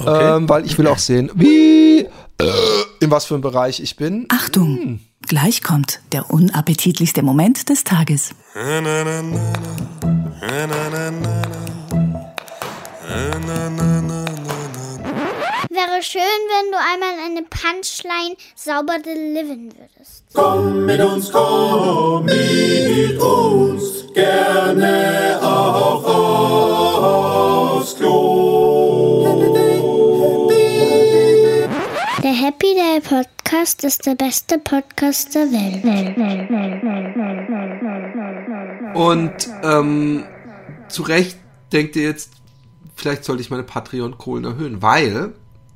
Okay. Ähm, weil ich will auch sehen, wie, äh, in was für einem Bereich ich bin. Achtung, hm. gleich kommt der unappetitlichste Moment des Tages. Wäre schön, wenn du einmal eine Punchline sauber delivern würdest. Komm mit uns, komm mit uns, gerne auch aufs Klo. Happy Day Podcast ist der beste Podcast der Welt. Und ähm, zu Recht denkt ihr jetzt, vielleicht sollte ich meine Patreon-Kohlen erhöhen, weil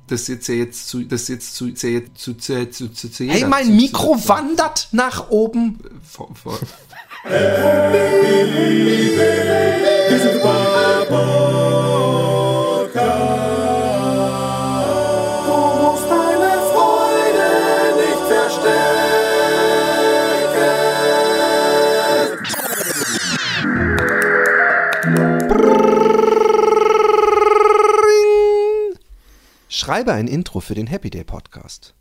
das jetzt ja jetzt zu, das jetzt zu, zu, zu, zu, zu, zu, zu Hey, mein Mikro zu, wandert nach oben. Vor, vor. Schreibe ein Intro für den Happy Day Podcast.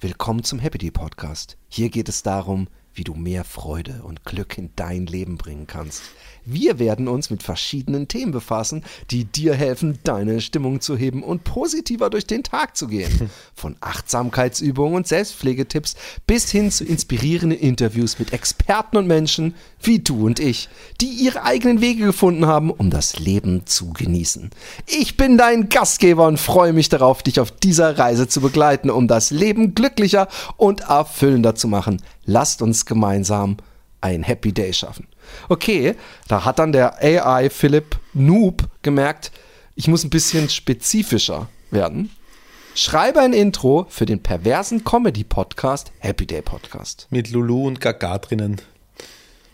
Willkommen zum Happy Day Podcast. Hier geht es darum, wie du mehr Freude und Glück in dein Leben bringen kannst. Wir werden uns mit verschiedenen Themen befassen, die dir helfen, deine Stimmung zu heben und positiver durch den Tag zu gehen. Von Achtsamkeitsübungen und Selbstpflegetipps bis hin zu inspirierenden Interviews mit Experten und Menschen wie du und ich, die ihre eigenen Wege gefunden haben, um das Leben zu genießen. Ich bin dein Gastgeber und freue mich darauf, dich auf dieser Reise zu begleiten, um das Leben glücklicher und erfüllender zu machen. Lasst uns gemeinsam ein Happy Day schaffen. Okay, da hat dann der AI Philipp Noob gemerkt, ich muss ein bisschen spezifischer werden. Schreibe ein Intro für den perversen Comedy-Podcast Happy Day Podcast. Mit Lulu und Gaga drinnen.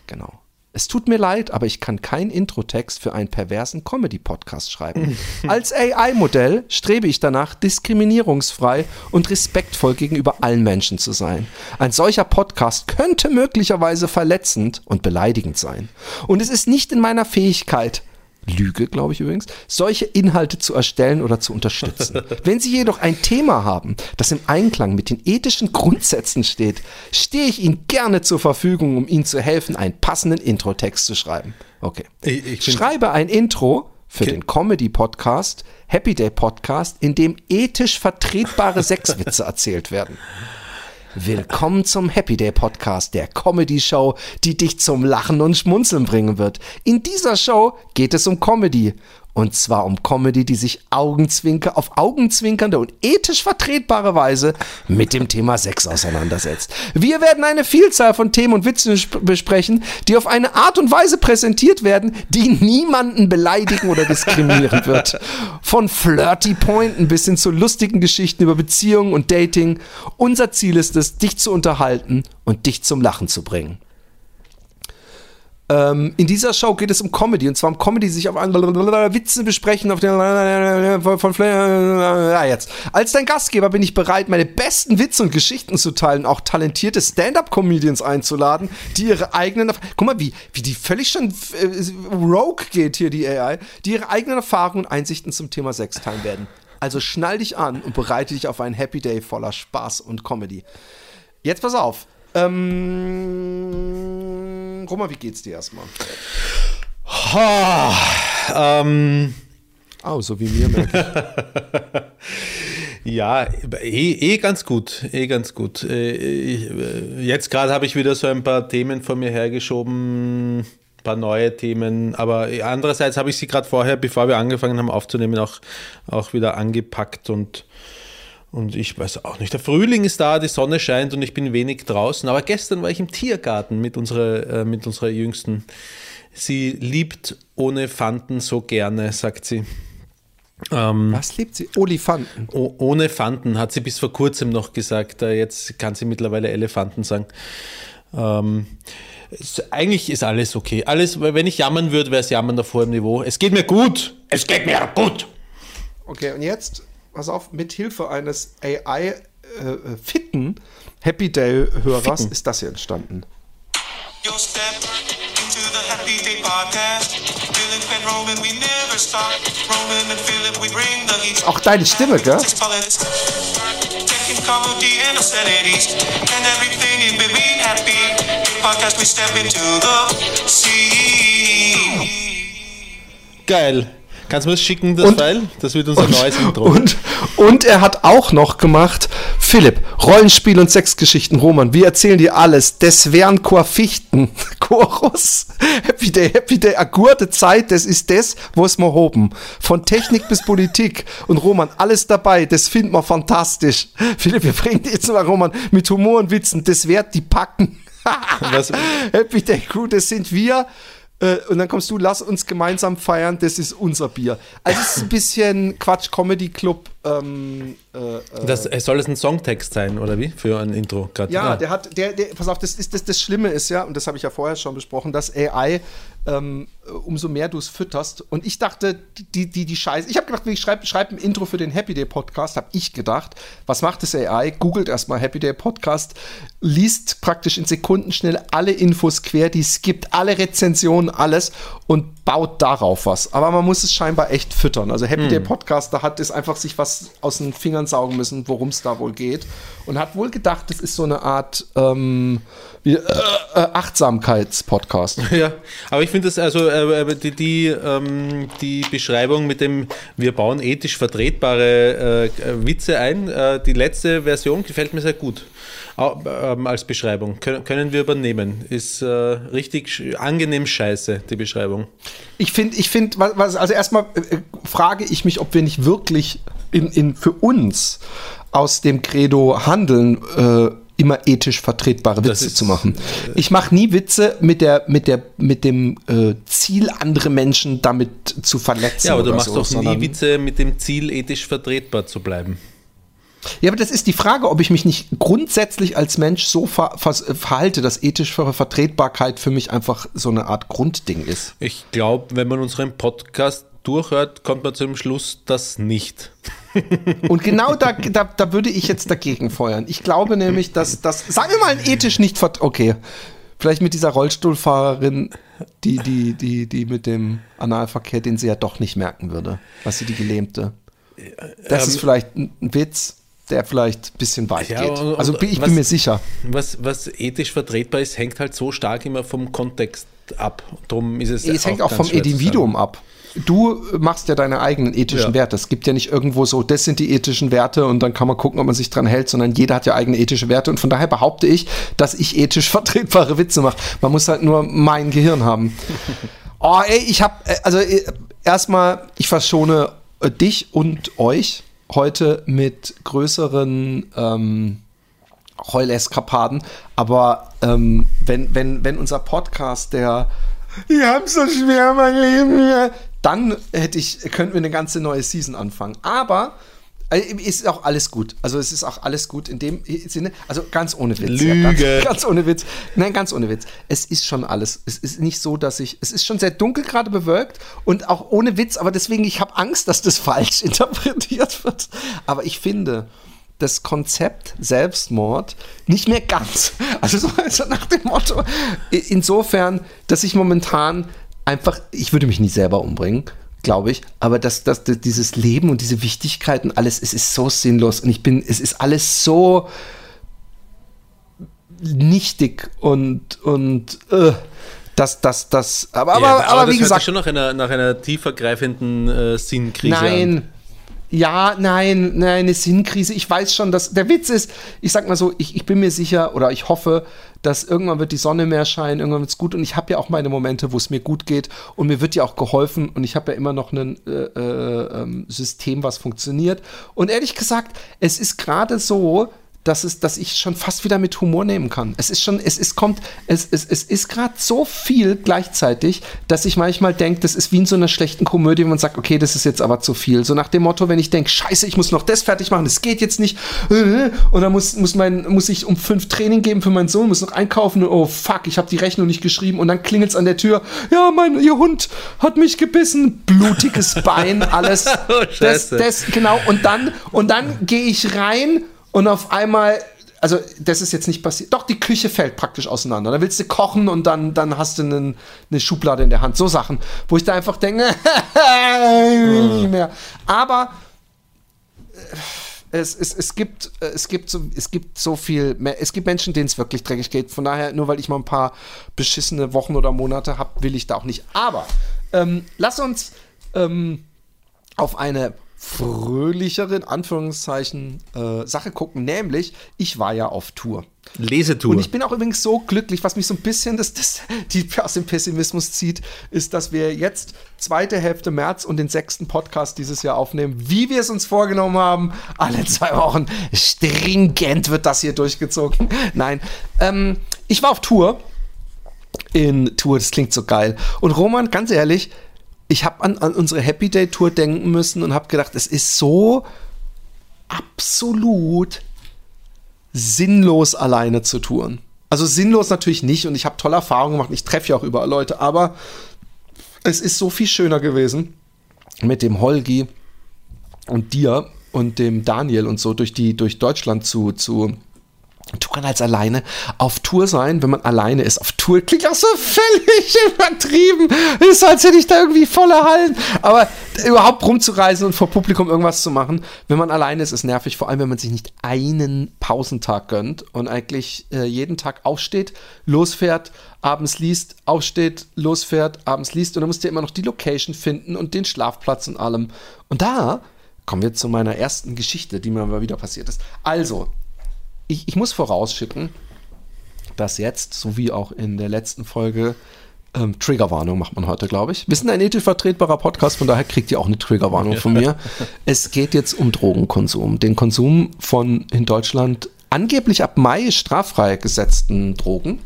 Genau. Es tut mir leid, aber ich kann keinen Introtext für einen perversen Comedy-Podcast schreiben. Als AI-Modell strebe ich danach, diskriminierungsfrei und respektvoll gegenüber allen Menschen zu sein. Ein solcher Podcast könnte möglicherweise verletzend und beleidigend sein. Und es ist nicht in meiner Fähigkeit, Lüge, glaube ich übrigens, solche Inhalte zu erstellen oder zu unterstützen. Wenn Sie jedoch ein Thema haben, das im Einklang mit den ethischen Grundsätzen steht, stehe ich Ihnen gerne zur Verfügung, um Ihnen zu helfen, einen passenden Intro-Text zu schreiben. Okay. Ich, ich Schreibe ein Intro für okay. den Comedy-Podcast, Happy Day Podcast, in dem ethisch vertretbare Sexwitze erzählt werden. Willkommen zum Happy Day Podcast, der Comedy Show, die dich zum Lachen und Schmunzeln bringen wird. In dieser Show geht es um Comedy und zwar um Comedy, die sich Augenzwinker auf augenzwinkernde und ethisch vertretbare Weise mit dem Thema Sex auseinandersetzt. Wir werden eine Vielzahl von Themen und Witzen besprechen, die auf eine Art und Weise präsentiert werden, die niemanden beleidigen oder diskriminieren wird. Von flirty Pointen bis hin zu lustigen Geschichten über Beziehungen und Dating. Unser Ziel ist es, dich zu unterhalten und dich zum Lachen zu bringen. Ähm, in dieser Show geht es um Comedy und zwar um Comedy, sich auf Witze besprechen auf den von ja, jetzt. Als dein Gastgeber bin ich bereit, meine besten Witze und Geschichten zu teilen, auch talentierte Stand-up-Comedians einzuladen, die ihre eigenen, guck mal, wie wie die völlig schon äh, rogue geht hier die AI, die ihre eigenen Erfahrungen und Einsichten zum Thema Sex teilen werden. Also schnall dich an und bereite dich auf einen Happy Day voller Spaß und Comedy. Jetzt pass auf. Ähm, Roma, wie geht's dir erstmal? Ha, ähm. Oh, so wie mir, merke ich. ja, eh, eh ganz gut, eh ganz gut. Äh, äh, jetzt gerade habe ich wieder so ein paar Themen von mir hergeschoben, ein paar neue Themen, aber andererseits habe ich sie gerade vorher, bevor wir angefangen haben aufzunehmen, auch, auch wieder angepackt und und ich weiß auch nicht. Der Frühling ist da, die Sonne scheint und ich bin wenig draußen. Aber gestern war ich im Tiergarten mit unserer, äh, mit unserer Jüngsten. Sie liebt Elefanten so gerne, sagt sie. Ähm, Was liebt sie? Olifanten. ohne Fanten, hat sie bis vor kurzem noch gesagt. Äh, jetzt kann sie mittlerweile Elefanten sagen. Ähm, es, eigentlich ist alles okay. Alles, wenn ich jammern würde, wäre es jammern auf hohem Niveau. Es geht mir gut. Es geht mir gut. Okay, und jetzt pass auf, mit Hilfe eines AI äh, äh, fitten Happy Day Hörers ist das hier entstanden. Your step into the Happy Day Podcast, feeling and Roman, we never stop. Roman and Philip, we bring the heat. Auch deine Stimme, gell? Taking comedy and obscenities. And everything in between happy. Podcast, we step into the sea. Geil. Kannst du mir das schicken, das Und- File? Das wird unser neues Intro. Und, und er hat auch noch gemacht, Philipp, Rollenspiel und Sexgeschichten, Roman, wir erzählen dir alles. Das wären Chorfichten, Chorus, Happy Day, Happy Day, a gute Zeit, das ist das, wo es wir hoben. Von Technik bis Politik. Und Roman, alles dabei, das finden wir fantastisch. Philipp, wir bringen dir jetzt mal, Roman, mit Humor und Witzen, das wird die packen. Happy Day Crew, das sind wir. Äh, Und dann kommst du, lass uns gemeinsam feiern, das ist unser Bier. Also es ist ein bisschen Quatsch Comedy Club. Ähm, äh, äh, Das, äh, soll es ein Songtext sein, oder wie? Für ein Intro gerade. ja, Ah. der hat, der, der, pass auf, das ist das, das Schlimme ist ja, und das habe ich ja vorher schon besprochen, dass AI, ähm, umso mehr du es fütterst. Und ich dachte, die, die, die Scheiße, ich habe gedacht, ich schreibe schreib ein Intro für den Happy Day Podcast, habe ich gedacht. Was macht das AI? Googelt erstmal Happy Day Podcast, liest praktisch in Sekunden schnell alle Infos quer, die es gibt, alle Rezensionen, alles und baut darauf was. Aber man muss es scheinbar echt füttern. Also Happy Day Podcast, da hat es einfach sich was aus den Fingern saugen müssen, worum es da wohl geht. Und hat wohl gedacht, das ist so eine Art ähm, wie, äh, äh, Achtsamkeits-Podcast. Ja, aber ich finde das also äh, äh, die, die, ähm, die Beschreibung mit dem wir bauen ethisch vertretbare äh, Witze ein, äh, die letzte Version gefällt mir sehr gut. Ähm, als Beschreibung. Können, können wir übernehmen. Ist äh, richtig angenehm scheiße, die Beschreibung. Ich finde, ich finde, also erstmal äh, frage ich mich, ob wir nicht wirklich in, in für uns aus dem Credo handeln, äh, immer ethisch vertretbare Witze ist, zu machen. Ich mache nie Witze mit der, mit der, mit dem äh, Ziel, andere Menschen damit zu verletzen. Ja, aber du machst so, doch nie Witze mit dem Ziel, ethisch vertretbar zu bleiben. Ja, aber das ist die Frage, ob ich mich nicht grundsätzlich als Mensch so ver ver verhalte, dass ethische Vertretbarkeit für mich einfach so eine Art Grundding ist. Ich glaube, wenn man unseren Podcast durchhört, kommt man zu dem Schluss, dass nicht. Und genau da, da, da würde ich jetzt dagegen feuern. Ich glaube nämlich, dass das, sagen wir mal, ethisch nicht vert okay. Vielleicht mit dieser Rollstuhlfahrerin, die, die, die, die mit dem Analverkehr, den sie ja doch nicht merken würde. Was sie die Gelähmte. Das Ähm, ist vielleicht ein Witz, der vielleicht ein bisschen weit Ja, geht. und- Also ich was- bin mir sicher. Was, was ethisch vertretbar ist, hängt halt so stark immer vom Kontext ab. Darum ist es. Es hängt auch vom Individuum ab. Du machst ja deine eigenen ethischen Ja. Werte. Es gibt ja nicht irgendwo so, das sind die ethischen Werte und dann kann man gucken, ob man sich dran hält, sondern jeder hat ja eigene ethische Werte und von daher behaupte ich, dass ich ethisch vertretbare Witze mache. Man muss halt nur mein Gehirn haben. Oh, ey, ich hab, äh, also äh, erstmal, ich verschone äh, dich und euch heute mit größeren ähm, Heuleskapaden, aber ähm, wenn, wenn, wenn unser Podcast, der Ich hab so schwer mein Leben hier, dann hätte ich, könnten wir eine ganze neue Season anfangen. Aber äh, ist auch alles gut. Also es ist auch alles gut in dem Sinne, also ganz ohne Witz. Ja, Lüge. ganz, ganz ohne Witz. Nein, ganz ohne Witz. Es ist schon alles. Es ist nicht so, dass ich, es ist schon sehr dunkel gerade bewölkt und auch ohne Witz, aber deswegen, ich habe Angst, dass das falsch interpretiert wird. Aber ich finde, das Konzept Selbstmord nicht mehr ganz. Also so also nach dem Motto, insofern, dass ich momentan einfach, ich würde mich nie selber umbringen, glaube ich, aber dass, dass dass dieses Leben und diese Wichtigkeiten, alles, es ist so sinnlos und ich bin, es ist alles so nichtig und, und, äh, das, das, das, aber, Ja, aber, aber, das wie sich gesagt, schon nach einer, nach einer tiefergreifenden äh, Sinnkrise an. Nein. Ja, nein, nein, eine Sinnkrise. Ich weiß schon, dass der Witz ist, ich sag mal so, ich, ich bin mir sicher oder ich hoffe, dass irgendwann wird die Sonne mehr scheinen, irgendwann wird es gut. Und ich habe ja auch meine Momente, wo es mir gut geht. Und mir wird ja auch geholfen. Und ich habe ja immer noch ein äh, äh, ähm, System, was funktioniert. Und ehrlich gesagt, es ist gerade so, dass, es, dass ich schon fast wieder mit Humor nehmen kann. Es ist schon, es ist, kommt, es, es, es ist gerade so viel gleichzeitig, dass ich manchmal denke, das ist wie in so einer schlechten Komödie, wo man sagt, okay, das ist jetzt aber zu viel. So nach dem Motto, wenn ich denke, scheiße, ich muss noch das fertig machen, das geht jetzt nicht. Und dann muss, muss, mein, muss ich um fünf Training geben für meinen Sohn, muss noch einkaufen und oh fuck, ich habe die Rechnung nicht geschrieben und dann klingelt es an der Tür. Ja, mein, ihr Hund hat mich gebissen. Blutiges Bein, alles. Oh, das, das, genau. Und dann, und dann gehe ich rein und auf einmal also das ist jetzt nicht passiert. Doch, die Küche fällt praktisch auseinander. Da willst du kochen und dann, dann hast du einen, eine Schublade in der Hand. So Sachen, wo ich da einfach denke, nicht mehr. Aber äh, es, es, es, gibt, äh, es, gibt so, es gibt so viel, mehr- es gibt Menschen, denen es wirklich dreckig geht. Von daher, nur weil ich mal ein paar beschissene Wochen oder Monate habe, will ich da auch nicht. Aber ähm, lass uns ähm, auf eine fröhlichere, in Anführungszeichen, äh, Sache gucken. Nämlich, ich war ja auf Tour. Lesetour. Und ich bin auch übrigens so glücklich, was mich so ein bisschen das, das, die aus dem Pessimismus zieht, ist, dass wir jetzt zweite Hälfte März und den sechsten Podcast dieses Jahr aufnehmen, wie wir es uns vorgenommen haben. Alle zwei Wochen stringent wird das hier durchgezogen. Nein, ähm, ich war auf Tour in Tour, das klingt so geil. Und Roman, ganz ehrlich, ich habe an, an unsere Happy Day Tour denken müssen und habe gedacht, es ist so absolut sinnlos alleine zu touren. Also sinnlos natürlich nicht und ich habe tolle Erfahrungen gemacht. Ich treffe ja auch überall Leute, aber es ist so viel schöner gewesen mit dem Holgi und dir und dem Daniel und so durch die durch Deutschland zu zu touren als alleine auf Tour sein, wenn man alleine ist. Auf Tour klingt auch so völlig übertrieben. Ist, als hätte ich da irgendwie volle Hallen. Aber überhaupt rumzureisen und vor Publikum irgendwas zu machen, wenn man alleine ist, ist nervig. Vor allem, wenn man sich nicht einen Pausentag gönnt und eigentlich äh, jeden Tag aufsteht, losfährt, abends liest, aufsteht, losfährt, abends liest und dann musst du immer noch die Location finden und den Schlafplatz und allem. Und da kommen wir zu meiner ersten Geschichte, die mir mal wieder passiert ist. Also, ich, ich muss vorausschicken, dass jetzt, so wie auch in der letzten Folge, ähm, Triggerwarnung macht man heute, glaube ich. Wir sind ein ethisch vertretbarer Podcast, von daher kriegt ihr auch eine Triggerwarnung von mir. Es geht jetzt um Drogenkonsum. Den Konsum von in Deutschland angeblich ab Mai straffrei gesetzten Drogen.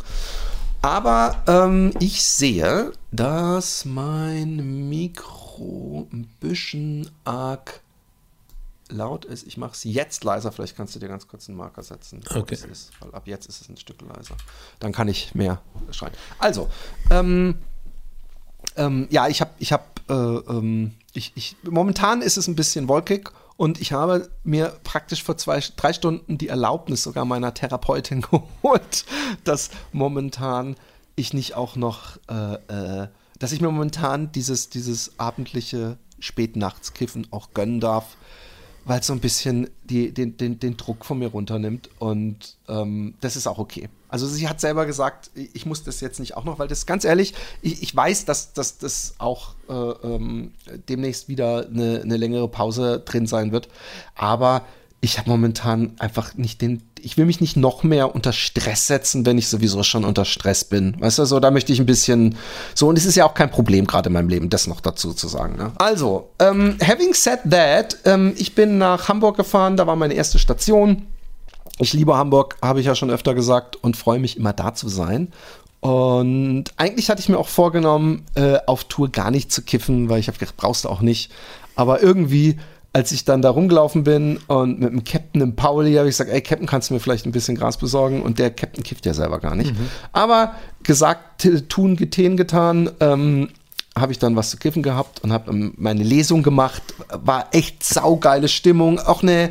Aber ähm, ich sehe, dass mein Mikro ein bisschen arg laut ist. Ich mache es jetzt leiser. Vielleicht kannst du dir ganz kurz einen Marker setzen. Okay. es Ist, weil ab jetzt ist es ein Stück leiser. Dann kann ich mehr schreien. Also, ähm, ähm, ja, ich habe, ich habe, äh, ähm, ich, ich, momentan ist es ein bisschen wolkig und ich habe mir praktisch vor zwei, drei Stunden die Erlaubnis sogar meiner Therapeutin geholt, dass momentan ich nicht auch noch, äh, äh, dass ich mir momentan dieses, dieses abendliche Spätnachtskiffen auch gönnen darf, weil es so ein bisschen die, den, den, den Druck von mir runternimmt und ähm, das ist auch okay. Also sie hat selber gesagt, ich muss das jetzt nicht auch noch, weil das ganz ehrlich, ich, ich weiß, dass, dass das auch äh, ähm, demnächst wieder eine, eine längere Pause drin sein wird, aber ich habe momentan einfach nicht den, ich will mich nicht noch mehr unter Stress setzen, wenn ich sowieso schon unter Stress bin. Weißt du, so, da möchte ich ein bisschen, so, und es ist ja auch kein Problem gerade in meinem Leben, das noch dazu zu sagen. Ne? Also, ähm, having said that, ähm, ich bin nach Hamburg gefahren, da war meine erste Station. Ich liebe Hamburg, habe ich ja schon öfter gesagt und freue mich immer da zu sein. Und eigentlich hatte ich mir auch vorgenommen, äh, auf Tour gar nicht zu kiffen, weil ich habe gedacht, brauchst du auch nicht. Aber irgendwie, als ich dann da rumgelaufen bin und mit dem Captain im Pauli habe ich gesagt, ey Captain, kannst du mir vielleicht ein bisschen Gras besorgen? Und der Captain kifft ja selber gar nicht. Aber gesagt, tun, getan, getan, ähm, habe ich dann was zu kiffen gehabt und habe ähm, meine Lesung gemacht. War echt saugeile Stimmung. Auch eine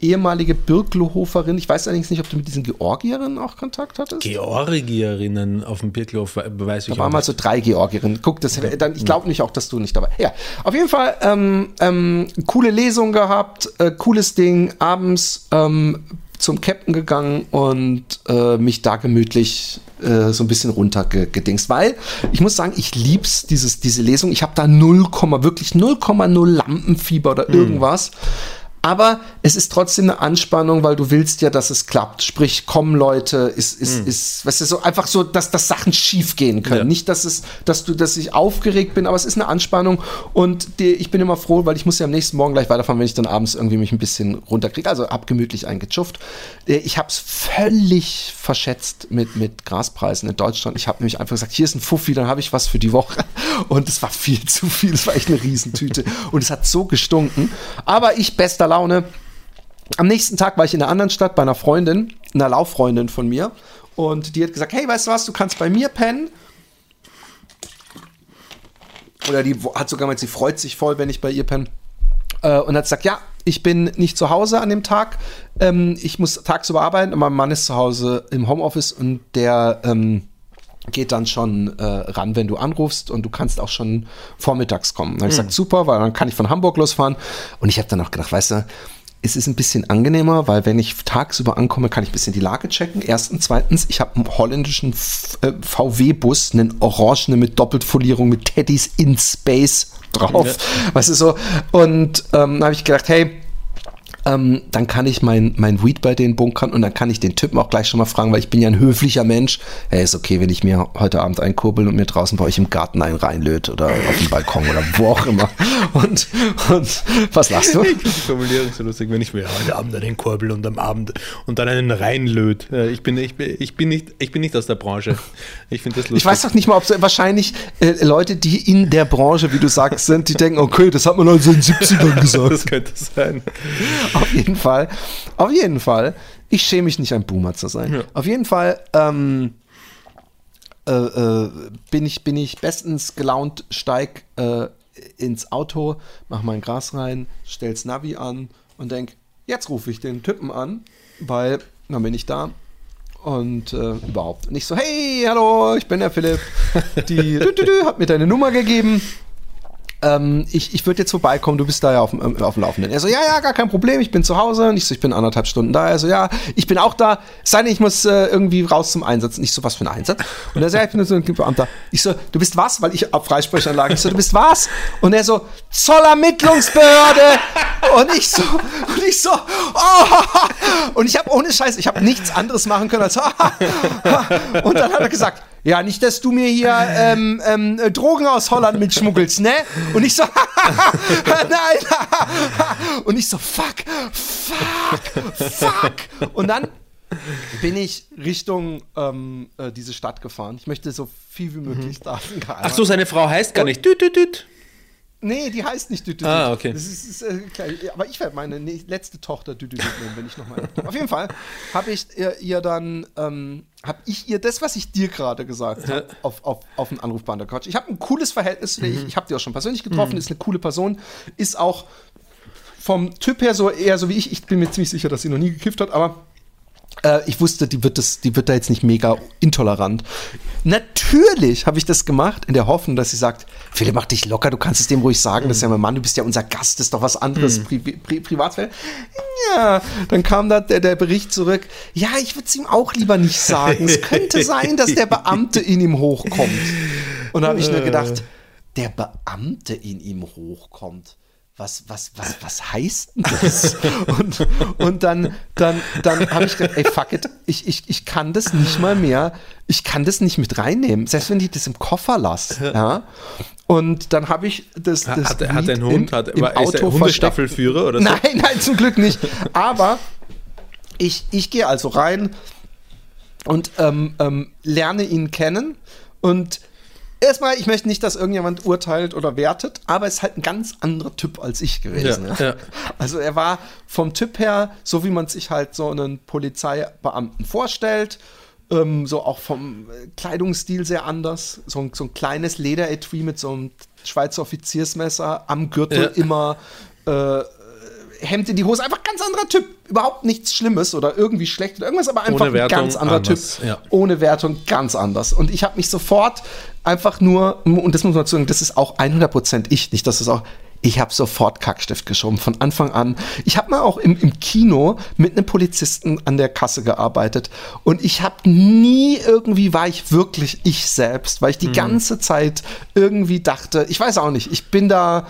ehemalige Birklohoferin. Ich weiß allerdings nicht, ob du mit diesen Georgierinnen auch Kontakt hattest. Georgierinnen auf dem Birklof weiß ich Da waren mal so drei Georgierinnen. Guck, das, dann, ich glaube nicht auch, dass du nicht dabei. Ja, auf jeden Fall ähm, ähm, coole Lesung gehabt, äh, cooles Ding. Abends ähm, zum Captain gegangen und äh, mich da gemütlich äh, so ein bisschen runtergedingst. Weil ich muss sagen, ich lieb's dieses diese Lesung. Ich habe da 0, wirklich 0,0 Lampenfieber oder irgendwas. Aber es ist trotzdem eine Anspannung, weil du willst ja, dass es klappt. Sprich, kommen Leute, ist, ist, ist, weißt du, so einfach so, dass, dass Sachen schief gehen können. Ja. Nicht, dass es, dass du, dass ich aufgeregt bin, aber es ist eine Anspannung und die, ich bin immer froh, weil ich muss ja am nächsten Morgen gleich weiterfahren, wenn ich dann abends irgendwie mich ein bisschen runterkriege. Also hab gemütlich eingechufft. Äh, Ich habe es völlig verschätzt mit, mit Graspreisen in Deutschland. Ich habe nämlich einfach gesagt, hier ist ein Fuffi, dann habe ich was für die Woche. Und es war viel zu viel. Es war echt eine Riesentüte. Und es hat so gestunken. Aber ich bester Laune. Am nächsten Tag war ich in einer anderen Stadt bei einer Freundin, einer Lauffreundin von mir. Und die hat gesagt, hey, weißt du was, du kannst bei mir pennen. Oder die hat sogar gemeint, sie freut sich voll, wenn ich bei ihr penne. Äh, und hat gesagt, ja, Ich bin nicht zu Hause an dem Tag. Ähm, ich muss tagsüber arbeiten und mein Mann ist zu Hause im Homeoffice und der ähm, geht dann schon äh, ran, wenn du anrufst und du kannst auch schon vormittags kommen. Dann habe ich gesagt, super, weil dann kann ich von Hamburg losfahren. Und ich habe dann auch gedacht, weißt du, es ist ein bisschen angenehmer, weil wenn ich tagsüber ankomme, kann ich ein bisschen die Lage checken. Erstens, zweitens, ich habe einen holländischen äh, VW-Bus, einen orangenen mit Doppelfolierung mit Teddys in Space drauf. Weißt du so? Und ähm, da habe ich gedacht, hey, ähm, dann kann ich mein, mein Weed bei denen bunkern und dann kann ich den Typen auch gleich schon mal fragen, weil ich bin ja ein höflicher Mensch. Hey, ist okay, wenn ich mir heute Abend einkurbel und mir draußen bei euch im Garten einen reinlöt oder auf dem Balkon oder wo auch immer. Und, und was lachst du? Die Formulierung so lustig, wenn ich mir heute Abend einen Kurbel und am Abend und dann einen reinlöt. Äh, Ich bin, ich, bin, ich, bin nicht, ich bin nicht aus der Branche. Ich finde das lustig. Ich weiß doch nicht mal, ob so wahrscheinlich äh, Leute, die in der Branche, wie du sagst, sind, die denken, okay, das hat man also in den 70ern gesagt. Das könnte sein. Auf jeden Fall. Auf jeden Fall. Ich schäme mich nicht, ein Boomer zu sein. Ja. Auf jeden Fall ähm, äh, äh, bin, ich, bin ich bestens gelaunt, steig äh, ins Auto, mach mein Gras rein, stell's Navi an und denk, jetzt rufe ich den Typen an, weil dann bin ich da. Und äh, überhaupt. Und ich so, hey, hallo, ich bin der Philipp. Die dü, dü, dü, hat mir deine Nummer gegeben ähm, ich, ich würde jetzt vorbeikommen, du bist da ja auf, dem- ähm, auf dem Laufenden. Er so, ja, ja, gar kein Problem, ich bin zu Hause. Und ich so, ich bin anderthalb Stunden da. Er so, ja, ich bin auch da. Sei denn, ich muss äh, irgendwie raus zum Einsatz. Nicht so, was für ein Einsatz? Und er so, ja, ich bin so ein Beamter. Ich so, du bist was? Weil ich auf Freisprechanlage. Ich so, du bist was? Und er so, Zollermittlungsbehörde. Und ich so, und ich so, oh. Und ich habe ohne Scheiß, ich habe nichts anderes machen können als, und dann hat er gesagt, ja, nicht, dass du mir hier ähm, ähm, äh, Drogen aus Holland mitschmuggelst, ne? Und ich so, nein. Und ich so, fuck, fuck, fuck. Und dann bin ich Richtung ähm, äh, diese Stadt gefahren. Ich möchte so viel wie möglich Daten Ach so, seine Frau heißt gar nicht. Düt, düt, düt. Nee, die heißt nicht Düdüdüt. Ah, okay. Das ist, ist, äh, klar. Aber ich werde meine ne- letzte Tochter Düdüdüt nennen, wenn ich nochmal. Auf jeden Fall habe ich ihr, ihr dann, ähm, habe ich ihr das, was ich dir gerade gesagt habe, auf, auf, auf den Anrufband der Couch. Ich habe ein cooles Verhältnis zu dir. Ich, ich habe die auch schon persönlich getroffen, ist eine coole Person, ist auch vom Typ her so eher so wie ich. Ich bin mir ziemlich sicher, dass sie noch nie gekifft hat, aber äh, ich wusste, die wird, das, die wird da jetzt nicht mega intolerant. Natürlich habe ich das gemacht, in der Hoffnung, dass sie sagt, Philipp, mach dich locker, du kannst es dem ruhig sagen, das ist ja mein Mann, du bist ja unser Gast, das ist doch was anderes, Pri Pri Privatsphäre. Ja, dann kam da der, der Bericht zurück, ja, ich würde es ihm auch lieber nicht sagen. Es könnte sein, dass der Beamte in ihm hochkommt. Und da habe ich nur gedacht, der Beamte in ihm hochkommt was, was, was, was heißt denn das? und, und dann, dann, dann habe ich gedacht, ey, fuck it, ich, ich, ich kann das nicht mal mehr, ich kann das nicht mit reinnehmen, selbst wenn ich das im Koffer lasse. Ja? Und dann habe ich das, das Hat, er- hat ein Hund? im, Hat, im war, ist Auto versteckt. Hundestaffelführer oder so? Nein, nein, zum Glück nicht. Aber ich, ich gehe also rein und ähm, ähm, lerne ihn kennen. Und erstmal, ich möchte nicht, dass irgendjemand urteilt oder wertet, aber es ist halt ein ganz anderer Typ als ich gewesen. Ja, Ja. Also er war vom Typ her, so wie man sich halt so einen Polizeibeamten vorstellt. Ähm, so auch vom äh, Kleidungsstil sehr anders. So, ein- so ein kleines Lederetui mit so einem Schweizer Offiziersmesser am Gürtel Ja. immer äh, Hemd in die Hose, einfach ganz anderer Typ. Überhaupt nichts Schlimmes oder irgendwie schlecht oder irgendwas, aber einfach ein ganz anderer anders, Typ. ja. Ohne Wertung ganz anders. Und ich habe mich sofort einfach nur, und das muss man sagen, das ist auch 100% ich, nicht, dass es auch, ich habe sofort Kackstift geschoben, von Anfang an. Ich habe mal auch im, im Kino mit einem Polizisten an der Kasse gearbeitet und ich habe nie irgendwie, war ich wirklich ich selbst, weil ich die ganze Zeit irgendwie dachte, ich weiß auch nicht, ich bin da,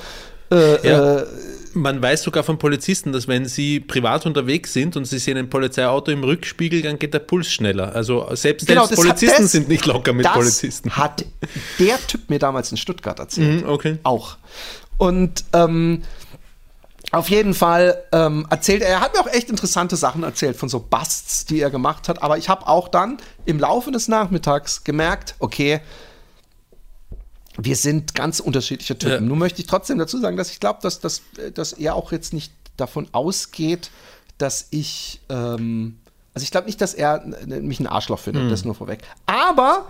äh, Ja. äh, Man weiß sogar von Polizisten, dass wenn sie privat unterwegs sind und sie sehen ein Polizeiauto im Rückspiegel, dann geht der Puls schneller. Also selbst, Genau, selbst Polizisten das- sind nicht locker mit das Polizisten. hat der Typ mir damals in Stuttgart erzählt. Mhm, okay. Auch. Und ähm, auf jeden Fall ähm, erzählt er, er hat mir auch echt interessante Sachen erzählt von so Busts, die er gemacht hat. Aber ich habe auch dann im Laufe des Nachmittags gemerkt, okay, wir sind ganz unterschiedliche Typen. Ja. Nun möchte ich trotzdem dazu sagen, dass ich glaube, dass, dass, dass er auch jetzt nicht davon ausgeht, dass ich, ähm, also ich glaube nicht, dass er n- mich ein Arschloch findet, das nur vorweg. Aber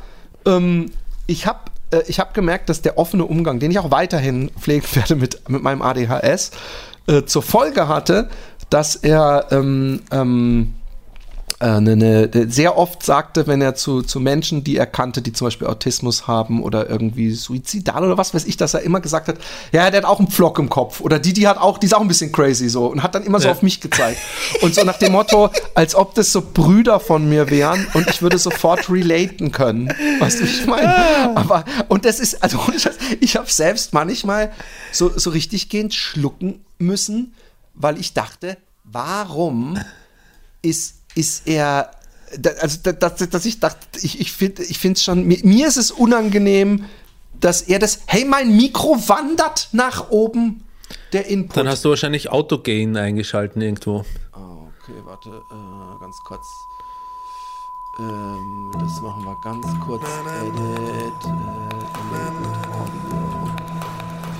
ähm, ich habe äh, ich hab gemerkt, dass der offene Umgang, den ich auch weiterhin pflegen werde mit, mit meinem ADHS, äh, zur Folge hatte, dass er ähm, äh, ne, ne, sehr oft sagte, wenn er zu, zu Menschen, die er kannte, die zum Beispiel Autismus haben oder irgendwie suizidal oder was weiß ich, dass er immer gesagt hat, ja, der hat auch einen Pflock im Kopf oder die, die hat auch, die ist auch ein bisschen crazy so und hat dann immer so Ja. auf mich gezeigt. Und so nach dem Motto, als ob das so Brüder von mir wären und ich würde sofort relaten können. Weißt du, ich meine? Aber, und das ist, also ich habe selbst manchmal so, so richtig gehend schlucken müssen, weil ich dachte, warum ist, ist er, also da- dass, dass ich dachte, ich, ich finde ich es schon, mir, mir ist es unangenehm, dass er das, hey, mein Mikro wandert nach oben, der Input. Dann hast du wahrscheinlich Autogain eingeschalten irgendwo. Oh, okay, warte, äh, ganz kurz. Ähm, das machen wir ganz kurz. Edit, äh, Enable Audio,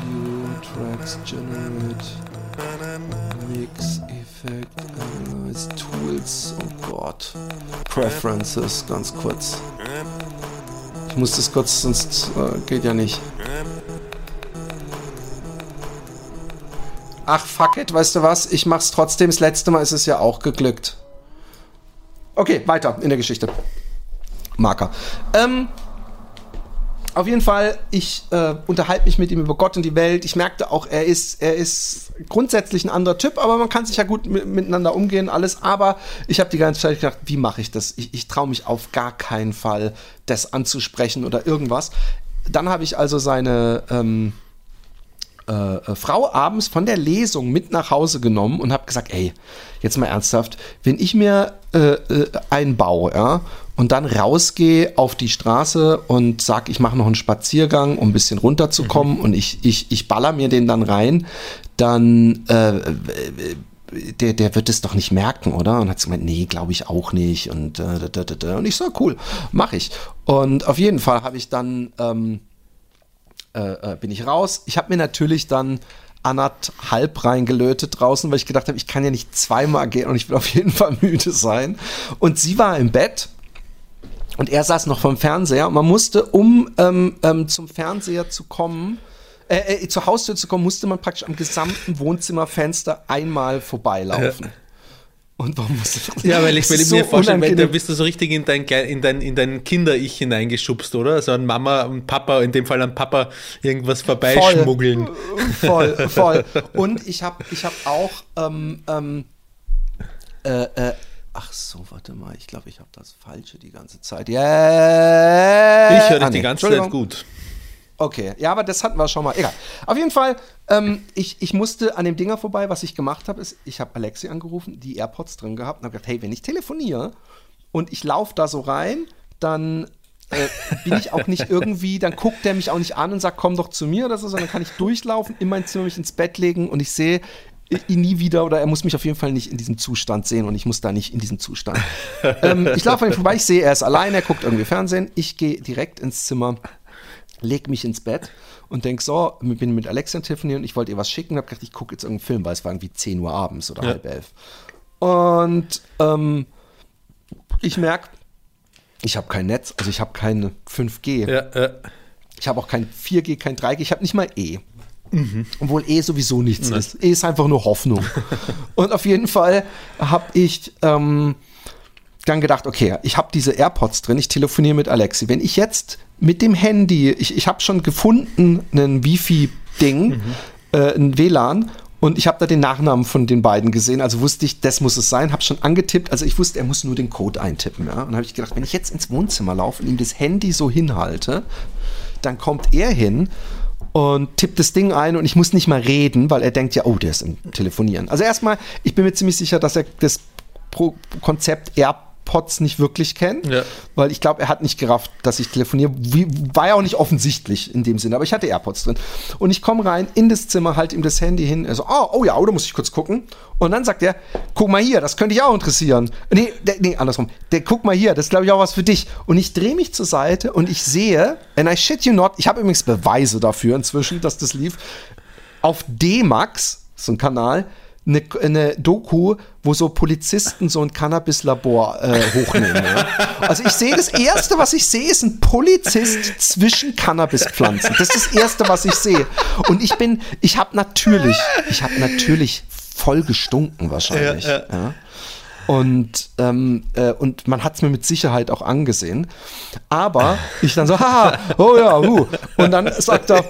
View, Tracks, Generate, Mix, Effect, Analyze, Tools, oh Gott. Preferences, ganz kurz. Ich muss das kurz, sonst äh, geht ja nicht. Ach, fuck it, weißt du was? Ich mach's trotzdem. Das letzte Mal ist es ja auch geglückt. Okay, weiter in der Geschichte. Marker. Ähm, auf jeden Fall, ich äh, unterhalte mich mit ihm über Gott und die Welt. Ich merkte auch, er ist, er ist grundsätzlich ein anderer Typ, aber man kann sich ja gut mi- miteinander umgehen, alles. Aber ich habe die ganze Zeit gedacht, wie mache ich das? Ich, ich traue mich auf gar keinen Fall, das anzusprechen oder irgendwas. Dann habe ich also seine ähm, äh, äh, Frau abends von der Lesung mit nach Hause genommen und habe gesagt, ey, jetzt mal ernsthaft, wenn ich mir äh, äh, einbaue, ja, und dann rausgehe auf die Straße und sag, ich mache noch einen Spaziergang, um ein bisschen runterzukommen und ich, ich, ich baller mir den dann rein, dann äh, der, der wird es doch nicht merken, oder? Und hat sie gemeint, nee, glaube ich auch nicht. Und, äh, da, da, da, da. und ich so, cool, mache ich. Und auf jeden Fall habe ich dann ähm, äh, äh, bin ich raus. Ich habe mir natürlich dann anderthalb reingelötet draußen, weil ich gedacht habe, ich kann ja nicht zweimal gehen und ich will auf jeden Fall müde sein. Und sie war im Bett und er saß noch vom Fernseher und man musste, um ähm, ähm, zum Fernseher zu kommen, äh, äh, zur Haustür zu kommen, musste man praktisch am gesamten Wohnzimmerfenster einmal vorbeilaufen. Und warum musste Ja, weil ich, weil ich mir so vorstellen, weil da bist du so richtig in dein, in dein, in dein Kinder-Ich hineingeschubst, oder? Also an Mama und Papa, in dem Fall an Papa, irgendwas vorbeischmuggeln. Voll, voll. Und ich habe ich hab auch, ähm, ähm, äh, äh, ach so, warte mal, ich glaube, ich habe das Falsche die ganze Zeit. Yeah. Ich höre dich Ah, die nee, ganze Zeit gut. Okay, ja, aber das hatten wir schon mal. Egal. Auf jeden Fall, ähm, ich, ich musste an dem Dinger vorbei. Was ich gemacht habe, ist, ich habe Alexi angerufen, die AirPods drin gehabt und habe gesagt, hey, wenn ich telefoniere und ich laufe da so rein, dann äh, bin ich auch nicht irgendwie, dann guckt der mich auch nicht an und sagt, komm doch zu mir oder so, sondern kann ich durchlaufen, in mein Zimmer mich ins Bett legen und ich sehe ihn nie wieder oder er muss mich auf jeden Fall nicht in diesem Zustand sehen und ich muss da nicht in diesem Zustand. ähm, ich laufe an ihm vorbei, ich sehe, er ist allein, er guckt irgendwie Fernsehen. Ich gehe direkt ins Zimmer, leg mich ins Bett und denk so, bin mit Alexa telefonieren und ich wollte ihr was schicken, hab gedacht, ich gucke jetzt irgendeinen Film, weil es war irgendwie 10 Uhr abends oder Ja. halb elf. Und ähm, ich merke, ich habe kein Netz, also ich habe keine 5G. Ja, ja. Ich habe auch kein 4G, kein 3G, ich habe nicht mal E. Obwohl E sowieso nichts ist. E ist einfach nur Hoffnung. und auf jeden Fall habe ich ähm, dann gedacht, okay, ich habe diese AirPods drin, ich telefoniere mit Alexi. Wenn ich jetzt mit dem Handy, ich, ich habe schon gefunden, ein Wifi-Ding, äh, ein WLAN, und ich habe da den Nachnamen von den beiden gesehen, also wusste ich, das muss es sein, habe schon angetippt, also ich wusste, er muss nur den Code eintippen. Ja? Und habe ich gedacht, wenn ich jetzt ins Wohnzimmer laufe und ihm das Handy so hinhalte, dann kommt er hin und tippt das Ding ein und ich muss nicht mal reden, weil er denkt ja, oh, der ist im Telefonieren. Also erstmal, ich bin mir ziemlich sicher, dass er das Pro Konzept AirPods nicht wirklich kennt, Ja. weil ich glaube, er hat nicht gerafft, dass ich telefoniere. Wie, war ja auch nicht offensichtlich in dem Sinne, aber ich hatte AirPods drin. Und ich komme rein in das Zimmer, halte ihm das Handy hin, er so, oh, oh ja, oh, da muss ich kurz gucken. Und dann sagt er, guck mal hier, das könnte dich auch interessieren. Nee, der, nee andersrum. Der, guck mal hier, das ist, glaube ich, auch was für dich. Und ich drehe mich zur Seite und ich sehe, and I shit you not, ich habe übrigens Beweise dafür inzwischen, dass das lief, auf D-Max, so ein Kanal, eine, eine Doku, wo so Polizisten so ein Cannabis-Labor äh, hochnehmen. Ja? Also ich sehe das Erste, was ich sehe, ist ein Polizist zwischen Cannabispflanzen. Das ist das Erste, was ich sehe. Und ich bin, ich habe natürlich, ich habe natürlich voll gestunken wahrscheinlich. Ja, ja. Und, ähm, äh, und man hat es mir mit Sicherheit auch angesehen. Aber ich dann so, haha, oh ja, uh. Und dann sagt er,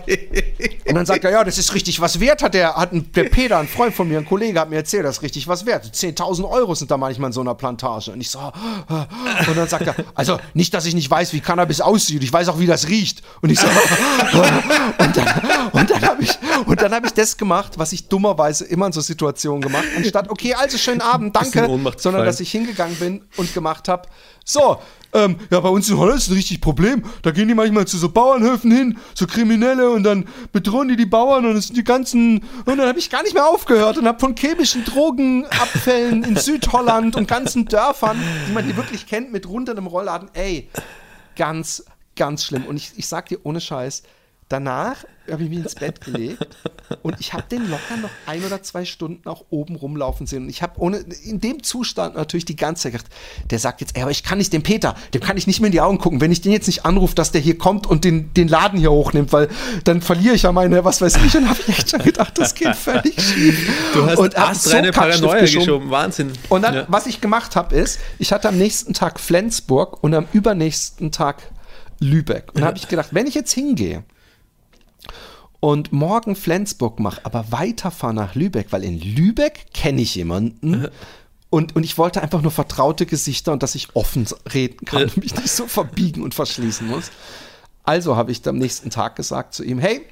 und dann sagt er, ja, das ist richtig was wert, hat der, hat ein, der Peter, ein Freund von mir, ein Kollege, hat mir erzählt, das ist richtig was wert. 10.000 Euro sind da manchmal in so einer Plantage. Und ich so, und dann sagt er, also nicht, dass ich nicht weiß, wie Cannabis aussieht, ich weiß auch, wie das riecht. Und ich so, und dann, und dann habe ich, und dann habe ich das gemacht, was ich dummerweise immer in so Situationen gemacht, anstatt, okay, also schönen Abend, danke, sondern dass ich hingegangen bin und gemacht habe, so, ähm, ja, bei uns in Holland ist ein richtig Problem. Da gehen die manchmal zu so Bauernhöfen hin, so Kriminelle und dann bedrohen die die Bauern und es sind die ganzen. Und dann habe ich gar nicht mehr aufgehört und habe von chemischen Drogenabfällen in Südholland und ganzen Dörfern, die man hier wirklich kennt, mit runter im Rollladen, ey, ganz, ganz schlimm. Und ich, ich sag dir ohne Scheiß, danach habe ich mich ins Bett gelegt und ich habe den locker noch ein oder zwei Stunden auch oben rumlaufen sehen. Und ich habe ohne in dem Zustand natürlich die ganze Zeit gedacht, der sagt jetzt, ey, aber ich kann nicht dem Peter, dem kann ich nicht mehr in die Augen gucken, wenn ich den jetzt nicht anrufe, dass der hier kommt und den, den Laden hier hochnimmt, weil dann verliere ich ja meine, was weiß ich, und habe ich echt schon gedacht, das geht völlig schief. Du hast und astreine Kackstift Paranoia geschoben. geschoben. Wahnsinn. Und dann, Ja. was ich gemacht habe, ist, ich hatte am nächsten Tag Flensburg und am übernächsten Tag Lübeck. Und da habe ich gedacht, wenn ich jetzt hingehe und morgen Flensburg mache, aber weiterfahre nach Lübeck, weil in Lübeck kenne ich jemanden. Und, und ich wollte einfach nur vertraute Gesichter und dass ich offen reden kann und mich nicht so verbiegen und verschließen muss. Also habe ich am nächsten Tag gesagt zu ihm, hey,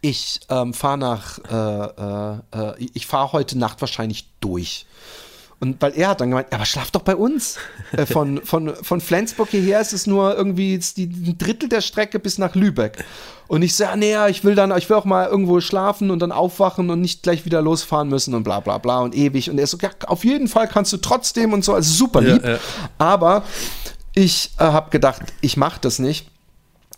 ich ähm, fahre nach, äh, äh, äh, ich fahre heute Nacht wahrscheinlich durch. Und weil er hat dann gemeint, ja, aber schlaf doch bei uns. Äh, von, von, von Flensburg hierher ist es nur irgendwie die, ein Drittel der Strecke bis nach Lübeck. Und ich so, ja, nee, ja, ich will dann, ich will auch mal irgendwo schlafen und dann aufwachen und nicht gleich wieder losfahren müssen und bla bla bla und ewig. Und er so, ja, auf jeden Fall kannst du trotzdem und so, also super Ja, lieb. ja. Aber ich äh, habe gedacht, ich mache das nicht.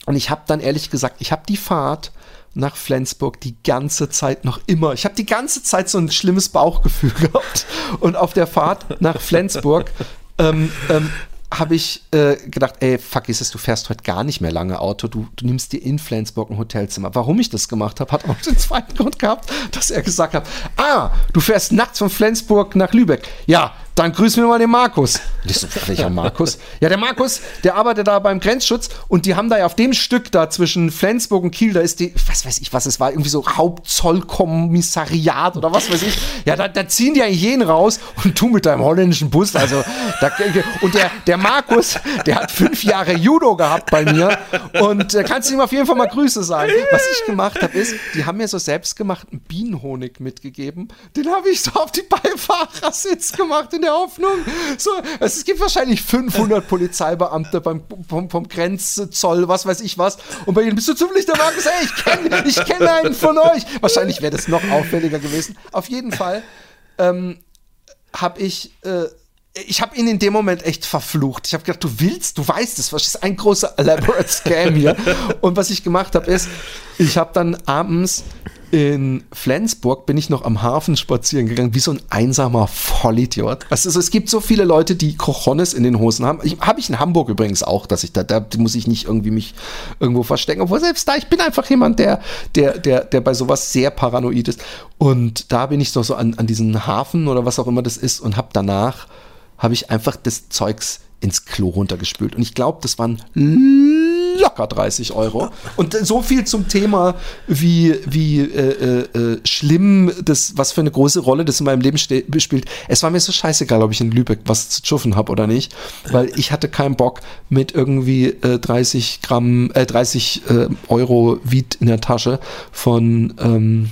Und ich habe dann ehrlich gesagt, ich habe die Fahrt nach Flensburg die ganze Zeit noch immer. Ich habe die ganze Zeit so ein schlimmes Bauchgefühl gehabt. Und auf der Fahrt nach Flensburg ähm, ähm, habe ich äh, gedacht, ey, fuck, ist es, du fährst heute gar nicht mehr lange Auto, du, du nimmst dir in Flensburg ein Hotelzimmer. Warum ich das gemacht habe, hat auch den zweiten Grund gehabt, dass er gesagt hat, ah, du fährst nachts von Flensburg nach Lübeck. Ja, dann grüßen wir mal den Markus. Ich so, welcher Markus? Ja, der Markus, der arbeitet da beim Grenzschutz und die haben da ja auf dem Stück da zwischen Flensburg und Kiel, da ist die, was weiß ich, was es war, irgendwie so Hauptzollkommissariat oder was weiß ich. Ja, da, da ziehen die eigentlich jeden raus und du mit deinem holländischen Bus, also da, und der, der Markus, der hat fünf Jahre Judo gehabt bei mir und äh, kannst du ihm auf jeden Fall mal Grüße sagen. Was ich gemacht habe, ist, die haben mir so selbstgemachten Bienenhonig mitgegeben, den habe ich so auf die Beifahrersitz gemacht in der Hoffnung, so, es gibt wahrscheinlich 500 Polizeibeamte beim, vom, vom Grenzzoll, was weiß ich was. Und bei ihnen bist du zufällig der Markus, ey, ich kenne ich kenn einen von euch. Wahrscheinlich wäre das noch auffälliger gewesen. Auf jeden Fall ähm, habe ich, äh, ich habe ihn in dem Moment echt verflucht. Ich habe gedacht, du willst, du weißt es, was ist ein großer elaborate Scam hier. Und was ich gemacht habe, ist, ich habe dann abends in Flensburg bin ich noch am Hafen spazieren gegangen, wie so ein einsamer Vollidiot. Also, es gibt so viele Leute, die Cojones in den Hosen haben. Habe ich in Hamburg übrigens auch, dass ich da, da muss ich nicht irgendwie mich irgendwo verstecken. Obwohl selbst da, ich bin einfach jemand, der, der, der, der bei sowas sehr paranoid ist. Und da bin ich doch so an, an diesen Hafen oder was auch immer das ist und habe danach, habe ich einfach das Zeugs ins Klo runtergespült. Und ich glaube, das waren locker 30 Euro. Und so viel zum Thema, wie, wie äh, äh, schlimm das, was für eine große Rolle das in meinem Leben spielt. Es war mir so scheißegal, ob ich in Lübeck was zu schuffen habe oder nicht, weil ich hatte keinen Bock mit irgendwie äh, 30 Gramm, äh, 30 äh, Euro Wied in der Tasche von ähm,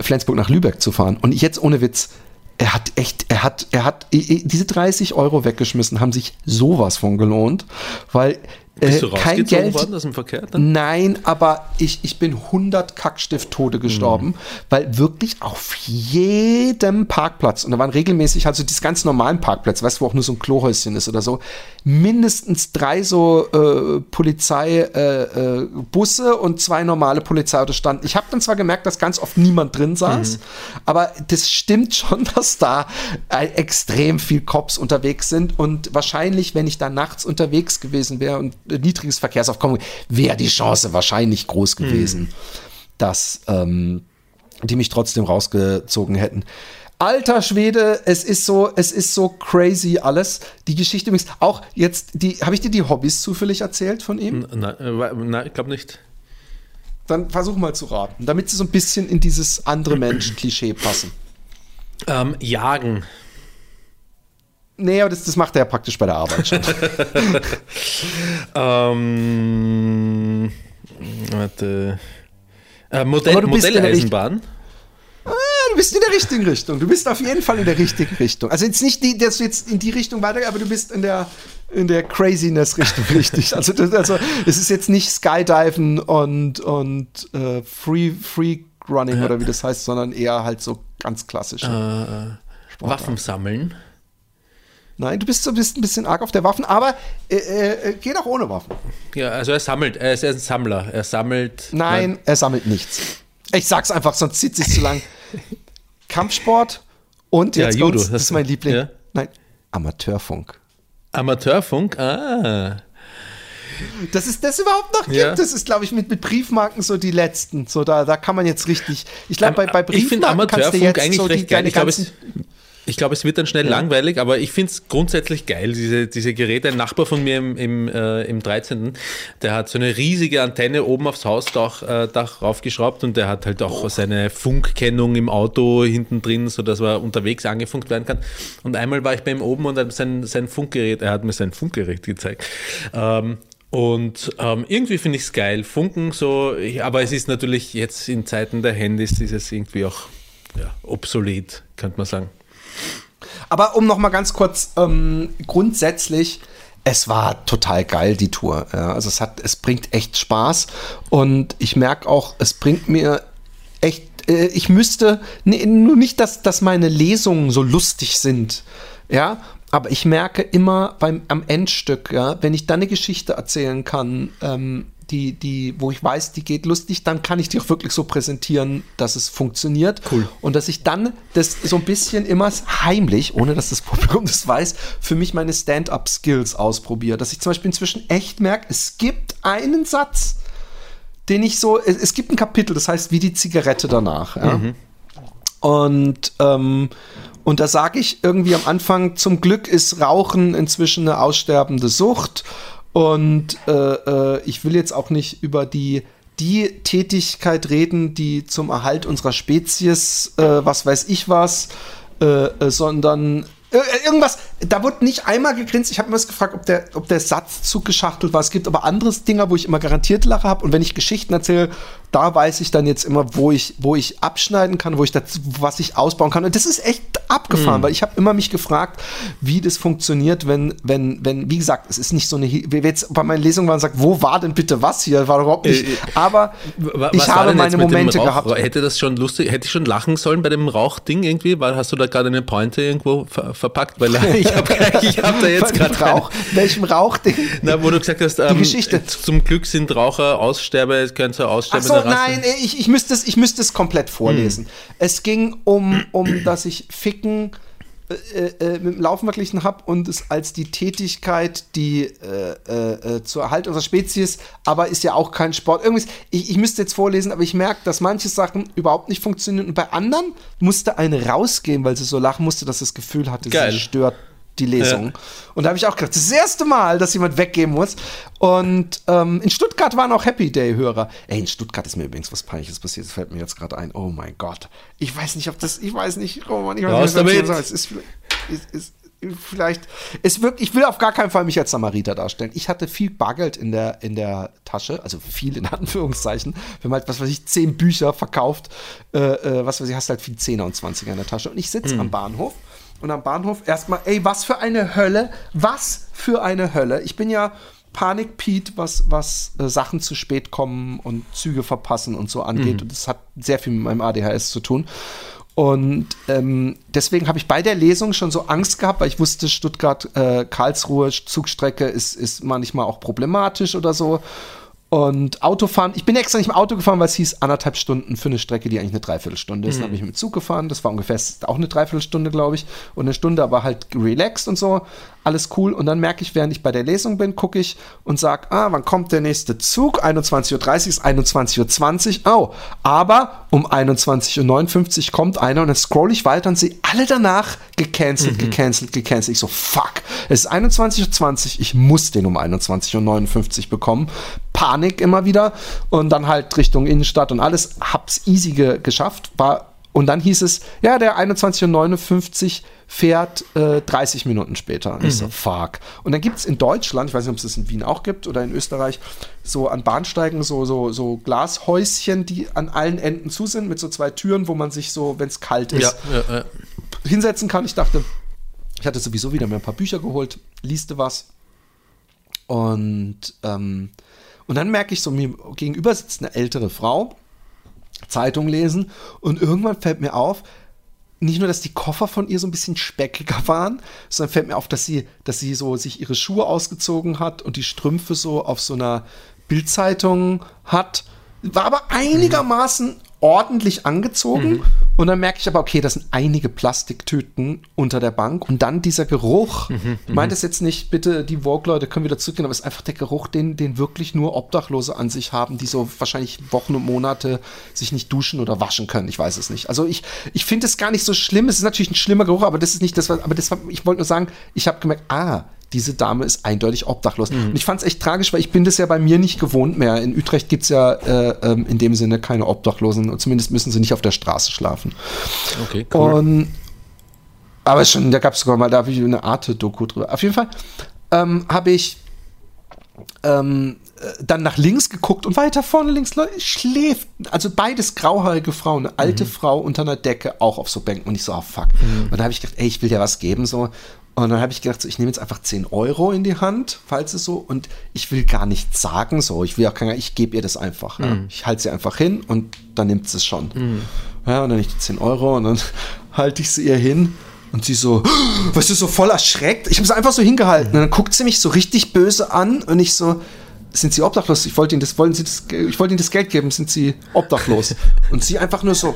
Flensburg nach Lübeck zu fahren. Und jetzt ohne Witz, er hat echt, er hat, er hat, diese 30 Euro weggeschmissen, haben sich sowas von gelohnt, weil Bist du Äh, kein rausgezogen Geld. worden aus dem Verkehr? Dann? Nein, aber ich, ich bin 100 Kackstift-Tode gestorben, weil wirklich auf jedem Parkplatz, und da waren regelmäßig, also diese ganz normalen Parkplätze, weißt du, wo auch nur so ein Klohäuschen ist oder so, mindestens drei so äh, Polizeibusse äh, äh, und zwei normale Polizeiautos standen. Ich habe dann zwar gemerkt, dass ganz oft niemand drin saß, aber das stimmt schon, dass da äh, extrem viel Cops unterwegs sind und wahrscheinlich, wenn ich da nachts unterwegs gewesen wäre und niedriges Verkehrsaufkommen, wäre die Chance wahrscheinlich groß gewesen, dass ähm, die mich trotzdem rausgezogen hätten. Alter Schwede, es ist so, es ist so crazy alles. Die Geschichte übrigens auch jetzt, die, habe ich dir die Hobbys zufällig erzählt von ihm? Nein, äh, ich glaube nicht. Dann versuch mal zu raten, damit sie so ein bisschen in dieses andere Mensch-Klischee passen. Ähm, jagen. Nee, aber das, das macht er ja praktisch bei der Arbeit schon. Ähm, warte. Äh, Modell, Aber du bist in der Modelleisenbahn. Ah, du bist in der richtigen Richtung. Du bist auf jeden Fall in der richtigen Richtung. Also jetzt nicht, die, dass du jetzt in die Richtung weiter, aber du bist in der, in der Craziness-Richtung richtig. Also, das, also es ist jetzt nicht Skydiven und, und äh, Free, Free Running oder wie das heißt, sondern eher halt so ganz klassisch. Waffen sammeln. Nein, du bist so bist ein bisschen arg auf der Waffen, aber äh, äh, geht auch ohne Waffen. Ja, also er sammelt, er ist ein Sammler. Er sammelt. Nein, er sammelt nichts. Ich sag's einfach, sonst zieht sich zu lang. Kampfsport und Ja, jetzt Judo, kommt's, das- ist mein Liebling. ja. Nein, Amateurfunk. Amateurfunk, ah. Das ist das überhaupt noch gibt. Ja. Das ist, glaube ich, mit, mit Briefmarken so die letzten. So da, da kann man jetzt richtig. Ich glaube, bei, bei ich finde Briefmarken kannst du Amateurfunk jetzt eigentlich so die, recht geil. Ich glaube, es. Ich glaube, es wird dann schnell langweilig, aber ich finde es grundsätzlich geil, diese, diese Geräte. Ein Nachbar von mir im, im, äh, im 13., der hat so eine riesige Antenne oben aufs Hausdach äh, Dach raufgeschraubt und der hat halt auch seine Funkkennung im Auto hinten drin, sodass er unterwegs angefunkt werden kann. Und einmal war ich bei ihm oben und hat sein, sein Funkgerät, er hat mir sein Funkgerät gezeigt. Ähm, und ähm, irgendwie finde ich es geil. Funken so, aber es ist natürlich jetzt in Zeiten der Handys ist es irgendwie auch ja, obsolet, könnte man sagen. Aber um noch mal ganz kurz ähm, grundsätzlich. Es war total geil, die Tour. Ja, also es hat, es bringt echt Spaß. Und ich merke auch, es bringt mir echt, äh, ich müsste, nee, nur nicht, dass, dass meine Lesungen so lustig sind. Ja, aber ich merke immer beim, am Endstück, ja, wenn ich dann eine Geschichte erzählen kann, ähm, die, die, wo ich weiß, die geht lustig, dann kann ich die auch wirklich so präsentieren, dass es funktioniert. Cool. Und dass ich dann das so ein bisschen immer heimlich, ohne dass das Publikum das weiß, für mich meine Stand-up-Skills ausprobiere. Dass ich zum Beispiel inzwischen echt merke, es gibt einen Satz, den ich so, es, es gibt ein Kapitel, das heißt wie die Zigarette danach. Ja? Und, ähm, und da sage ich irgendwie am Anfang, zum Glück ist Rauchen inzwischen eine aussterbende Sucht. Und äh, äh, ich will jetzt auch nicht über die, die Tätigkeit reden, die zum Erhalt unserer Spezies, äh, was weiß ich was, äh, äh, sondern äh, irgendwas, da wurde nicht einmal gegrinst. Ich habe mir was gefragt, ob der, ob der Satz zugeschachtelt war. Es gibt aber anderes Dinger, wo ich immer garantiert Lache habe. Und wenn ich Geschichten erzähle, da weiß ich dann jetzt immer, wo ich, wo ich abschneiden kann, wo ich das, was ich ausbauen kann. Und das ist echt abgefahren, weil ich habe immer mich gefragt, wie das funktioniert, wenn, wenn, wenn, wie gesagt, es ist nicht so eine, wie wir jetzt bei meinen Lesungen waren, sagt, wo war denn bitte was hier? War überhaupt nicht. Äh, äh, aber Wa- ich war habe meine Momente gehabt. Hätte das schon lustig, hätte ich schon lachen sollen bei dem Rauchding irgendwie? Weil hast du da gerade eine Pointe irgendwo ver verpackt? Weil ich habe hab da jetzt gerade Rauch, welchem Rauchding? Na, wo du gesagt hast, ähm, Geschichte. zum Glück sind Raucher Aussterbe, es zur Ach aussterbenden so, Rasse. nein, ich, ich müsste es, ich müsste es komplett vorlesen. Hm. Es ging um, um, dass ich Ficken äh, äh, mit dem Laufen verglichen habe und es als die Tätigkeit, die äh, äh, äh, zur Erhalt unserer Spezies, aber ist ja auch kein Sport. Irgendwas, ich, ich müsste jetzt vorlesen, aber ich merke, dass manche Sachen überhaupt nicht funktionieren und bei anderen musste eine rausgehen, weil sie so lachen musste, dass sie das Gefühl hatte, Geil. sie stört die Lesung. Ja. Und da habe ich auch gedacht, das ist das erste Mal, dass jemand weggehen muss. Und ähm, in Stuttgart waren auch Happy Day-Hörer. Ey, in Stuttgart ist mir übrigens was Peinliches passiert. Das fällt mir jetzt gerade ein. Oh mein Gott. Ich weiß nicht, ob das, ich weiß nicht, Mann, ich weiß Raus nicht, was damit. soll. Es ist, vielleicht- es ist vielleicht, es wirkt, ich will auf gar keinen Fall mich als Samariter darstellen. Ich hatte viel Bargeld in der, in der Tasche, also viel in Anführungszeichen. Wir haben halt, was weiß ich, zehn Bücher verkauft, äh, äh, was weiß ich, hast halt viel Zehner und Zwanziger in der Tasche. Und ich sitze am Bahnhof und am Bahnhof erstmal, ey, was für eine Hölle, was für eine Hölle. Ich bin ja Panik-Pete, was, was äh, Sachen zu spät kommen und Züge verpassen und so angeht. Und das hat sehr viel mit meinem ADHS zu tun. Und ähm, deswegen habe ich bei der Lesung schon so Angst gehabt, weil ich wusste, Stuttgart-Karlsruhe Zugstrecke ist, ist manchmal auch problematisch oder so. Und Autofahren, ich bin extra nicht im Auto gefahren, weil es hieß anderthalb Stunden für eine Strecke, die eigentlich eine Dreiviertelstunde ist. Dann habe ich mit dem Zug gefahren, das war ungefähr auch eine Dreiviertelstunde, glaube ich. Und eine Stunde aber halt relaxed und so. Alles cool. Und dann merke ich, während ich bei der Lesung bin, gucke ich und sage, ah, wann kommt der nächste Zug? 21.30 Uhr ist 21.20 Uhr. Oh, aber um 21.59 Uhr kommt einer und dann scroll ich weiter und sehe alle danach gecancelt, gecancelt, gecancelt. Ich so, fuck, es ist 21.20 Uhr, ich muss den um 21.59 Uhr bekommen. Panik immer wieder und dann halt Richtung Innenstadt und alles. Hab's easy ge geschafft. War, und dann hieß es, ja, der 21.59 Uhr fährt äh, 30 Minuten später. Und ich so, fuck. Und dann gibt es in Deutschland, ich weiß nicht, ob es das in Wien auch gibt oder in Österreich, so an Bahnsteigen so, so, so Glashäuschen, die an allen Enden zu sind, mit so zwei Türen, wo man sich so, wenn es kalt ist, Ja, ja, ja. hinsetzen kann. Ich dachte, ich hatte sowieso wieder mir ein paar Bücher geholt, lieste was. Und, ähm, und dann merke ich so, mir gegenüber sitzt eine ältere Frau, Zeitung lesen und irgendwann fällt mir auf, nicht nur, dass die Koffer von ihr so ein bisschen speckiger waren, sondern fällt mir auf, dass sie, dass sie so sich ihre Schuhe ausgezogen hat und die Strümpfe so auf so einer Bildzeitung hat. War aber einigermaßen ordentlich angezogen. Und dann merke ich aber, okay, das sind einige Plastiktüten unter der Bank. Und dann dieser Geruch. ich meine das jetzt nicht, bitte, die Vogue-Leute können wieder zurückgehen, aber es ist einfach der Geruch, den, den wirklich nur Obdachlose an sich haben, die so wahrscheinlich Wochen und Monate sich nicht duschen oder waschen können. Ich weiß es nicht. Also ich, ich finde es gar nicht so schlimm. Es ist natürlich ein schlimmer Geruch, aber das ist nicht das, was, aber das ich wollte nur sagen, ich habe gemerkt, ah, diese Dame ist eindeutig obdachlos. Und ich fand es echt tragisch, weil ich bin das ja bei mir nicht gewohnt mehr. In Utrecht gibt es ja äh, ähm, in dem Sinne keine Obdachlosen. Und zumindest müssen sie nicht auf der Straße schlafen. Okay, cool. Und aber schon, da gab es sogar mal, da habe ich eine Arte-Doku drüber. Auf jeden Fall ähm, habe ich ähm, äh, dann nach links geguckt und weiter vorne links schläft. Also beides grauhaarige Frauen, eine alte Frau unter einer Decke, auch auf so Bänken. Und ich so, oh fuck. Und dann habe ich gedacht, ey, ich will dir was geben. so Und dann habe ich gedacht, so, ich nehme jetzt einfach 10 Euro in die Hand, falls es so, und ich will gar nichts sagen, so. Ich will auch keiner, ich gebe ihr das einfach. Ja. Ich halte sie einfach hin und dann nimmt sie es schon. Ja, und dann ich die 10 Euro und dann halte ich sie ihr hin. Und sie so, weißt du, so voll erschreckt. Ich habe sie einfach so hingehalten. Und dann guckt sie mich so richtig böse an und ich so, sind Sie obdachlos? Ich wollte Ihnen das, wollen Sie das, ich wollte Ihnen das Geld geben, sind Sie obdachlos? Und sie einfach nur so,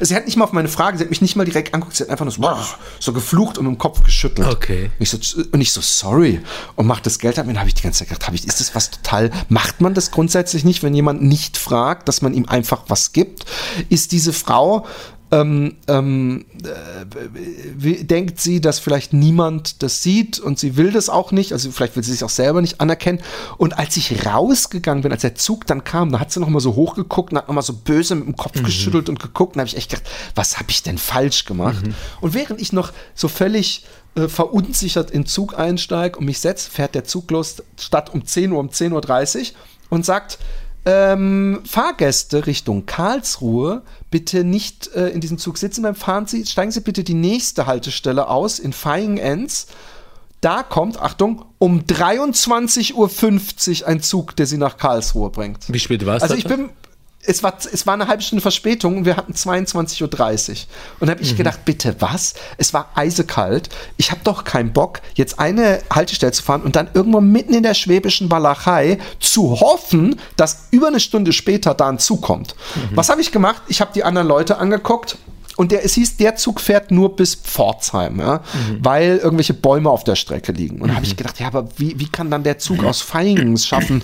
sie hat nicht mal auf meine Frage, sie hat mich nicht mal direkt angeguckt, sie hat einfach nur so, so geflucht und dem Kopf geschüttelt. Okay. Und ich so, und ich so, sorry. Und macht das Geld ab. Und dann habe ich die ganze Zeit gedacht, habe ich, ist das was total, macht man das grundsätzlich nicht, wenn jemand nicht fragt, dass man ihm einfach was gibt? Ist diese Frau, ähm, ähm, äh, wie- denkt sie, dass vielleicht niemand das sieht und sie will das auch nicht, also vielleicht will sie sich auch selber nicht anerkennen. Und als ich rausgegangen bin, als der Zug dann kam, da hat sie noch mal so hochgeguckt und hat noch mal so böse mit dem Kopf geschüttelt und geguckt und habe ich echt gedacht, was habe ich denn falsch gemacht? Und während ich noch so völlig äh, verunsichert in den Zug einsteige und mich setze, fährt der Zug los, statt um 10 Uhr, um 10.30 Uhr und sagt, ähm, Fahrgäste Richtung Karlsruhe bitte nicht äh, in diesem Zug sitzen beim Fahren. Sie, steigen Sie bitte die nächste Haltestelle aus in Flying Ends. Da kommt, Achtung, um 23.50 Uhr ein Zug, der Sie nach Karlsruhe bringt. Wie spät war es? Also ich bin, es war, es war eine halbe Stunde Verspätung und wir hatten 22.30 Uhr. Und habe ich gedacht, bitte was? Es war eisekalt. Ich habe doch keinen Bock, jetzt eine Haltestelle zu fahren und dann irgendwo mitten in der schwäbischen Walachei zu hoffen, dass über eine Stunde später da ein Zug kommt. Was habe ich gemacht? Ich habe die anderen Leute angeguckt. Und der, es hieß, der Zug fährt nur bis Pforzheim, ja, weil irgendwelche Bäume auf der Strecke liegen. Und da habe ich gedacht, ja, aber wie, wie kann dann der Zug aus Feigen es schaffen,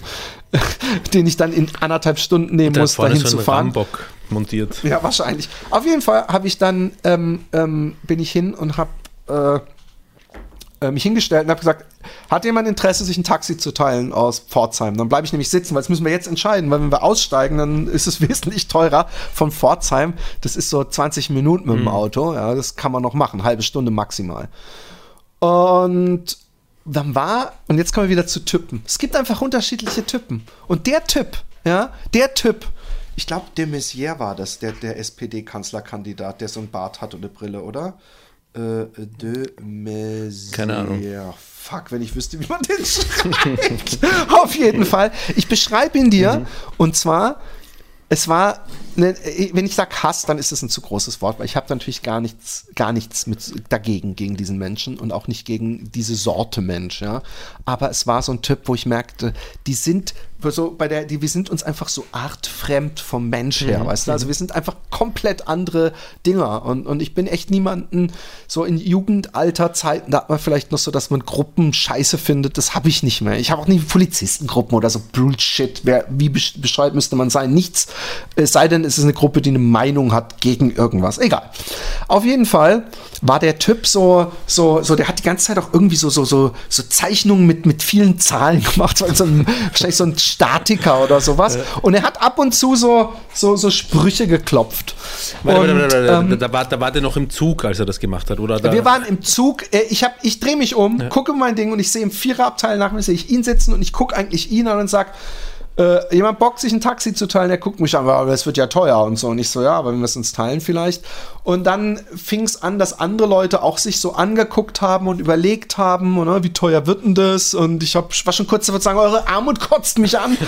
den ich dann in anderthalb Stunden nehmen da muss, dahin so zu fahren? Rambock montiert. Ja, wahrscheinlich. Auf jeden Fall habe ich dann, ähm, ähm, bin ich hin und habe äh, äh, mich hingestellt und habe gesagt, hat jemand Interesse, sich ein Taxi zu teilen aus Pforzheim? Dann bleibe ich nämlich sitzen, weil das müssen wir jetzt entscheiden, weil wenn wir aussteigen, dann ist es wesentlich teurer von Pforzheim. Das ist so 20 Minuten mit dem Auto, ja, das kann man noch machen, halbe Stunde maximal. Und dann war, und jetzt kommen wir wieder zu Typen. Es gibt einfach unterschiedliche Typen. Und der Typ, ja, der Typ, ich glaube, de Maizière war das, der, der SPD-Kanzlerkandidat, der so ein Bart hat und eine Brille, oder? Äh, de Maizière. Keine Ahnung. Fuck, wenn ich wüsste, wie man den schreibt. Auf jeden Fall. Ich beschreibe ihn dir. Und zwar, es war, ne, wenn ich sage Hass, dann ist es ein zu großes Wort, weil ich habe natürlich gar nichts, gar nichts mit dagegen gegen diesen Menschen und auch nicht gegen diese Sorte Mensch, ja. Aber es war so ein Typ, wo ich merkte, die sind so bei der, die, wir sind uns einfach so artfremd vom Mensch her, weißt du? Also wir sind einfach komplett andere Dinger. Und, und ich bin echt niemanden, so in Jugendalterzeiten, da hat man vielleicht noch so, dass man Gruppen scheiße findet, das habe ich nicht mehr. Ich habe auch nie Polizistengruppen oder so Bullshit. Wer, wie besch- bescheuert müsste man sein? Nichts. Es sei denn, es ist eine Gruppe, die eine Meinung hat gegen irgendwas. Egal. Auf jeden Fall war der Typ so, so, so, der hat die ganze Zeit auch irgendwie so, so, so, so Zeichnungen mit, mit vielen Zahlen gemacht. So ein, wahrscheinlich so ein Statiker oder sowas. Und er hat ab und zu so, so, so Sprüche geklopft. Warte, Und, warte, warte, ähm, da, war, da war der noch im Zug, als er das gemacht hat, oder? Da, wir waren im Zug, äh, ich, hab- ich drehe mich um, gucke mein Ding und ich sehe im Viererabteil nach mir, sehe ich ihn sitzen und ich gucke eigentlich ihn an und sag, äh, jemand bockt sich ein Taxi zu teilen, der guckt mich an, aber das wird ja teuer und so. Und ich so, ja, aber wenn wir es uns teilen vielleicht. Und dann fing es an, dass andere Leute auch sich so angeguckt haben und überlegt haben, und, äh, wie teuer wird denn das? Und ich hab, war schon kurz zu sagen, eure Armut kotzt mich an.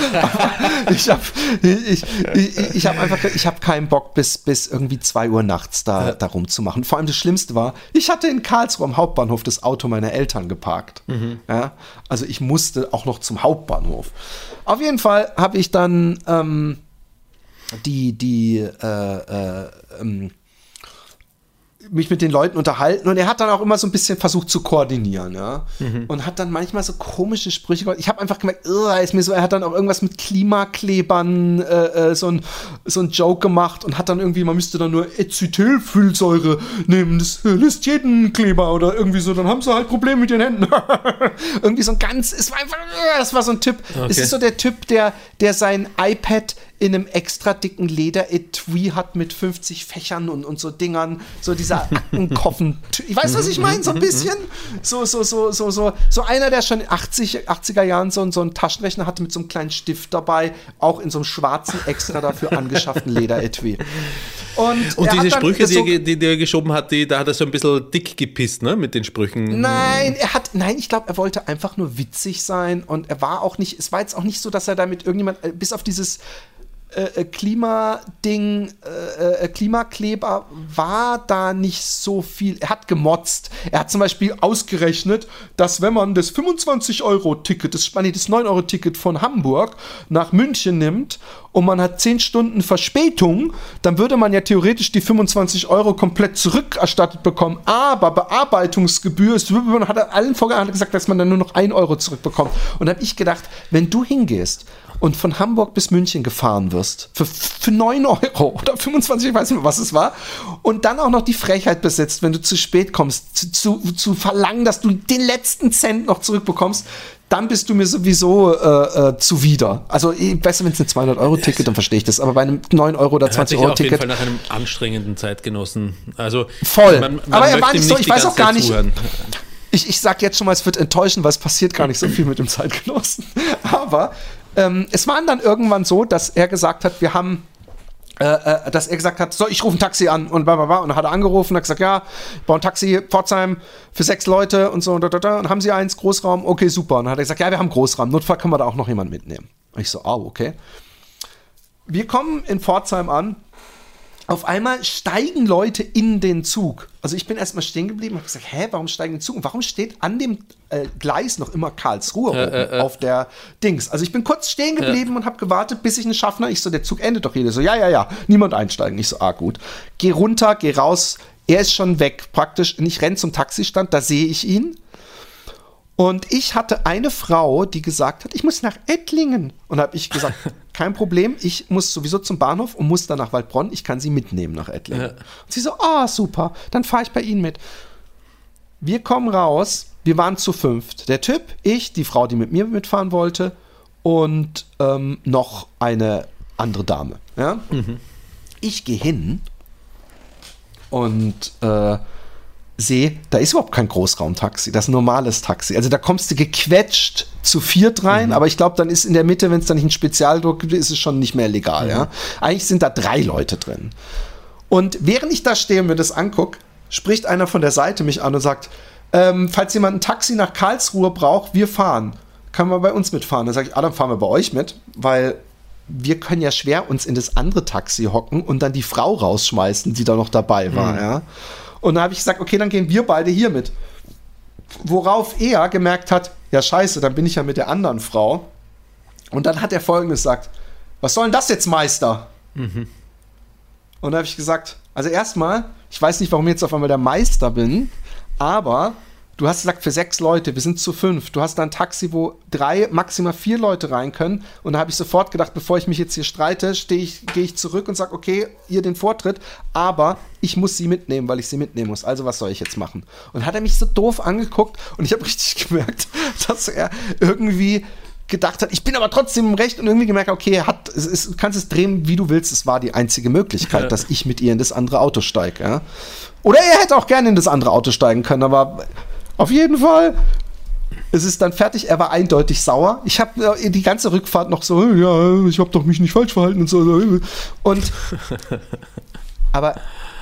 Ich habe ich, ich, ich hab einfach, ich habe keinen Bock, bis, bis irgendwie 2 Uhr nachts da, da rumzumachen. Vor allem das Schlimmste war, ich hatte in Karlsruhe am Hauptbahnhof das Auto meiner Eltern geparkt. Ja, also ich musste auch noch zum Hauptbahnhof. Auf jeden Fall habe ich dann ähm, die, die, äh, äh, ähm, mich mit den Leuten unterhalten und er hat dann auch immer so ein bisschen versucht zu koordinieren, ja. Und hat dann manchmal so komische Sprüche gemacht. Ich habe einfach gemerkt, "Ugh, er ist mir so, er hat dann auch irgendwas mit Klimaklebern äh, äh, so ein so ein Joke gemacht und hat dann irgendwie, man müsste dann nur Acetylfüllsäure nehmen, das löst jeden Kleber oder irgendwie so, dann haben sie halt Probleme mit den Händen. irgendwie so ein ganz, es war einfach, das war so ein Typ. Es Okay. ist so der Typ, der, der sein iPad in einem extra dicken Lederetui hat mit 50 Fächern und, und so Dingern, so dieser Aktenkoffen. Ich weiß, was ich meine, so ein bisschen. So, so, so, so, so, so einer, der schon in 80, 80er Jahren so, so einen Taschenrechner hatte mit so einem kleinen Stift dabei, auch in so einem schwarzen, extra dafür angeschafften Lederetui. Und, Und diese Sprüche, so- die, er die, er geschoben hat, die, da hat er so ein bisschen dick gepisst, ne? Mit den Sprüchen. Nein, er hat, nein, ich glaube, er wollte einfach nur witzig sein und er war auch nicht, es war jetzt auch nicht so, dass er da mit irgendjemand, äh, bis auf dieses äh, äh, Klimading, äh, äh, Klimakleber war da nicht so viel. Er hat gemotzt. Er hat zum Beispiel ausgerechnet, dass wenn man das 25-Euro-Ticket, das, nee, das 9-Euro-Ticket von Hamburg nach München nimmt und man hat 10 Stunden Verspätung, dann würde man ja theoretisch die 25 Euro komplett zurückerstattet bekommen. Aber Bearbeitungsgebühr ist, man hat allen vorgehalten gesagt, dass man dann nur noch 1 Euro zurückbekommt. Und da habe ich gedacht, wenn du hingehst und von Hamburg bis München gefahren wirst, für, für 9 Euro oder 25, ich weiß nicht mehr, was es war, und dann auch noch die Frechheit besitzt, wenn du zu spät kommst, zu, zu, zu verlangen, dass du den letzten Cent noch zurückbekommst, dann bist du mir sowieso äh, äh, zuwider. Also, eh, besser, wenn es ein 200-Euro-Ticket, dann verstehe ich das. Aber bei einem 9 Euro oder Er hat sich auf jeden 20-Euro-Ticket. Fall nach einem anstrengenden Zeitgenossen. Also Voll. Man, man Aber er war nicht so, ich weiß auch gar nicht- zuhören. Ich, ich sag jetzt schon mal, es wird enttäuschen, weil es passiert gar nicht so viel mit dem Zeitgenossen. Aber ähm, es war dann irgendwann so, dass er gesagt hat, wir haben äh, äh, dass er gesagt hat, so, ich rufe ein Taxi an und bla, bla, bla. Und dann hat er angerufen und hat gesagt, ja, ich brauche ein Taxi, Pforzheim für sechs Leute und so und da, da, da. Und haben sie eins, Großraum, okay, super. Und dann hat er gesagt, ja, wir haben Großraum, Notfall können wir da auch noch jemanden mitnehmen. Und ich so, oh, okay. Wir kommen in Pforzheim an. Auf einmal steigen Leute in den Zug. Also ich bin erstmal stehen geblieben und habe gesagt, hä, warum steigen die Zug? Und warum steht an dem äh, Gleis noch immer Karlsruhe oben auf der Dings? Also ich bin kurz stehen geblieben und habe gewartet, bis ich einen Schaffner, ich so, der Zug endet doch hier. So, ja, ja, ja, niemand einsteigen. Ich so, ah, gut. Geh runter, geh raus. Er ist schon weg, praktisch. Und ich renn zum Taxistand, da sehe ich ihn. Und ich hatte eine Frau, die gesagt hat, ich muss nach Ettlingen. Und habe ich gesagt, kein Problem, ich muss sowieso zum Bahnhof und muss dann nach Waldbronn, ich kann sie mitnehmen nach Ettlingen. Und sie so, ah, super, dann fahre ich bei Ihnen mit. Wir kommen raus, wir waren zu fünft. Der Typ, ich, die Frau, die mit mir mitfahren wollte und ähm, noch eine andere Dame. Ja? Ich gehe hin und äh, sehe, da ist überhaupt kein Großraumtaxi, das ist ein normales Taxi. Also da kommst du gequetscht zu viert rein, aber ich glaube, dann ist in der Mitte, wenn es dann nicht einen Spezialdruck gibt, ist es schon nicht mehr legal. Ja? Eigentlich sind da drei Leute drin. Und während ich da stehe und mir das angucke, spricht einer von der Seite mich an und sagt, ähm, falls jemand ein Taxi nach Karlsruhe braucht, wir fahren. Kann man bei uns mitfahren? Dann sage ich, ah, dann fahren wir bei euch mit, weil wir können ja schwer uns in das andere Taxi hocken und dann die Frau rausschmeißen, die da noch dabei war, ja. Und dann habe ich gesagt, okay, dann gehen wir beide hier mit. Worauf er gemerkt hat, ja scheiße, dann bin ich ja mit der anderen Frau. Und dann hat er folgendes gesagt, was soll denn das jetzt, Meister? Und da habe ich gesagt, also erstmal, ich weiß nicht, warum ich jetzt auf einmal der Meister bin, aber du hast gesagt, für sechs Leute, wir sind zu fünf. Du hast da ein Taxi, wo drei, maximal vier Leute rein können. Und da habe ich sofort gedacht, bevor ich mich jetzt hier streite, stehe ich, gehe ich zurück und sage, okay, ihr den Vortritt, aber ich muss sie mitnehmen, weil ich sie mitnehmen muss. Also was soll ich jetzt machen? Und hat er mich so doof angeguckt und ich habe richtig gemerkt, dass er irgendwie gedacht hat, ich bin aber trotzdem im Recht und irgendwie gemerkt, okay, er hat, es ist, du kannst es drehen, wie du willst. Es war die einzige Möglichkeit, Ja. dass ich mit ihr in das andere Auto steige. Ja? Oder er hätte auch gerne in das andere Auto steigen können, aber auf jeden Fall. Es ist dann fertig. Er war eindeutig sauer. Ich habe äh, die ganze Rückfahrt noch so, ja, ich habe doch mich nicht falsch verhalten und so. Und aber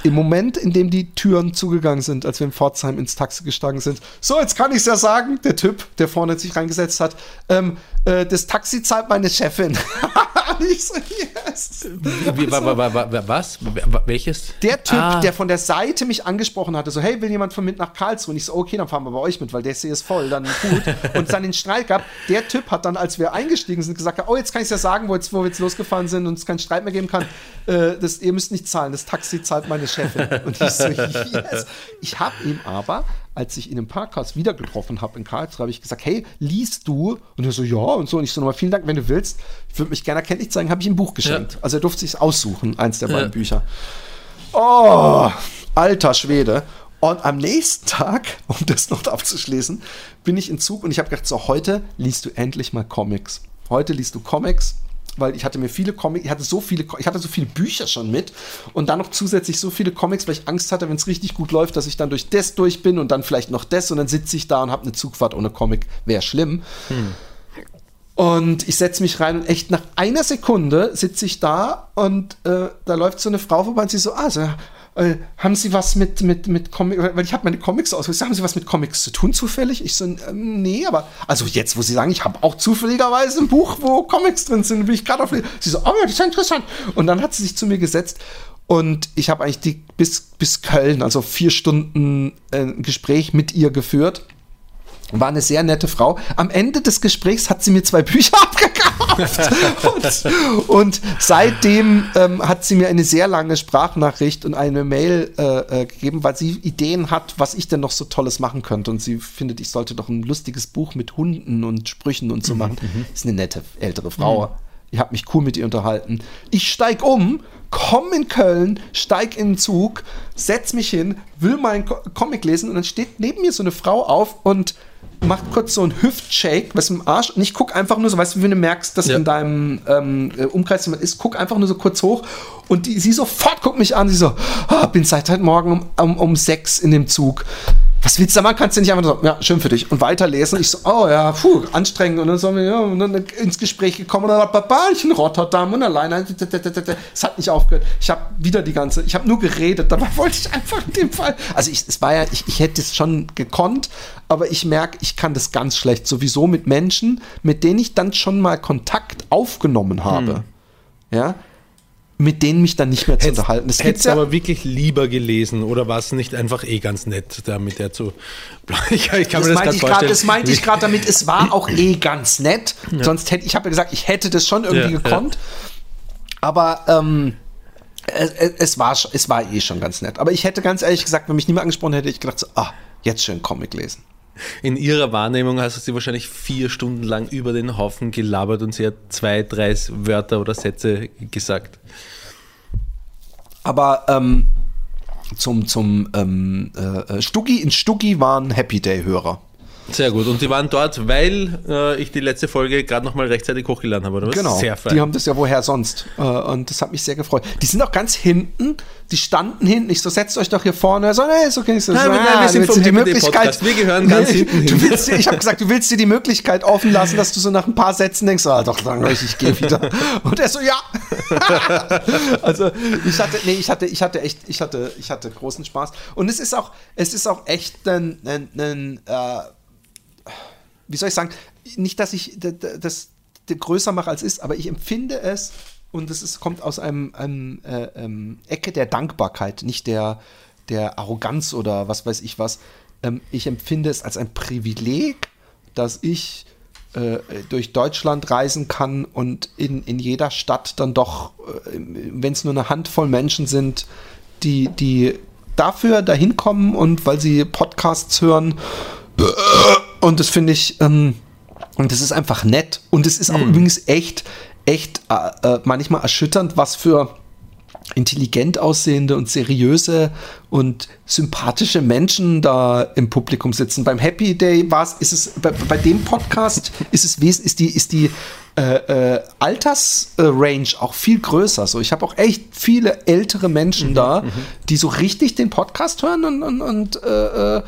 im Moment, in dem die Türen zugegangen sind, als wir in Pforzheim ins Taxi gestiegen sind, so, jetzt kann ich es ja sagen, der Typ, der vorne sich reingesetzt hat, ähm, äh, das Taxi zahlt meine Chefin. Ich so, yes. Wie, wa, wa, wa, wa, was? Wa- Welches? Der Typ, Ah. der von der Seite mich angesprochen hatte, so, hey, will jemand von mit nach Karlsruhe? Und ich so, okay, dann fahren wir bei euch mit, weil der See ist voll, dann gut. Und es dann den Streit gab. Der Typ hat dann, als wir eingestiegen sind, gesagt, oh, jetzt kann ich es ja sagen, wo, jetzt, wo wir jetzt losgefahren sind und es keinen Streit mehr geben kann. Äh, das, ihr müsst nicht zahlen, das Taxi zahlt meine Chefin. Und ich so, yes. Ich habe ihm aber, als ich ihn im Parkhaus wieder getroffen habe in Karlsruhe, habe ich gesagt, hey, liest du? Und er so, ja, und so. Und ich so, nochmal, vielen Dank, wenn du willst. Ich würde mich gerne erkenntlich zeigen, habe ich ihm ein Buch geschenkt. Also er durfte sich aussuchen, eins der beiden Bücher. Oh, alter Schwede. Und am nächsten Tag, um das noch abzuschließen, bin ich in Zug und ich habe gedacht, so heute liest du endlich mal Comics. Heute liest du Comics, weil ich hatte mir viele Comics, ich hatte so viele, ich hatte so viele Bücher schon mit und dann noch zusätzlich so viele Comics, weil ich Angst hatte, wenn es richtig gut läuft, dass ich dann durch das durch bin und dann vielleicht noch das und dann sitze ich da und habe eine Zugfahrt ohne Comic, wäre schlimm. Und ich setze mich rein und echt nach einer Sekunde sitze ich da und äh, da läuft so eine Frau vorbei und sie so, ah, so, äh, haben Sie was mit, mit, mit Comics, weil ich habe meine Comics aus, haben Sie was mit Comics zu tun zufällig? Ich so, ähm, nee, aber, also jetzt, wo Sie sagen, ich habe auch zufälligerweise ein Buch, wo Comics drin sind, bin ich gerade auf, sie so, oh, das ist ja interessant. Und dann hat sie sich zu mir gesetzt und ich habe eigentlich die, bis, bis Köln, also vier Stunden äh, Gespräch mit ihr geführt. War eine sehr nette Frau. Am Ende des Gesprächs hat sie mir zwei Bücher abgekauft. und, und seitdem ähm, hat sie mir eine sehr lange Sprachnachricht und eine Mail äh, äh, gegeben, weil sie Ideen hat, was ich denn noch so Tolles machen könnte. Und sie findet, ich sollte doch ein lustiges Buch mit Hunden und Sprüchen und so machen. Ist eine nette ältere Frau. Ich habe mich cool mit ihr unterhalten. Ich steig um, komm in Köln, steig in den Zug, setz mich hin, will meinen Co Comic lesen und dann steht neben mir so eine Frau auf und macht kurz so einen Hüftshake, was im Arsch und ich guck einfach nur so, weißt du, wenn du merkst, dass Ja. in deinem ähm, äh, Umkreis jemand ist, guck einfach nur so kurz hoch und die, sie sofort guckt mich an, sie so, ah, bin seit heute Morgen um, um, um sechs in dem Zug. Was willst du da machen? Kannst du nicht einfach so, ja, schön für dich. Und weiterlesen. Ich so, oh ja, puh, anstrengend. Und dann sind wir ja, und dann ins Gespräch gekommen. Und dann ich in Rotterdam und alleine. Es hat nicht aufgehört. Ich habe wieder die ganze, ich habe nur geredet. Dabei wollte ich einfach in dem Fall. Also ich, es war ja, ich, ich hätte es schon gekonnt, aber ich merke, ich kann das ganz schlecht. Sowieso mit Menschen, mit denen ich dann schon mal Kontakt aufgenommen habe. Ja. Mit denen mich dann nicht mehr zu unterhalten. Das Hättest du aber wirklich lieber gelesen oder war es nicht einfach eh ganz nett, da mit der zu. Ich, ich kann das, mir das meinte grad das meinte ich gerade damit, es war auch eh ganz nett. Sonst hätte ich habe ja gesagt, ich hätte das schon irgendwie Ja, gekonnt. Aber ähm, es, es, war, es war eh schon ganz nett. Aber ich hätte ganz ehrlich gesagt, wenn mich niemand angesprochen hätte, ich gedacht so, ah, jetzt schön Comic lesen. In ihrer Wahrnehmung hast du sie wahrscheinlich vier Stunden lang über den Haufen gelabert und sie hat zwei, drei Wörter oder Sätze gesagt. Aber ähm, zum, zum ähm, äh, Stuggi, in Stuggi waren Happy Day-Hörer. Sehr gut. Und die waren dort, weil äh, ich die letzte Folge gerade noch mal rechtzeitig hochgeladen habe, oder was? Genau. Sehr fein. Die haben das ja woher sonst. Äh, Und das hat mich sehr gefreut. Die sind auch ganz hinten. Die standen hinten. Ich so, setzt euch doch hier vorne. So, nee, ist okay. So, Nein, so, nein, ah, wir sind vom die Möglichkeit. Podcast. Wir gehören ganz hinten Du hin. willst, ich habe gesagt, du willst dir die Möglichkeit offen lassen, dass du so nach ein paar Sätzen denkst, ah, doch, dann ich, ich gehe wieder. Und er so, ja. also ich hatte, nee, ich hatte, ich hatte echt, ich hatte, ich hatte großen Spaß. Und es ist auch, es ist auch echt ein, ein, ein äh, wie soll ich sagen, nicht, dass ich das größer mache als ist, aber ich empfinde es und es ist, kommt aus einem, einem äh, ähm, Ecke der Dankbarkeit, nicht der, der Arroganz oder was weiß ich was. Ähm, ich empfinde es als ein Privileg, dass ich äh, durch Deutschland reisen kann und in, in jeder Stadt dann doch, äh, wenn es nur eine Handvoll Menschen sind, die, die dafür dahin kommen und weil sie Podcasts hören und das finde ich, ähm, und das ist einfach nett. Und es ist auch übrigens echt, echt äh, äh, manchmal erschütternd, was für intelligent aussehende und seriöse und sympathische Menschen da im Publikum sitzen. Beim Happy Day war es, ist es, bei, bei dem Podcast ist es, ist die, ist die äh, äh, Altersrange auch viel größer. So, ich habe auch echt viele ältere Menschen da, die so richtig den Podcast hören und, und, und äh, äh,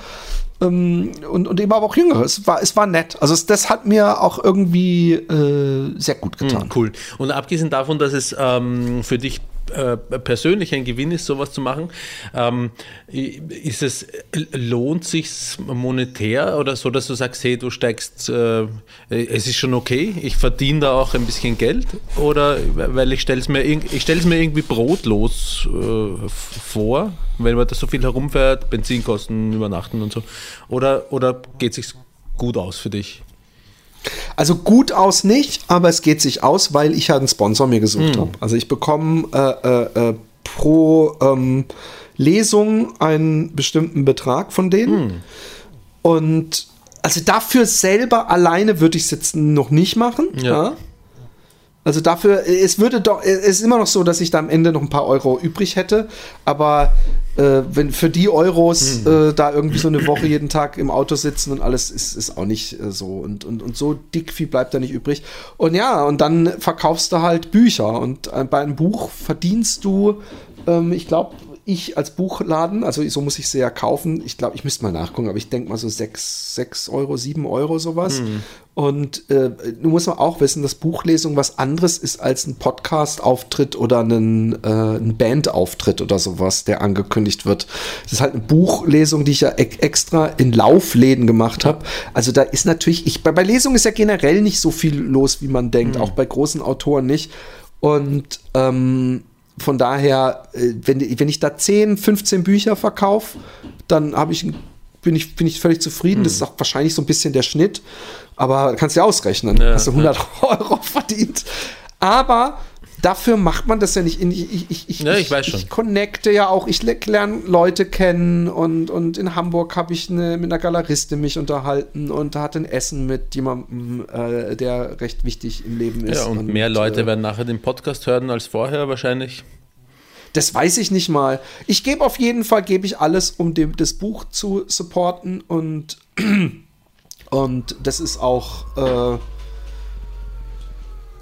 ähm, und, und eben aber auch Jüngere. Es war, es war nett. Also es, das hat mir auch irgendwie äh, sehr gut getan. Cool. Und abgesehen davon, dass es ähm, für dich äh, persönlich ein Gewinn ist, sowas zu machen, ähm, ist es, lohnt sich monetär oder so, dass du sagst, hey, du steigst, äh, es ist schon okay, ich verdiene da auch ein bisschen Geld? Oder weil ich stelle es mir, mir irgendwie brotlos äh, vor, wenn man da so viel herumfährt, Benzinkosten, Übernachten und so, oder, oder geht es sich gut aus für dich? Also gut aus nicht, aber es geht sich aus, weil ich ja einen Sponsor mir gesucht habe. Also ich bekomme äh, äh, äh, pro ähm, Lesung einen bestimmten Betrag von denen. Und also dafür selber alleine würde ich es jetzt noch nicht machen. Ja. Ja. Also dafür, es würde doch, es ist immer noch so, dass ich da am Ende noch ein paar Euro übrig hätte, aber äh, wenn für die Euros äh, da irgendwie so eine Woche jeden Tag im Auto sitzen und alles ist, ist auch nicht äh, so. Und, und, und so dick viel bleibt da nicht übrig. Und ja, und dann verkaufst du halt Bücher. Und äh, bei einem Buch verdienst du, ähm, ich glaube, ich als Buchladen, also so muss ich sie ja kaufen. Ich glaube, ich müsste mal nachgucken, aber ich denke mal so 6, 6 Euro, 7 Euro sowas. Und äh, du musst mal auch wissen, dass Buchlesung was anderes ist als ein Podcast-Auftritt oder ein, äh, ein Band-Auftritt oder sowas, der angekündigt wird. Das ist halt eine Buchlesung, die ich ja e extra in Laufläden gemacht habe. Also da ist natürlich, ich, bei, bei Lesung ist ja generell nicht so viel los, wie man denkt, auch bei großen Autoren nicht. Und ähm, von daher, äh, wenn, wenn ich da 10, 15 Bücher verkaufe, dann habe ich, bin, ich, bin ich völlig zufrieden. Das ist auch wahrscheinlich so ein bisschen der Schnitt. Aber kannst du ja ausrechnen. hast du 100 Euro verdient. Aber dafür macht man das ja nicht. Ich, ich, ich, Ja, ich weiß schon. Ich connecte ja auch. Ich le- lerne Leute kennen. Und, und in Hamburg habe ich eine, mit einer Galeristin mich unterhalten und hatte ein Essen mit jemandem, äh, der recht wichtig im Leben ist. Ja, und, mehr Leute äh, werden nachher den Podcast hören als vorher wahrscheinlich. Das weiß ich nicht mal. Ich gebe auf jeden Fall, gebe ich alles, um dem, das Buch zu supporten und, und das ist auch, äh,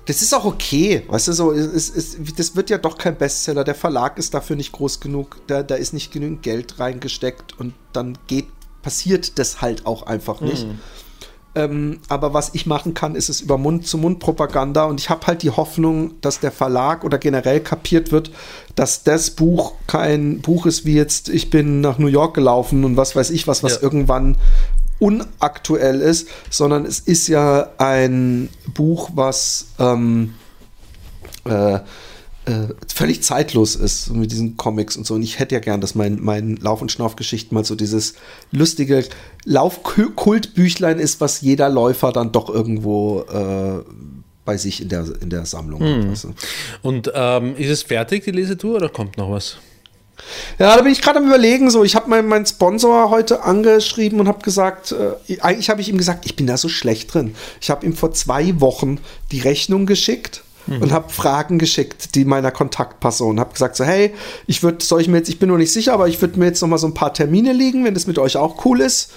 das ist auch okay, weißt du, so, es, es, das wird ja doch kein Bestseller, der Verlag ist dafür nicht groß genug, da, da ist nicht genügend Geld reingesteckt und dann geht, passiert das halt auch einfach nicht. Ähm, aber was ich machen kann, ist es über Mund-zu-Mund-Propaganda. Und ich habe halt die Hoffnung, dass der Verlag oder generell kapiert wird, dass das Buch kein Buch ist wie jetzt, ich bin nach New York gelaufen und was weiß ich was, was Ja. irgendwann unaktuell ist, sondern es ist ja ein Buch, was ähm, äh, äh, völlig zeitlos ist mit diesen Comics und so. Und ich hätte ja gern, dass mein, mein Lauf- und Schnaufgeschichten mal so dieses lustige Laufkultbüchlein ist, was jeder Läufer dann doch irgendwo äh, bei sich in der, in der Sammlung hat. weißt du. Und ähm, ist es fertig, die Lesetour, oder kommt noch was? Ja, da bin ich gerade am überlegen. So, ich habe meinen mein Sponsor heute angeschrieben und habe gesagt, äh, eigentlich habe ich ihm gesagt, ich bin da so schlecht drin. Ich habe ihm vor zwei Wochen die Rechnung geschickt und habe Fragen geschickt, die meiner Kontaktperson. Habe gesagt so, hey, ich würde, soll ich mir jetzt, ich bin nur nicht sicher, aber ich würde mir jetzt noch mal so ein paar Termine liegen, wenn das mit euch auch cool ist.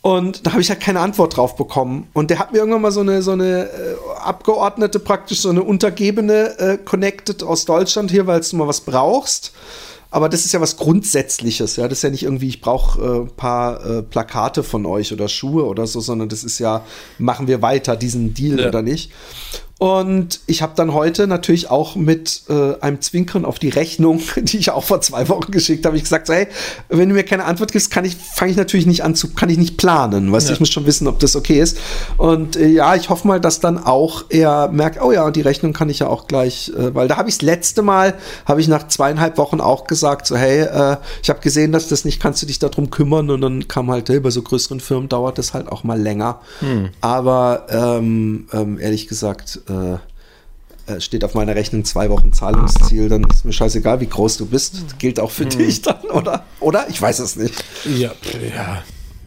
Und da habe ich halt keine Antwort drauf bekommen. Und der hat mir irgendwann mal so eine, so eine äh, Abgeordnete, praktisch so eine Untergebene äh, connected aus Deutschland hier, weil du mal was brauchst. Aber das ist ja was Grundsätzliches, ja. Das ist ja nicht irgendwie, ich brauche ein äh, paar äh, Plakate von euch oder Schuhe oder so, sondern das ist ja, machen wir weiter diesen Deal Ja. oder nicht. Und ich habe dann heute natürlich auch mit äh, einem Zwinkern auf die Rechnung, die ich auch vor zwei Wochen geschickt habe, ich gesagt, so, hey, wenn du mir keine Antwort gibst, kann ich, fange ich natürlich nicht an zu, kann ich nicht planen. Weißt du, Ja. ich muss schon wissen, ob das okay ist. Und äh, ja, ich hoffe mal, dass dann auch er merkt, oh ja, die Rechnung kann ich ja auch gleich, äh, weil da habe ich das letzte Mal, habe ich nach zweieinhalb Wochen auch gesagt, so, hey, äh, ich habe gesehen, dass das nicht, kannst du dich darum kümmern? Und dann kam halt, hey, bei so größeren Firmen dauert das halt auch mal länger. Aber ähm, ähm, ehrlich gesagt, äh, äh, steht auf meiner Rechnung zwei Wochen Zahlungsziel, dann ist mir scheißegal, wie groß du bist. Das gilt auch für dich dann, oder? Oder? Ich weiß es nicht. Ja, ja.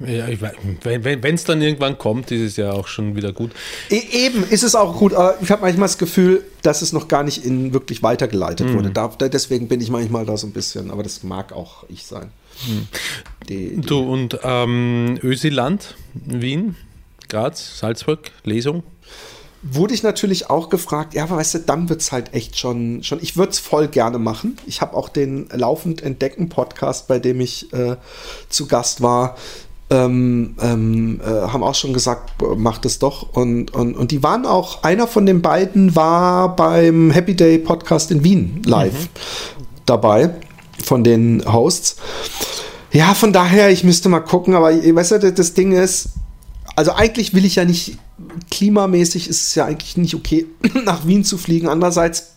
ja ich weiß, wenn es dann irgendwann kommt, ist es ja auch schon wieder gut. E eben ist es auch gut, aber ich habe manchmal das Gefühl, dass es noch gar nicht in wirklich weitergeleitet wurde. Da, deswegen bin ich manchmal da so ein bisschen, aber das mag auch ich sein. Die, die, Du und ähm, Ösiland, Wien, Graz, Salzburg, Lesung. Wurde ich natürlich auch gefragt, ja, aber weißt du, dann wird es halt echt schon, schon ich würde es voll gerne machen. Ich habe auch den Laufend Entdecken Podcast, bei dem ich äh, zu Gast war, ähm, ähm, äh, haben auch schon gesagt, b- mach das doch. Und, und, und die waren auch, einer von den beiden war beim Happy Day Podcast in Wien live dabei, von den Hosts. Ja, von daher, ich müsste mal gucken, aber weißt du, das Ding ist, also eigentlich will ich ja nicht, klimamäßig ist es ja eigentlich nicht okay, nach Wien zu fliegen. Andererseits,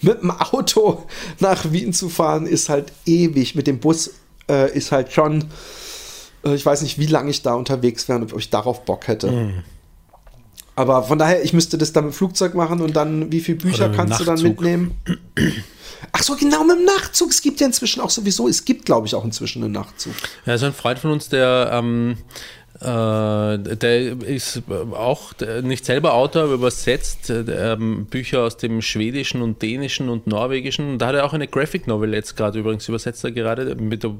mit dem Auto nach Wien zu fahren, ist halt ewig. Mit dem Bus äh, ist halt schon, äh, ich weiß nicht, wie lange ich da unterwegs wäre und ob ich darauf Bock hätte. Aber von daher, ich müsste das dann mit dem Flugzeug machen und dann, wie viele Bücher kannst du dann Nachtzug. mitnehmen? Ach so, genau, mit dem Nachtzug. Es gibt ja inzwischen auch sowieso, es gibt, glaube ich, auch inzwischen einen Nachtzug. Ja, also ein Freund von uns, der, ähm, äh, der ist auch der- nicht selber Autor, aber übersetzt äh, ähm, Bücher aus dem Schwedischen und Dänischen und Norwegischen. Und da hat er auch eine Graphic Novel jetzt gerade übrigens übersetzt, er gerade, der-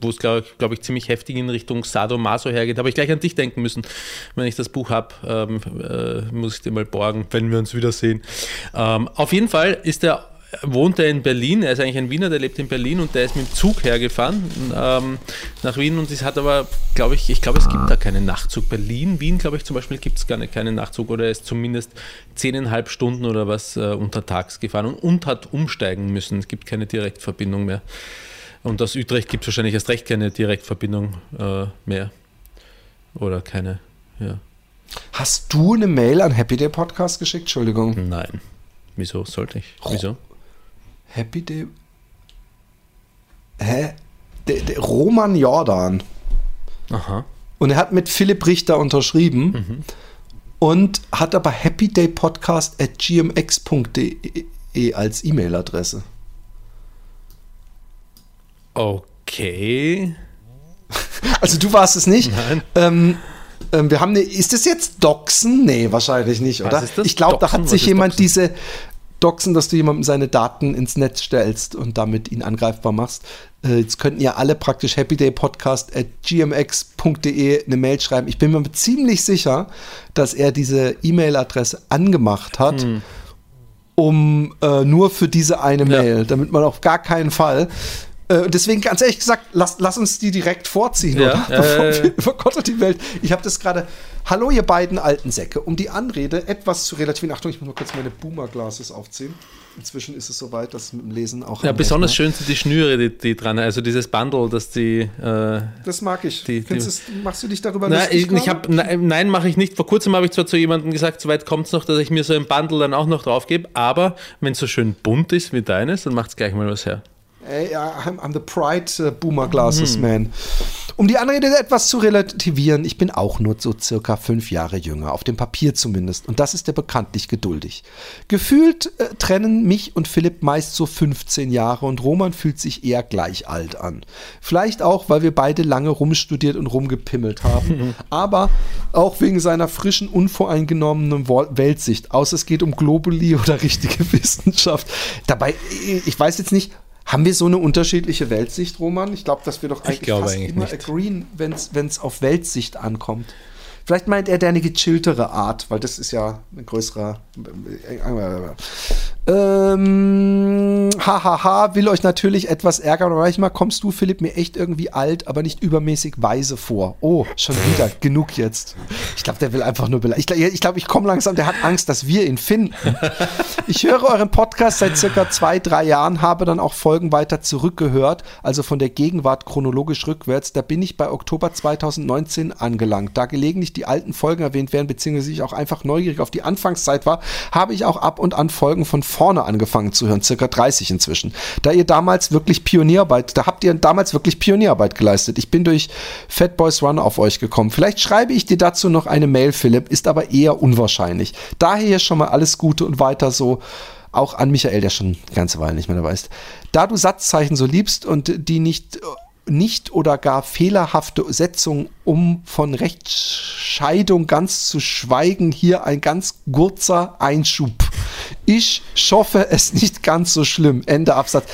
wo es, glaube glaub ich, ziemlich heftig in Richtung Sadomaso hergeht. Habe ich gleich an dich denken müssen, wenn ich das Buch habe, ähm, äh, muss ich dir mal borgen, wenn wir uns wiedersehen. Ähm, auf jeden Fall ist er wohnt er in Berlin, er ist eigentlich ein Wiener, der lebt in Berlin und der ist mit dem Zug hergefahren ähm, nach Wien und es hat aber, glaube ich, ich glaube, es gibt da keinen Nachtzug. Berlin, Wien, glaube ich, zum Beispiel gibt es gar nicht keinen Nachtzug oder er ist zumindest zehneinhalb Stunden oder was äh, untertags gefahren und, und hat umsteigen müssen. Es gibt keine Direktverbindung mehr. Und aus Utrecht gibt es wahrscheinlich erst recht keine Direktverbindung äh, mehr. Oder keine, ja. Hast du eine Mail an Happy Day Podcast geschickt? Entschuldigung. Nein. Wieso sollte ich? Wieso? Happy Day. Hä? Der, der Roman Jordan. Aha. Und er hat mit Philipp Richter unterschrieben und hat aber happydaypodcast at gmx.de als E-Mail-Adresse. Okay. Also du warst es nicht. Nein. Ähm, ähm, wir haben eine, ist das jetzt Doxen? Nee, wahrscheinlich nicht, Was oder? ist das? Ich glaube, da hat sich Was jemand Doxen? diese Doxen, dass du jemandem seine Daten ins Netz stellst und damit ihn angreifbar machst. Äh, jetzt könnten ja alle praktisch happydaypodcast at gmx.de eine Mail schreiben. Ich bin mir ziemlich sicher, dass er diese E-Mail-Adresse angemacht hat. Hm. Um äh, nur für diese eine Mail, damit man auf gar keinen Fall. Äh, deswegen, ganz ehrlich gesagt, lass, lass uns die direkt vorziehen, Ja, oder? Bevor äh. wir über Gott und die Welt. Ich habe das gerade. Hallo, ihr beiden alten Säcke. Um die Anrede etwas zu relativieren. Achtung, ich muss mal kurz meine Boomer-Glasses aufziehen. Inzwischen ist es soweit, dass mit dem Lesen auch. Ja, besonders Rechner- schön sind die Schnüre, die, die dran, also dieses Bundle, dass die. Äh, Das mag ich. Die- die- du's- machst du dich darüber Nein, lustig? ich, ich hab, nein, nein mache ich nicht. Vor kurzem habe ich zwar zu jemandem gesagt, soweit kommt es noch, dass ich mir so ein Bundle dann auch noch drauf gebe, aber wenn es so schön bunt ist wie deines, dann macht es gleich mal was her. Ey, I'm, I'm the Pride uh, Boomer Glasses Man. Um die Anrede etwas zu relativieren, ich bin auch nur so circa fünf Jahre jünger, auf dem Papier zumindest. Und das ist ja bekanntlich geduldig. Gefühlt äh, trennen mich und Philipp meist so 15 Jahre und Roman fühlt sich eher gleich alt an. Vielleicht auch, weil wir beide lange rumstudiert und rumgepimmelt haben, aber auch wegen seiner frischen, unvoreingenommenen Weltsicht. Außer es geht um Globuli oder richtige Wissenschaft. Dabei, ich weiß jetzt nicht, Haben wir so eine unterschiedliche Weltsicht, Roman? Ich glaube, dass wir doch eigentlich fast eigentlich immer nicht. agreeen, wenn es auf Weltsicht ankommt. Vielleicht meint er der eine gechilltere Art, weil das ist ja ein größerer. Ähm, hahaha, will euch natürlich etwas ärgern, aber manchmal kommst du, Philipp, mir echt irgendwie alt, aber nicht übermäßig weise vor. Oh, schon wieder, genug jetzt. Ich glaube, der will einfach nur beleidigen. Ich glaube, ich, glaub, ich komme langsam, der hat Angst, dass wir ihn finden. Ich höre euren Podcast seit circa zwei, drei Jahren, habe dann auch Folgen weiter zurückgehört, also von der Gegenwart chronologisch rückwärts. Da bin ich bei Oktober 2019 angelangt. Da gelegentlich die alten Folgen erwähnt werden, beziehungsweise ich auch einfach neugierig auf die Anfangszeit war, habe ich auch ab und an Folgen von vorne angefangen zu hören, circa 30 inzwischen. Da ihr damals wirklich Pionierarbeit, da habt ihr damals wirklich Pionierarbeit geleistet. Ich bin durch Fat Boys Run auf euch gekommen. Vielleicht schreibe ich dir dazu noch eine Mail, Philipp, ist aber eher unwahrscheinlich. Daher schon mal alles Gute und weiter so. Auch an Michael, der schon eine ganze Weile nicht mehr dabei ist. Da du Satzzeichen so liebst und die nicht nicht oder gar fehlerhafte Setzung, um von Rechtsscheidung ganz zu schweigen, hier ein ganz kurzer Einschub. Ich hoffe es nicht ganz so schlimm. Ende Absatz.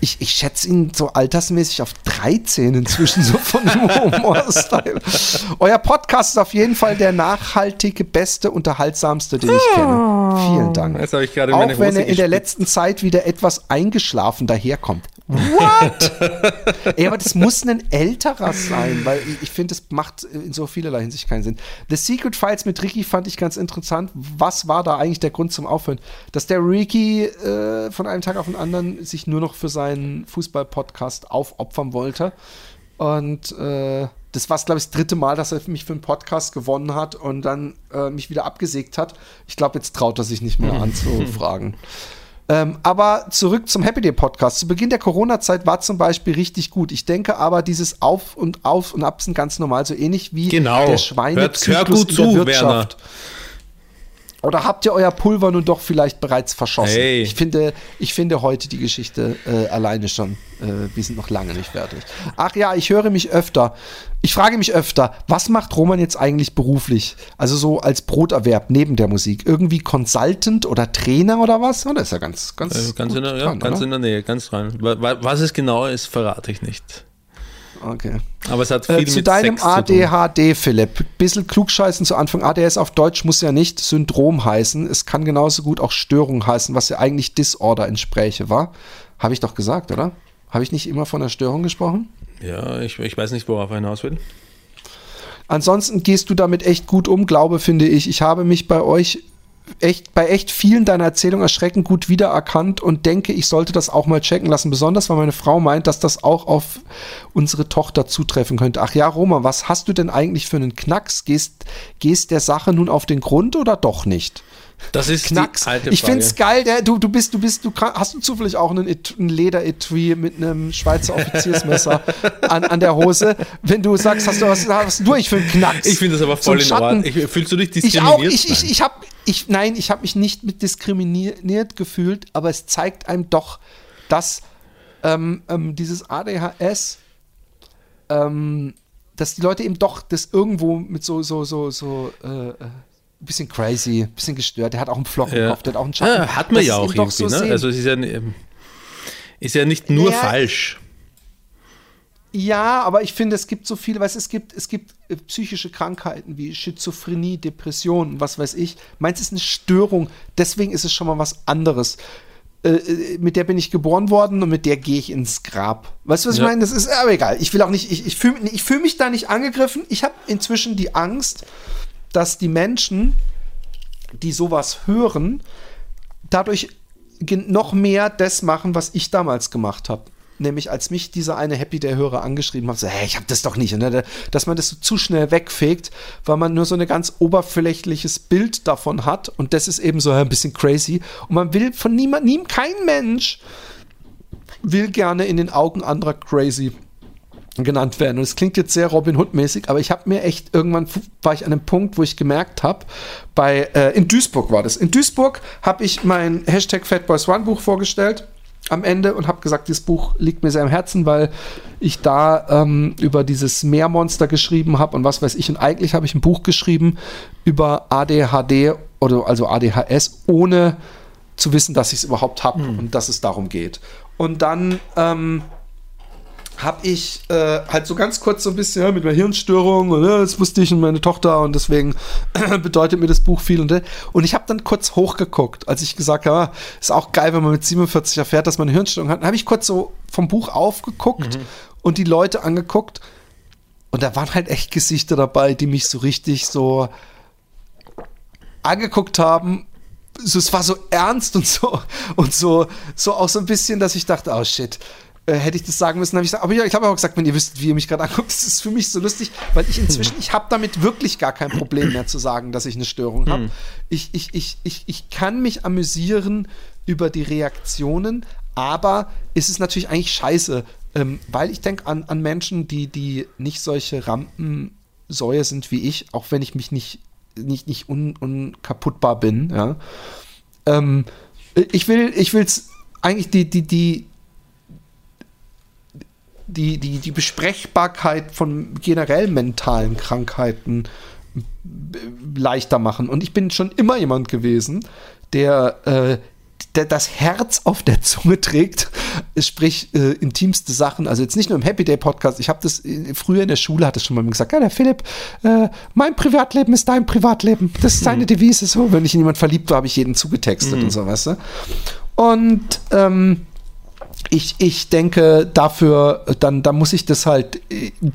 Ich, ich schätze ihn so altersmäßig auf 13 inzwischen, so von dem Humor-Style. Euer Podcast ist auf jeden Fall der nachhaltige, beste, unterhaltsamste, den ich kenne. Vielen Dank. Auch wenn er in der letzten Zeit wieder etwas eingeschlafen daherkommt. What? Ey, aber das muss ein älterer sein, weil ich, ich finde, das macht in so vielerlei Hinsicht keinen Sinn. The Secret Files mit Ricky fand ich ganz interessant. Was war da eigentlich der Grund zum Aufhören? Dass der Ricky äh, von einem Tag auf den anderen sich nur noch für seinen Fußball-Podcast aufopfern wollte. Und äh, das war, glaube ich, das dritte Mal, dass er mich für einen Podcast gewonnen hat und dann äh, mich wieder abgesägt hat. Ich glaube, jetzt traut er sich nicht mehr anzufragen. Ähm, aber zurück zum Happy Day Podcast. Zu Beginn der Corona-Zeit war zum Beispiel richtig gut. Ich denke aber, dieses Auf und Auf und Ab sind ganz normal, so ähnlich wie Genau. der Hört- Schweinezyklus hör gut in zu, der Wirtschaft. Oder habt ihr euer Pulver nun doch vielleicht bereits verschossen? Hey. Ich, finde, ich finde heute die Geschichte äh, alleine schon. Äh, wir sind noch lange nicht fertig. Ach ja, ich höre mich öfter. Ich frage mich öfter, was macht Roman jetzt eigentlich beruflich? Also so als Broterwerb neben der Musik. Irgendwie Consultant oder Trainer oder was? Ja, das ist ja ganz, ganz, Äh, Ganz, gut in der, ja, dran, ganz oder? in der Nähe, ganz dran. Wa- wa- Was es genau ist, verrate ich nicht. Okay. Aber es hat viel Äh, zu deinem. ADHD, Philipp. Bisschen klugscheißen zu Anfang. ADS auf Deutsch muss ja nicht Syndrom heißen. Es kann genauso gut auch Störung heißen, was ja eigentlich Disorder entspräche, war. Habe ich doch gesagt, oder? Habe ich nicht immer von einer Störung gesprochen? Ja, ich, ich weiß nicht, worauf er hinaus will. Ansonsten gehst du damit echt gut um, glaube, finde ich. Ich habe mich bei euch echt, bei echt vielen deiner Erzählungen erschreckend gut wiedererkannt und denke, ich sollte das auch mal checken lassen. Besonders, weil meine Frau meint, dass das auch auf unsere Tochter zutreffen könnte. Ach ja, Roma, was hast du denn eigentlich für einen Knacks? Gehst, gehst der Sache nun auf den Grund oder doch nicht? Das ist Knacks. die alte Ich Frage. find's geil, der, du, du bist, du bist, du hast du zufällig auch einen, Et- ein Leder-Etui mit einem Schweizer Offiziersmesser an, an der Hose? Wenn du sagst, hast du was, hast du eigentlich für einen Knacks? Ich finde das aber So voll in Schatten. Ordnung. Ich, fühlst du dich Ich diskriminiert? auch, ich, ich, Nein. ich habe, ich, nein, ich habe mich nicht mit diskriminiert gefühlt, aber es zeigt einem doch, dass ähm, ähm, dieses ADHS, ähm, dass die Leute eben doch das irgendwo mit so, so, so, so, äh, äh, bisschen crazy, ein bisschen gestört. Der hat auch einen Flockenkopf, der hat auch einen Schatten. Ja, hat man Das ja auch irgendwie. so ne? Also es ist ja, ähm, ist ja nicht nur Naja, falsch. Ja, aber ich finde, es gibt so viele, weißt, es gibt, es gibt äh, psychische Krankheiten wie Schizophrenie, Depressionen, was weiß ich. Meins ist eine Störung, deswegen ist es schon mal was anderes. Äh, äh, mit der bin ich geboren worden und mit der gehe ich ins Grab. Weißt du, was Ja. ich meine? Das ist aber egal. Ich will auch nicht, ich, ich fühle ich fühl mich da nicht angegriffen. Ich habe inzwischen die Angst, dass die Menschen, die sowas hören, dadurch noch mehr das machen, was ich damals gemacht habe. Nämlich als mich dieser eine Happy Day Hörer angeschrieben hat, so, hey, ich habe das doch nicht, ne? dass man das so zu schnell wegfegt, weil man nur so ein ganz oberflächliches Bild davon hat und das ist eben so ein bisschen crazy und man will von niemand, niem, kein Mensch will gerne in den Augen anderer crazy genannt werden. Und es klingt jetzt sehr Robin Hood-mäßig, aber ich habe mir echt irgendwann war ich an einem Punkt, wo ich gemerkt habe, bei äh, in Duisburg war das. In Duisburg habe ich mein Hashtag Fatboys One Buch vorgestellt am Ende und habe gesagt, dieses Buch liegt mir sehr am Herzen, weil ich da ähm, über dieses Meermonster geschrieben habe und was weiß ich. Und eigentlich habe ich ein Buch geschrieben über ADHD oder also ADHS, ohne zu wissen, dass ich es überhaupt habe und dass es darum geht. Und dann ähm, habe ich äh, halt so ganz kurz so ein bisschen ja, mit meiner Hirnstörung und ja, das wusste ich und meine Tochter und deswegen bedeutet mir das Buch viel und und ich habe dann kurz hochgeguckt, als ich gesagt habe, ah, ist auch geil, wenn man mit 47 erfährt, dass man eine Hirnstörung hat. Dann habe ich kurz so vom Buch aufgeguckt und die Leute angeguckt und da waren halt echt Gesichter dabei, die mich so richtig so angeguckt haben. So, es war so ernst und so und so so auch so ein bisschen, dass ich dachte, oh shit, äh, hätte ich das sagen müssen, habe ich gesagt, aber ja, ich habe auch gesagt, wenn ihr wisst, wie ihr mich gerade anguckt, das ist für mich so lustig, weil ich inzwischen, ich habe damit wirklich gar kein Problem mehr zu sagen, dass ich eine Störung habe. Ich, ich, ich, ich, ich kann mich amüsieren über die Reaktionen, aber es ist natürlich eigentlich scheiße, ähm, weil ich denke an, an Menschen, die, die nicht solche Rampensäue sind wie ich, auch wenn ich mich nicht, nicht, nicht un, unkaputtbar bin, ja. Ähm, ich will, ich will's eigentlich die, die, die, die, die, die Besprechbarkeit von generell mentalen Krankheiten b- leichter machen. Und ich bin schon immer jemand gewesen, der, äh, der das Herz auf der Zunge trägt, sprich äh, intimste Sachen. Also jetzt nicht nur im Happy Day Podcast. Ich habe das äh, früher in der Schule hat es schon mal gesagt. Ja, der Philipp, äh, mein Privatleben ist dein Privatleben. Das ist seine Devise. So, wenn ich in jemand verliebt war, habe ich jeden zugetextet und so, weißt du. Und ähm, ich, ich denke, dafür, dann, dann muss ich das halt,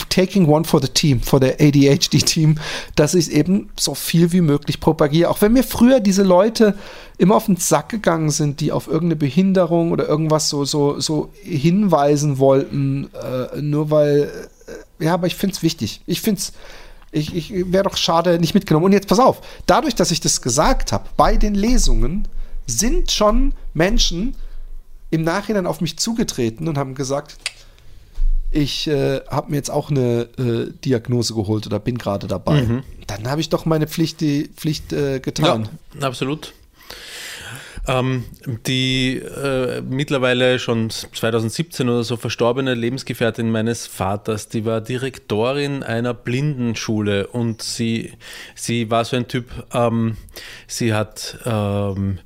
taking one for the team, for the ADHD-Team, dass ich eben so viel wie möglich propagiere. Auch wenn mir früher diese Leute immer auf den Sack gegangen sind, die auf irgendeine Behinderung oder irgendwas so, so, so hinweisen wollten, äh, nur weil, äh, ja, aber ich finde es wichtig. Ich finde es, ich, ich wäre doch schade, nicht mitgenommen. Und jetzt pass auf, dadurch, dass ich das gesagt habe, bei den Lesungen sind schon Menschen, im Nachhinein auf mich zugetreten und haben gesagt, ich äh, habe mir jetzt auch eine äh, Diagnose geholt oder bin gerade dabei. Dann habe ich doch meine Pflicht, die Pflicht äh, getan. Ja, absolut. Ähm, die äh, mittlerweile schon 2017 oder so verstorbene Lebensgefährtin meines Vaters, die war Direktorin einer Blindenschule und sie, sie war so ein Typ, ähm, sie hat ähm,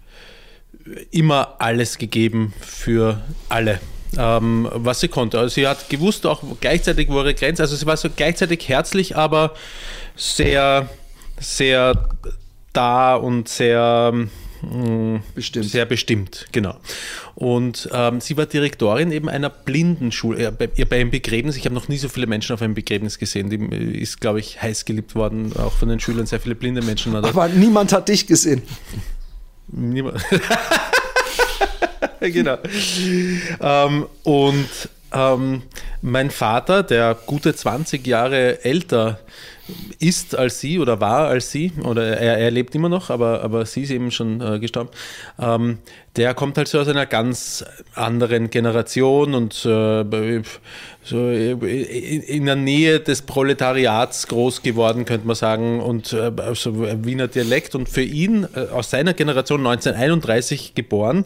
immer alles gegeben für alle. Ähm, was sie konnte. Also sie hat gewusst auch gleichzeitig, wo ihre Grenze, also sie war so gleichzeitig herzlich, aber sehr, sehr da und sehr mh, Bestimmt. Sehr bestimmt, genau. Und ähm, sie war Direktorin eben einer Blindenschule. Ja, bei, bei einem Begräbnis, ich habe noch nie so viele Menschen auf einem Begräbnis gesehen. Die äh, ist, glaube ich, heiß geliebt worden, auch von den Schülern. Sehr viele blinde Menschen. Aber niemand hat dich gesehen. Niemand. genau. Ähm, und ähm, mein Vater, der gute 20 Jahre älter ist als sie oder war als sie, oder er, er lebt immer noch, aber, aber sie ist eben schon äh, gestorben, ähm, der kommt halt so aus einer ganz anderen Generation und äh, so in in der Nähe des Proletariats groß geworden, könnte man sagen, und äh, so Wiener Dialekt. Und für ihn, äh, aus seiner Generation 1931 geboren,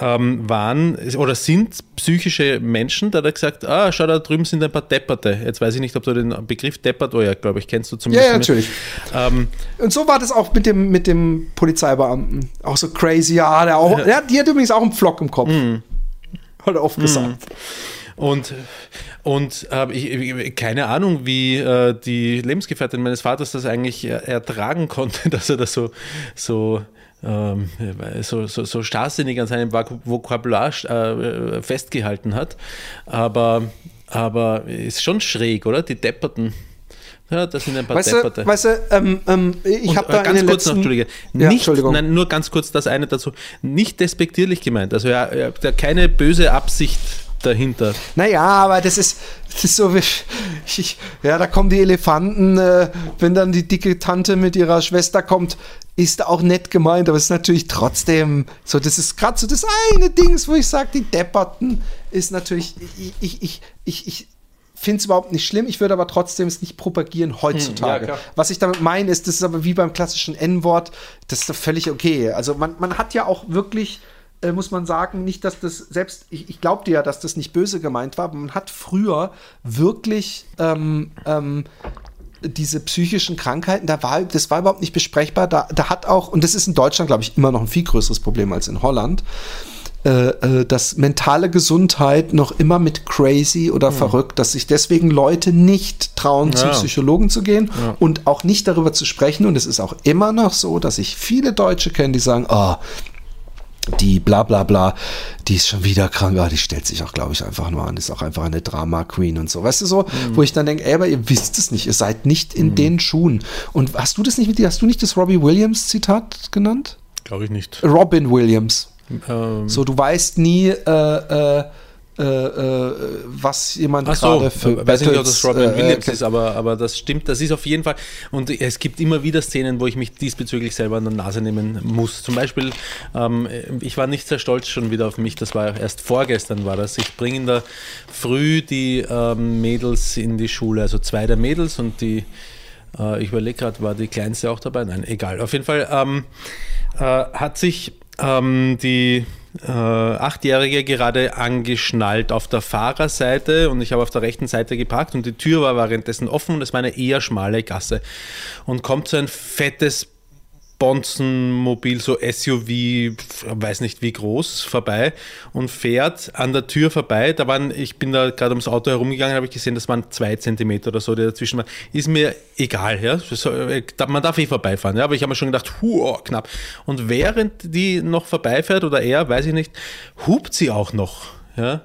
ähm, waren oder sind psychische Menschen, da hat er gesagt, ah, schau, da drüben sind ein paar Depperte. Jetzt weiß ich nicht, ob du den Begriff Deppert, oh ja, glaube ich, kennst du Ja, zumindest. ja, natürlich. Ähm, Und so war das auch mit dem, mit dem Polizeibeamten. Auch so crazy. Ja, der, auch, der, hat- die hat übrigens auch einen Flock im Kopf. Hat er oft gesagt. Und, und äh, ich, keine Ahnung, wie äh, die Lebensgefährtin meines Vaters das eigentlich er, ertragen konnte, dass er das so, so, ähm, so, so, so starrsinnig an seinem Vok- Vokabular äh, festgehalten hat. Aber, aber ist schon schräg, oder? Die Depperten. Ja, das sind ein paar Weißt Depperte. du, weißt du ähm, ähm, ich habe äh, da ganz kurz noch, letzten... Entschuldige, Ja, nicht, Entschuldigung. nein, nur ganz kurz das eine dazu, nicht despektierlich gemeint, also ja, ja, keine böse Absicht dahinter. Naja, aber das ist, das ist so wie, ich, ja, da kommen die Elefanten, äh, wenn dann die dicke Tante mit ihrer Schwester kommt, ist auch nett gemeint, aber es ist natürlich trotzdem so, das ist gerade so das eine Ding, wo ich sage, die Depperten ist natürlich, ich, ich, ich, ich, ich finde es überhaupt nicht schlimm, ich würde aber trotzdem es nicht propagieren heutzutage. klar. Was ich damit meine, ist, das ist aber wie beim klassischen N-Wort, das ist doch völlig okay. Also man, man hat ja auch wirklich, äh, muss man sagen, nicht, dass das, selbst, ich, ich glaubte ja, dass das nicht böse gemeint war, aber man hat früher wirklich ähm, ähm, diese psychischen Krankheiten, da war, das war überhaupt nicht besprechbar. Da, da hat auch, und das ist in Deutschland, glaube ich, immer noch ein viel größeres Problem als in Holland. äh, äh, dass mentale Gesundheit noch immer mit crazy oder verrückt, dass sich deswegen Leute nicht trauen, zum Ja. Psychologen zu gehen und auch nicht darüber zu sprechen. Und es ist auch immer noch so, dass ich viele Deutsche kenne, die sagen, oh, die bla bla bla, die ist schon wieder krank, ah, die stellt sich auch, glaube ich, einfach nur an, ist auch einfach eine Drama-Queen und so. Weißt du so, wo ich dann denke, ey, aber ihr wisst es nicht, ihr seid nicht in den Schuhen. Und hast du das nicht mit dir, hast du nicht das Robbie Williams-Zitat genannt? Glaube ich nicht. Robin Williams. Ähm, So, du weißt nie, äh, äh, äh, äh, was jemand Ach so, gerade für weiß ich nicht, ob Battles, das Robin äh, Williams äh, ist, aber, aber das stimmt, das ist auf jeden Fall. Und es gibt immer wieder Szenen, wo ich mich diesbezüglich selber an der Nase nehmen muss. Zum Beispiel, ähm, ich war nicht sehr stolz schon wieder auf mich, das war erst vorgestern war das. Ich bringe in der Früh die ähm, Mädels in die Schule, also zwei der Mädels und die, äh, ich überlege gerade, war die kleinste auch dabei? Nein, egal. Auf jeden Fall ähm, äh, hat sich ähm, die äh, Achtjährige gerade angeschnallt auf der Fahrerseite und ich habe auf der rechten Seite geparkt und die Tür war währenddessen offen und es war eine eher schmale Gasse. Und kommt so ein fettes Bonzenmobil, so SUV, weiß nicht wie groß, vorbei und fährt an der Tür vorbei. Da waren, ich bin da gerade ums Auto herumgegangen, habe ich gesehen, das waren zwei Zentimeter oder so, die dazwischen waren. Ist mir egal, ja. Äh, Man darf eh vorbeifahren, ja. Aber ich habe mir schon gedacht, huh, knapp. Und während die noch vorbeifährt oder er, weiß ich nicht, hupt sie auch noch, ja.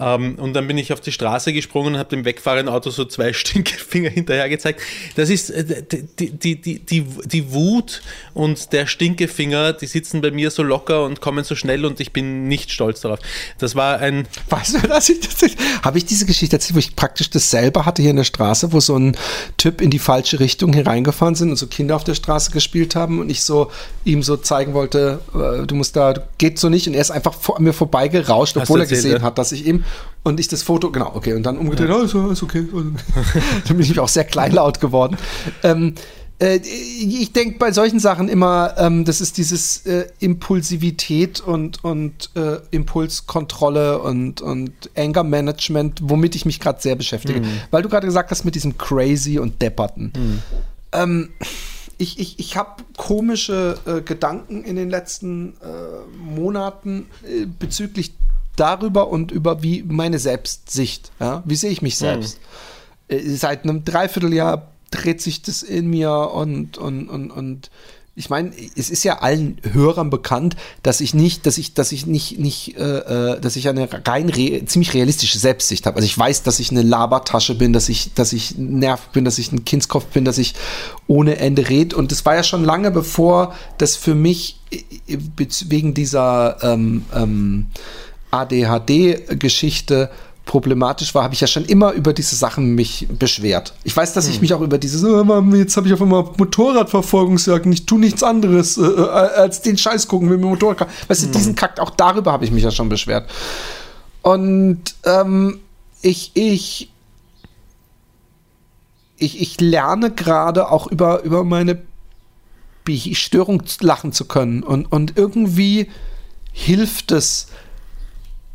Ähm, und dann bin ich auf die Straße gesprungen und habe dem wegfahrenden Auto so zwei Stinkefinger hinterher gezeigt. Das ist äh, die, die, die, die, die Wut und der Stinkefinger, die sitzen bei mir so locker und kommen so schnell und ich bin nicht stolz darauf. Das war ein. Weißt du, dass ich das habe ich diese Geschichte erzählt, wo ich praktisch dasselbe hatte hier in der Straße, wo so ein Typ in die falsche Richtung hereingefahren sind und so Kinder auf der Straße gespielt haben und ich so ihm so zeigen wollte, äh, du musst da, geht so nicht und er ist einfach vor mir vorbeigerauscht, obwohl er gesehen ja? hat, dass ich ihm und ich das Foto, genau, okay, und dann umgedreht, oh, ist, ist okay. dann bin ich auch sehr kleinlaut geworden. Ähm, äh, ich denke bei solchen Sachen immer, ähm, das ist dieses äh, Impulsivität und, und äh, Impulskontrolle und, und Anger Management, womit ich mich gerade sehr beschäftige. Weil du gerade gesagt hast mit diesem Crazy und Depperten. Ähm, ich ich, ich habe komische äh, Gedanken in den letzten äh, Monaten äh, bezüglich darüber und über wie meine Selbstsicht. Ja? Wie sehe ich mich selbst? Äh, seit einem Dreivierteljahr dreht sich das in mir und, und, und, und ich meine, es ist ja allen Hörern bekannt, dass ich nicht, dass ich, dass ich nicht, nicht, äh, äh, dass ich eine rein re ziemlich realistische Selbstsicht habe. Also ich weiß, dass ich eine Labertasche bin, dass ich, dass ich nervig bin, dass ich ein Kindskopf bin, dass ich ohne Ende red. Und das war ja schon lange bevor das für mich äh, wegen dieser ähm, ähm, ADHD-Geschichte problematisch war, habe ich ja schon immer über diese Sachen mich beschwert. Ich weiß, dass ich mich auch über dieses, Mann, jetzt habe ich auf einmal Motorradverfolgungsjagden, ich tue nichts anderes äh, äh, als den Scheiß gucken, wenn mir Motorrad. Weißt du, diesen Kack, auch darüber habe ich mich ja schon beschwert. Und ähm, ich, ich, ich, ich lerne gerade auch über, über meine Störung lachen zu können. Und, und irgendwie hilft es.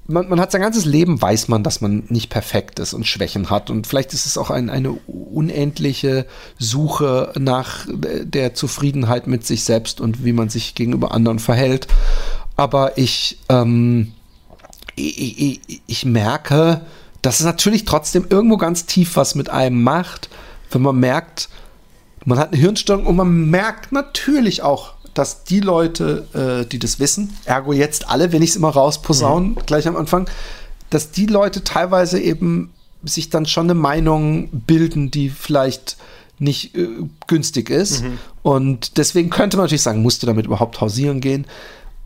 Man, man hat sein ganzes Leben, weiß man, dass man nicht perfekt ist und Schwächen hat. Und vielleicht ist es auch ein, eine unendliche Suche nach der Zufriedenheit mit sich selbst und wie man sich gegenüber anderen verhält. Aber ich, ähm, ich, ich, ich merke, dass es natürlich trotzdem irgendwo ganz tief was mit einem macht, wenn man merkt, man hat eine Hirnstörung und man merkt natürlich auch, dass die Leute, äh, die das wissen, ergo jetzt alle, wenn ich es immer rausposaunen, gleich am Anfang, dass die Leute teilweise eben sich dann schon eine Meinung bilden, die vielleicht nicht äh, günstig ist. Und deswegen könnte man natürlich sagen, musst du damit überhaupt hausieren gehen?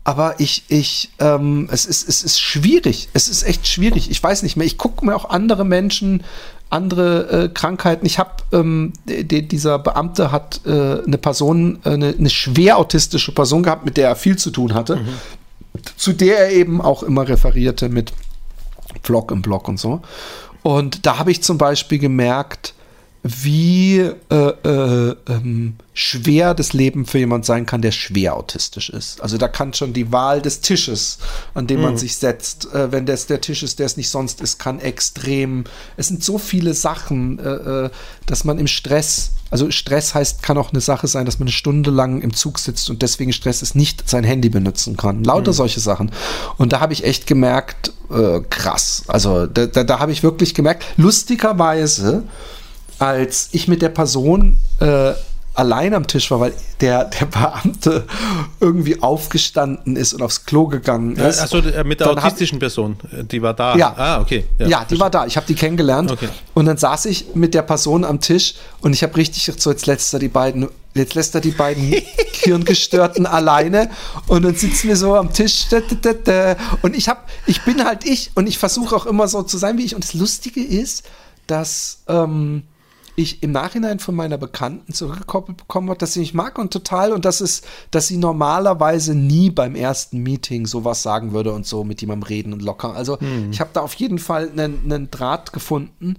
Aber ich, ich, ähm, es ist, es ist schwierig. Es ist echt schwierig. Ich weiß nicht mehr. Ich gucke mir auch andere Menschen, andere äh, Krankheiten. Ich habe, ähm, de- dieser Beamte hat äh, eine Person, äh, eine, eine schwer autistische Person gehabt, mit der er viel zu tun hatte, zu der er eben auch immer referierte mit Vlog im Blog und so. Und da habe ich zum Beispiel gemerkt, wie äh, äh, ähm, schwer das Leben für jemand sein kann, der schwer autistisch ist. Also da kann schon die Wahl des Tisches, an dem man sich setzt, äh, wenn das der Tisch ist, der es nicht sonst ist, kann extrem. Es sind so viele Sachen, äh, äh, dass man im Stress, also Stress heißt, kann auch eine Sache sein, dass man eine Stunde lang im Zug sitzt und deswegen Stress ist, nicht sein Handy benutzen kann. Lauter solche Sachen. Und da habe ich echt gemerkt, äh, krass. Also da, da, da habe ich wirklich gemerkt, lustigerweise als ich mit der Person äh, allein am Tisch war, weil der, der Beamte irgendwie aufgestanden ist und aufs Klo gegangen ist. Achso, äh, mit der Dann hab- autistischen Person, äh, die war da. Ja. Ah, okay. Ja, die war da. Ich habe die kennengelernt. Okay. Und dann saß ich mit der Person am Tisch und ich habe richtig so jetzt lässt er die beiden, jetzt lässt er die beiden Hirngestörten alleine und dann sitzen wir so am Tisch und ich habe, ich bin halt ich und ich versuche auch immer so zu sein wie ich. Und das Lustige ist, dass ähm, ich im Nachhinein von meiner Bekannten zurückgekoppelt bekommen habe, dass sie mich mag und total und das ist, dass sie normalerweise nie beim ersten Meeting sowas sagen würde und so mit jemandem reden und locker. Also ich habe da auf jeden Fall einen, einen Draht gefunden,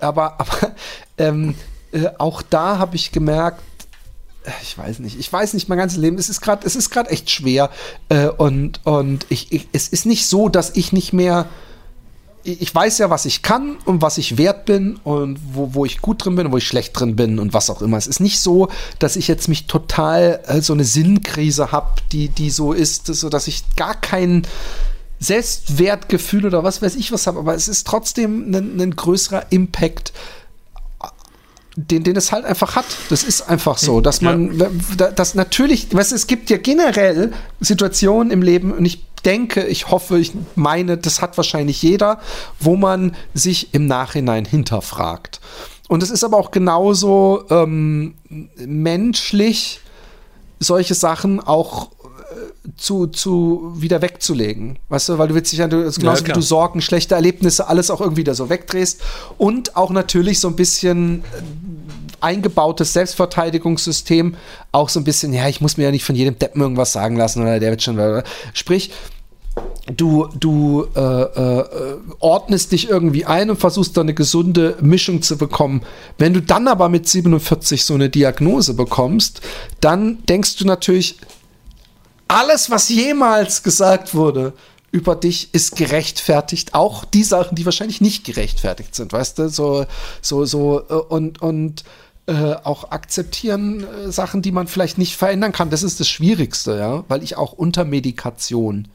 aber, aber ähm, äh, auch da habe ich gemerkt, äh, ich weiß nicht, ich weiß nicht mein ganzes Leben. Es ist gerade, es ist gerade echt schwer äh, und und ich, ich, es ist nicht so, dass ich nicht mehr ich weiß ja, was ich kann und was ich wert bin und wo, wo ich gut drin bin und wo ich schlecht drin bin und was auch immer. Es ist nicht so, dass ich jetzt mich total äh, so eine Sinnkrise habe, die, die so ist, so dass ich gar kein Selbstwertgefühl oder was weiß ich was habe, aber es ist trotzdem ein, ein größerer Impact, den, den es halt einfach hat. Das ist einfach so, dass man, da- das natürlich, weißt es gibt ja generell Situationen im Leben und ich denke, ich hoffe, ich meine, das hat wahrscheinlich jeder, wo man sich im Nachhinein hinterfragt. Und es ist aber auch genauso ähm, menschlich, solche Sachen auch äh, zu, zu wieder wegzulegen. Weißt du, weil du willst dich ja, du, also genauso wie klar. du Sorgen, schlechte Erlebnisse, alles auch irgendwie da so wegdrehst und auch natürlich so ein bisschen äh, eingebautes Selbstverteidigungssystem, auch so ein bisschen, ja, ich muss mir ja nicht von jedem Deppen irgendwas sagen lassen oder der wird schon, sprich, du, du äh, äh, ordnest dich irgendwie ein und versuchst da eine gesunde Mischung zu bekommen. Wenn du dann aber mit 47 so eine Diagnose bekommst, dann denkst du natürlich, alles, was jemals gesagt wurde über dich, ist gerechtfertigt. Auch die Sachen, die wahrscheinlich nicht gerechtfertigt sind, weißt du? So, so, so, äh, und, und äh, auch akzeptieren äh, Sachen, die man vielleicht nicht verändern kann. Das ist das Schwierigste, ja, weil ich auch unter Medikation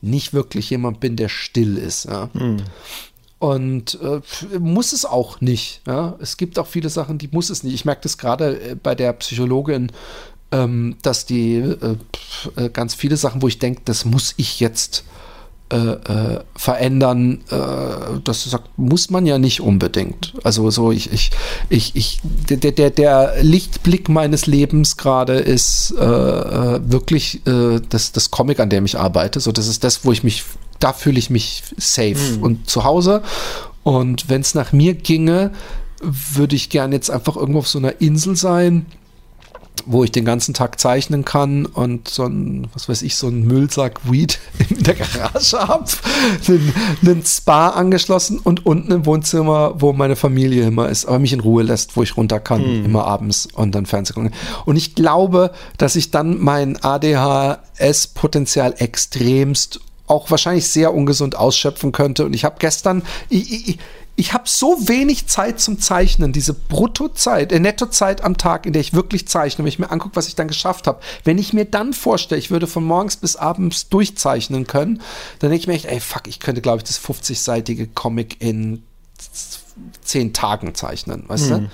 nicht wirklich jemand bin, der still ist, ja. Und äh, muss es auch nicht. Ja? Es gibt auch viele Sachen, die muss es nicht. Ich merke das gerade äh, bei der Psychologin, ähm, dass die äh, ganz viele Sachen, wo ich denke, das muss ich jetzt äh, äh, verändern, äh, das sagt, muss man ja nicht unbedingt. Also so ich, ich, ich, ich der, der, der Lichtblick meines Lebens gerade ist äh, äh, wirklich äh, das, das Comic, an dem ich arbeite. So, das ist das, wo ich mich, da fühle ich mich safe und zu Hause. Und wenn es nach mir ginge, würde ich gern jetzt einfach irgendwo auf so einer Insel sein, wo ich den ganzen Tag zeichnen kann und so ein, was weiß ich, so ein Müllsack Weed in der Garage habe, einen, einen Spa angeschlossen und unten im Wohnzimmer, wo meine Familie immer ist, aber mich in Ruhe lässt, wo ich runter kann, immer abends und dann Fernsehen gucken. Und ich glaube, dass ich dann mein ADHS-Potenzial extremst auch wahrscheinlich sehr ungesund ausschöpfen könnte. Und ich habe gestern, ich, ich, ich habe so wenig Zeit zum Zeichnen, diese Bruttozeit, äh, Nettozeit am Tag, in der ich wirklich zeichne, wenn ich mir angucke, was ich dann geschafft habe. Wenn ich mir dann vorstelle, ich würde von morgens bis abends durchzeichnen können, dann denke ich mir echt, ey, fuck, ich könnte, glaube ich, das 50-seitige Comic in zehn Tagen zeichnen, weißt du?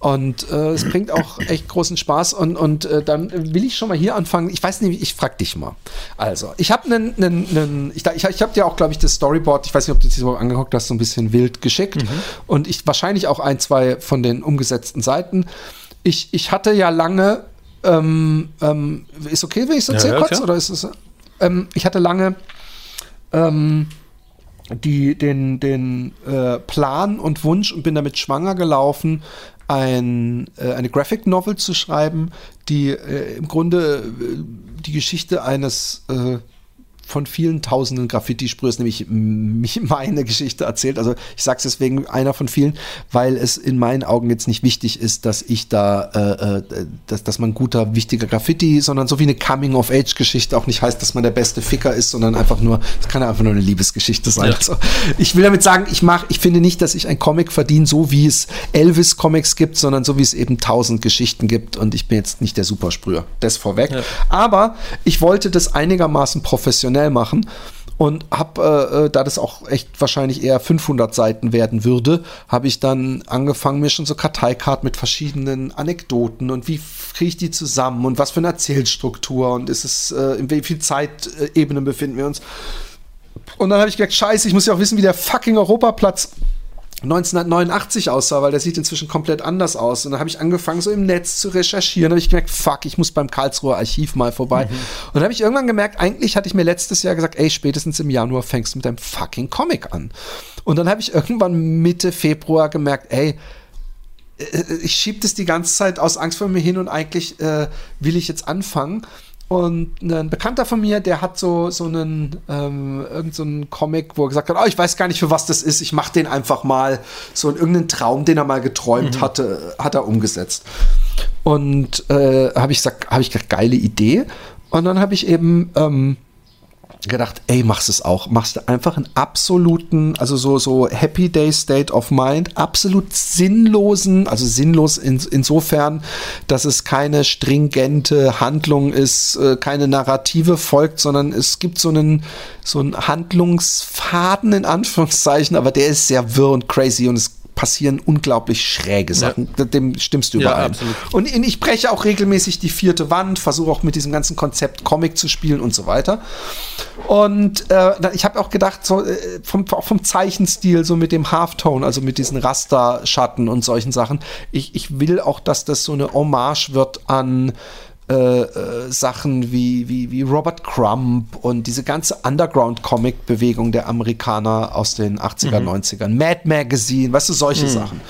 Und äh, es bringt auch echt großen Spaß. Und, und äh, dann will ich schon mal hier anfangen. Ich weiß nicht, ich frag dich mal. Also, ich habe einen, einen, einen, ich, ich, ich habe dir auch, glaube ich, das Storyboard, ich weiß nicht, ob du das überhaupt angeguckt hast, so ein bisschen wild geschickt. Und ich wahrscheinlich auch ein, zwei von den umgesetzten Seiten. Ich, ich hatte ja lange, ähm, ähm, ist okay, wenn ich es erzähle ja, kurz? klar. Oder ist es, ähm, ich hatte lange ähm, die, den, den äh, Plan und Wunsch und bin damit schwanger gelaufen, ein, äh, eine Graphic Novel zu schreiben, die äh, im Grunde äh, die Geschichte eines äh, von vielen tausenden Graffiti-Sprühers nämlich meine Geschichte erzählt. Also ich sage es deswegen einer von vielen, weil es in meinen Augen jetzt nicht wichtig ist, dass ich da, äh, äh, dass, dass man guter, wichtiger Graffiti, sondern so wie eine Coming-of-Age-Geschichte auch nicht heißt, dass man der beste Ficker ist, sondern einfach nur, es kann ja einfach nur eine Liebesgeschichte sein. Ja. Also, ich will damit sagen, ich mache, ich finde nicht, dass ich ein Comic verdiene, so wie es Elvis-Comics gibt, sondern so wie es eben tausend Geschichten gibt und ich bin jetzt nicht der Supersprüher. Das vorweg. Aber ich wollte das einigermaßen professionell machen und habe, äh, äh, da das auch echt wahrscheinlich eher 500 Seiten werden würde, habe ich dann angefangen, mir schon so Karteikarten mit verschiedenen Anekdoten und wie kriege ich die zusammen und was für eine Erzählstruktur und ist es, äh, in wie viel Zeitebene befinden wir uns. Und dann habe ich gedacht, scheiße, ich muss ja auch wissen, wie der fucking Europaplatz 1989 aussah, weil der sieht inzwischen komplett anders aus. Und dann habe ich angefangen, so im Netz zu recherchieren. Da habe ich gemerkt, fuck, ich muss beim Karlsruher Archiv mal vorbei. Und dann habe ich irgendwann gemerkt, eigentlich hatte ich mir letztes Jahr gesagt, ey, spätestens im Januar fängst du mit deinem fucking Comic an. Und dann habe ich irgendwann Mitte Februar gemerkt, ey, äh, ich schiebe das die ganze Zeit aus Angst vor mir hin und eigentlich äh, will ich jetzt anfangen. Und ein Bekannter von mir, der hat so, so einen, ähm, irgend so einen Comic, wo er gesagt hat, oh, ich weiß gar nicht, für was das ist, ich mache den einfach mal, so irgendeinen Traum, den er mal geträumt hatte, hat er umgesetzt. Und äh, habe ich gesagt, habe ich gesagt, geile Idee. Und dann habe ich eben ähm, gedacht, ey, machst es auch. Machst du einfach einen absoluten, also so, so Happy Day State of Mind, absolut sinnlosen, also sinnlos in, insofern, dass es keine stringente Handlung ist, äh, keine Narrative folgt, sondern es gibt so einen, so einen Handlungsfaden in Anführungszeichen, aber der ist sehr wirr und crazy und es passieren unglaublich schräge Sachen. Dem stimmst du Ja, überein. absolut. Und ich breche auch regelmäßig die vierte Wand, versuche auch mit diesem ganzen Konzept Comic zu spielen und so weiter. Und äh, ich habe auch gedacht, so, äh, vom, auch vom Zeichenstil, so mit dem Halftone, also mit diesen Rasterschatten und solchen Sachen, ich, ich will auch, dass das so eine Hommage wird an äh, äh, Sachen wie, wie, wie Robert Crumb und diese ganze Underground-Comic-Bewegung der Amerikaner aus den 80er, 90ern. Mad Magazine, weißt du, solche Sachen.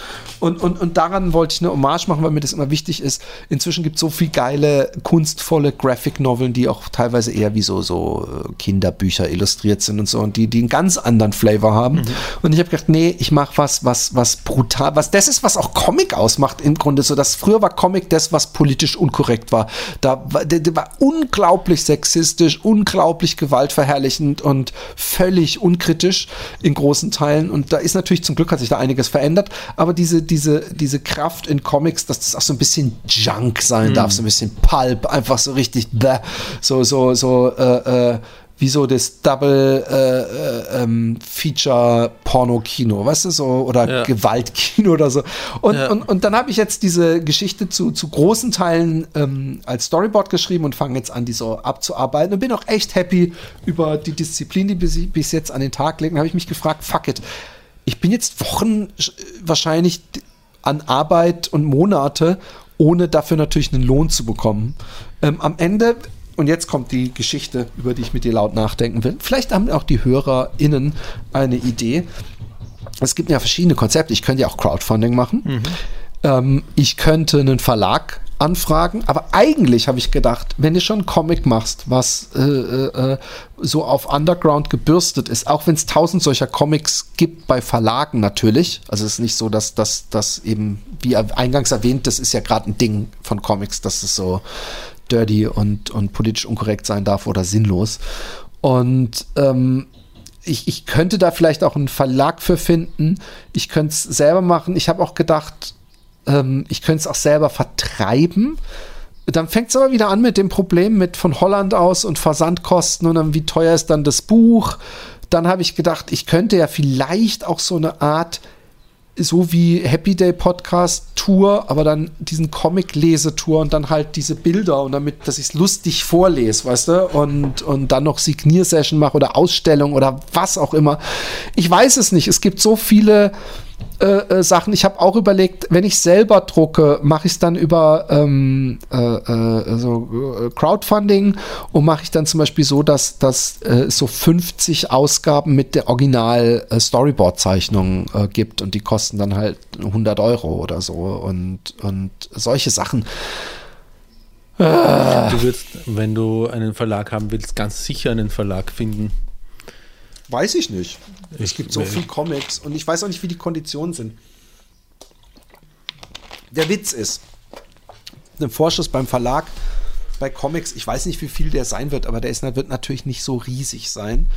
Und, und, und daran wollte ich eine Hommage machen, weil mir das immer wichtig ist. Inzwischen gibt es so viel geile, kunstvolle Graphic-Noveln, die auch teilweise eher wie so, so äh, Kinderbücher illustriert sind und so und die, die einen ganz anderen Flavor haben. Und ich habe gedacht, nee, ich mache was, was, was brutal, was das ist, was auch Comic ausmacht im Grunde. So, dass früher war Comic das, was politisch unkorrekt war. Da war, der, der war unglaublich sexistisch, unglaublich gewaltverherrlichend und völlig unkritisch in großen Teilen. Und da ist natürlich zum Glück hat sich da einiges verändert, aber diese, diese, diese Kraft in Comics, dass das auch so ein bisschen Junk sein darf, so ein bisschen Pulp, einfach so richtig bäh, so, so, so, äh, äh, wie so das Double äh, äh, ähm, Feature Porno-Kino, weißt du, so oder Ja. Gewaltkino oder so. Und, Ja. und, und dann habe ich jetzt diese Geschichte zu, zu großen Teilen ähm, als Storyboard geschrieben und fange jetzt an, die so abzuarbeiten und bin auch echt happy über die Disziplin, die bis, bis jetzt an den Tag legen. habe ich mich gefragt, fuck it, ich bin jetzt Wochen sch- wahrscheinlich an Arbeit und Monate, ohne dafür natürlich einen Lohn zu bekommen. Ähm, am Ende, und jetzt kommt die Geschichte, über die ich mit dir laut nachdenken will. Vielleicht haben auch die HörerInnen eine Idee. Es gibt ja verschiedene Konzepte. Ich könnte ja auch Crowdfunding machen. Ähm, ich könnte einen Verlag anfragen, aber eigentlich habe ich gedacht, wenn du schon einen Comic machst, was äh, äh, äh, so auf Underground gebürstet ist, auch wenn es tausend solcher Comics gibt bei Verlagen natürlich, also es ist nicht so, dass das eben, wie eingangs erwähnt, das ist ja gerade ein Ding von Comics, dass es so dirty und, und politisch unkorrekt sein darf oder sinnlos. Und ähm, ich, ich könnte da vielleicht auch einen Verlag für finden. Ich könnte es selber machen. Ich habe auch gedacht, ähm, ich könnte es auch selber vertreiben. Dann fängt es aber wieder an mit dem Problem mit von Holland aus und Versandkosten und dann wie teuer ist dann das Buch. Dann habe ich gedacht, ich könnte ja vielleicht auch so eine Art so wie Happy Day Podcast Tour, aber dann diesen Comic Lesetour und dann halt diese Bilder und damit, dass ich es lustig vorlese, weißt du, und, und dann noch Signiersession mache oder Ausstellung oder was auch immer. Ich weiß es nicht. Es gibt so viele äh, äh, Sachen. Ich habe auch überlegt, wenn ich selber drucke, mache ich es dann über ähm, äh, äh, so, äh, Crowdfunding und mache ich dann zum Beispiel so, dass, dass so 50 Ausgaben mit der Original Storyboard-Zeichnung gibt und die kosten dann halt 100 Euro oder so und, und solche Sachen. Du wirst, wenn du einen Verlag haben willst, ganz sicher einen Verlag finden. Weiß ich nicht. Es Ich- gibt so viel Comics und ich weiß auch nicht, wie die Konditionen sind. Der Witz ist, ein Vorschuss beim Verlag bei Comics, ich weiß nicht, wie viel der sein wird, aber der ist, wird natürlich nicht so riesig sein.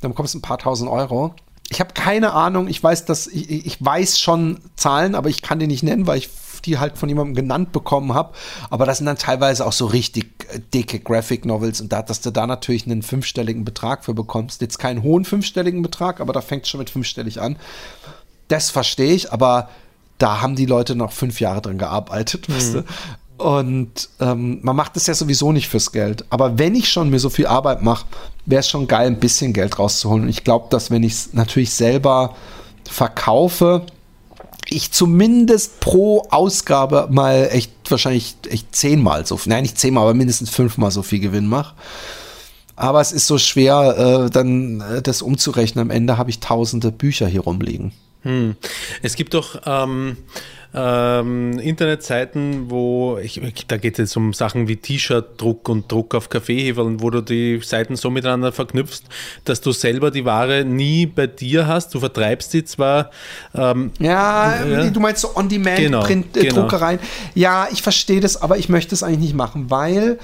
Dann bekommst du ein paar tausend Euro. Ich habe keine Ahnung, ich weiß, dass ich, ich weiß schon Zahlen, aber ich kann die nicht nennen, weil ich die halt von jemandem genannt bekommen habe. Aber das sind dann teilweise auch so richtig äh, dicke Graphic Novels und da, dass du da natürlich einen fünfstelligen Betrag für bekommst. Jetzt keinen hohen fünfstelligen Betrag, aber da fängt es schon mit fünfstellig an. Das verstehe ich, aber da haben die Leute noch fünf Jahre dran gearbeitet, weißt du? Und ähm, man macht es ja sowieso nicht fürs Geld. Aber wenn ich schon mir so viel Arbeit mache, wäre es schon geil, ein bisschen Geld rauszuholen. Und ich glaube, dass wenn ich es natürlich selber verkaufe, ich zumindest pro Ausgabe mal echt wahrscheinlich echt zehnmal so nein, nicht zehnmal, aber mindestens fünfmal so viel Gewinn mache. Aber es ist so schwer, äh, dann äh, das umzurechnen. Am Ende habe ich tausende Bücher hier rumliegen. Es gibt doch ähm, ähm, Internetseiten, wo, ich, da geht es um Sachen wie T-Shirt-Druck und Druck auf Kaffeehebeln, wo du die Seiten so miteinander verknüpfst, dass du selber die Ware nie bei dir hast. Du vertreibst die zwar, ähm, Ja, Ja. du meinst so Genau, On-Demand-Print-Druckereien. Ja, ich verstehe das, aber ich möchte es eigentlich nicht machen, weil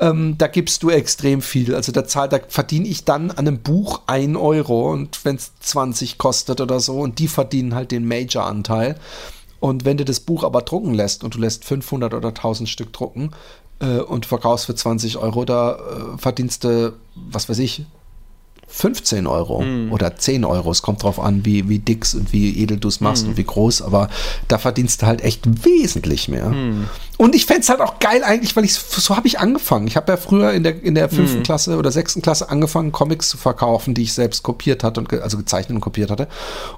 ähm, da gibst du extrem viel. Also da, zahl, da verdiene ich dann an einem Buch 1 Euro und wenn es 20 kostet oder so und die verdienen halt den Major-Anteil. Und wenn du das Buch aber drucken lässt und du lässt 500 oder 1000 Stück drucken äh, und verkaufst für 20 Euro, da äh, verdienst du, was weiß ich, 15 Euro oder 10 Euro. Es kommt drauf an, wie, wie dick und wie edel du es machst und wie groß, aber da verdienst du halt echt wesentlich mehr. Und ich fände es halt auch geil eigentlich, weil ich so habe ich angefangen. Ich habe ja früher in der, in der fünften Klasse oder sechsten Klasse angefangen, Comics zu verkaufen, die ich selbst kopiert hatte und also gezeichnet und kopiert hatte.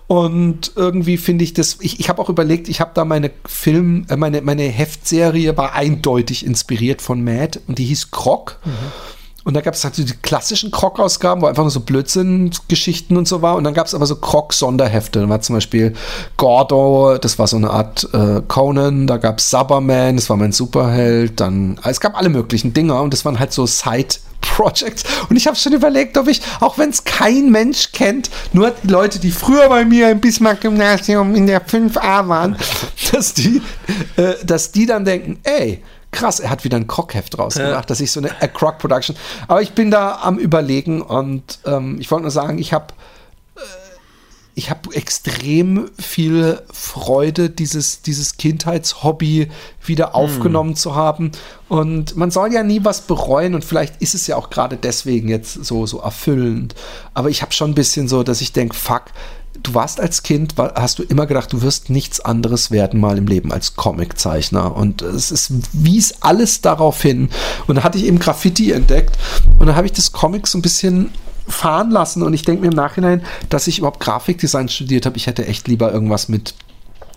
Und irgendwie finde ich das, ich, ich habe auch überlegt, ich habe da meine Film, äh, meine, meine Heftserie war eindeutig inspiriert von Mad und die hieß Krog. Und da gab es halt so die klassischen Krog-Ausgaben, wo einfach nur so Blödsinn-Geschichten und so war. Und dann gab es aber so Krog-Sonderhefte. Da war zum Beispiel Gordo, das war so eine Art äh, Conan. Da gab es Cyberman, das war mein Superheld. Dann, es gab alle möglichen Dinger und das waren halt so Side- Projects. Und ich habe schon überlegt, ob ich, auch wenn es kein Mensch kennt, nur die Leute, die früher bei mir im Bismarck-Gymnasium in der 5a waren, dass die, äh, dass die dann denken, ey, krass, er hat wieder ein Krog-Heft rausgebracht, dass ich so eine a Krog Production. Aber ich bin da am überlegen und ähm, ich wollte nur sagen, ich habe ich habe extrem viel Freude, dieses, dieses Kindheitshobby wieder aufgenommen zu haben. Und man soll ja nie was bereuen und vielleicht ist es ja auch gerade deswegen jetzt so, so erfüllend. Aber ich habe schon ein bisschen so, dass ich denke, fuck, du warst als Kind, hast du immer gedacht, du wirst nichts anderes werden mal im Leben als Comiczeichner. Und es ist, wies alles darauf hin. Und da hatte ich eben Graffiti entdeckt und da habe ich das Comic so ein bisschen fahren lassen und ich denke mir im Nachhinein, dass ich überhaupt Grafikdesign studiert habe. Ich hätte echt lieber irgendwas mit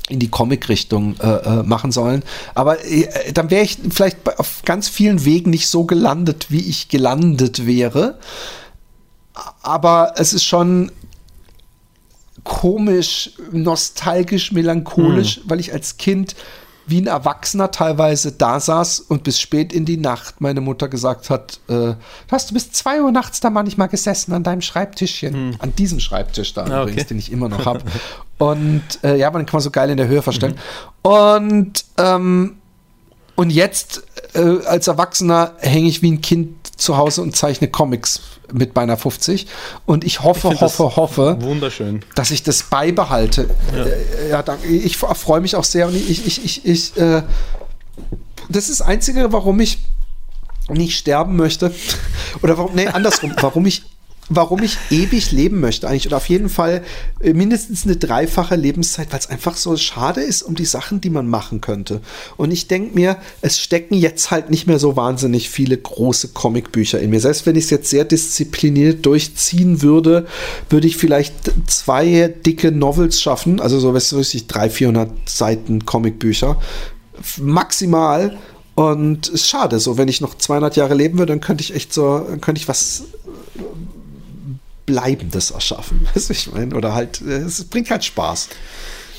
in die Comic-Richtung äh, äh, machen sollen. Aber äh, dann wäre ich vielleicht bei, auf ganz vielen Wegen nicht so gelandet, wie ich gelandet wäre. Aber es ist schon komisch, nostalgisch, melancholisch, weil ich als Kind wie ein Erwachsener teilweise da saß und bis spät in die Nacht meine Mutter gesagt hat, äh, hast du bis zwei Uhr nachts da manchmal gesessen an deinem Schreibtischchen, an diesem Schreibtisch da Ah, übrigens, okay. den ich immer noch habe. und äh, ja, man kann man so geil in der Höhe verstellen. Und ähm, und jetzt äh, als Erwachsener hänge ich wie ein Kind zu Hause und zeichne Comics mit beinahe 50. Und ich hoffe, das hoffe, hoffe, wunderschön. dass ich das beibehalte. Äh, ja, danke. Ich freue mich auch sehr und ich, ich, ich, ich äh, das ist das Einzige, warum ich nicht sterben möchte. Oder warum, nee, andersrum, warum ich, warum ich ewig leben möchte eigentlich. Oder auf jeden Fall äh, mindestens eine dreifache Lebenszeit, weil es einfach so schade ist um die Sachen, die man machen könnte. Und ich denke mir, es stecken jetzt halt nicht mehr so wahnsinnig viele große Comicbücher in mir. Selbst wenn ich es jetzt sehr diszipliniert durchziehen würde, würde ich vielleicht zwei dicke Novels schaffen. Also so, weißt du, richtig 300, 400 Seiten Comicbücher. Maximal. Und es ist schade, so wenn ich noch 200 Jahre leben würde, dann könnte ich echt so, dann könnte ich was Bleibendes erschaffen. Weißt ich meine? Oder halt, äh, es bringt halt Spaß.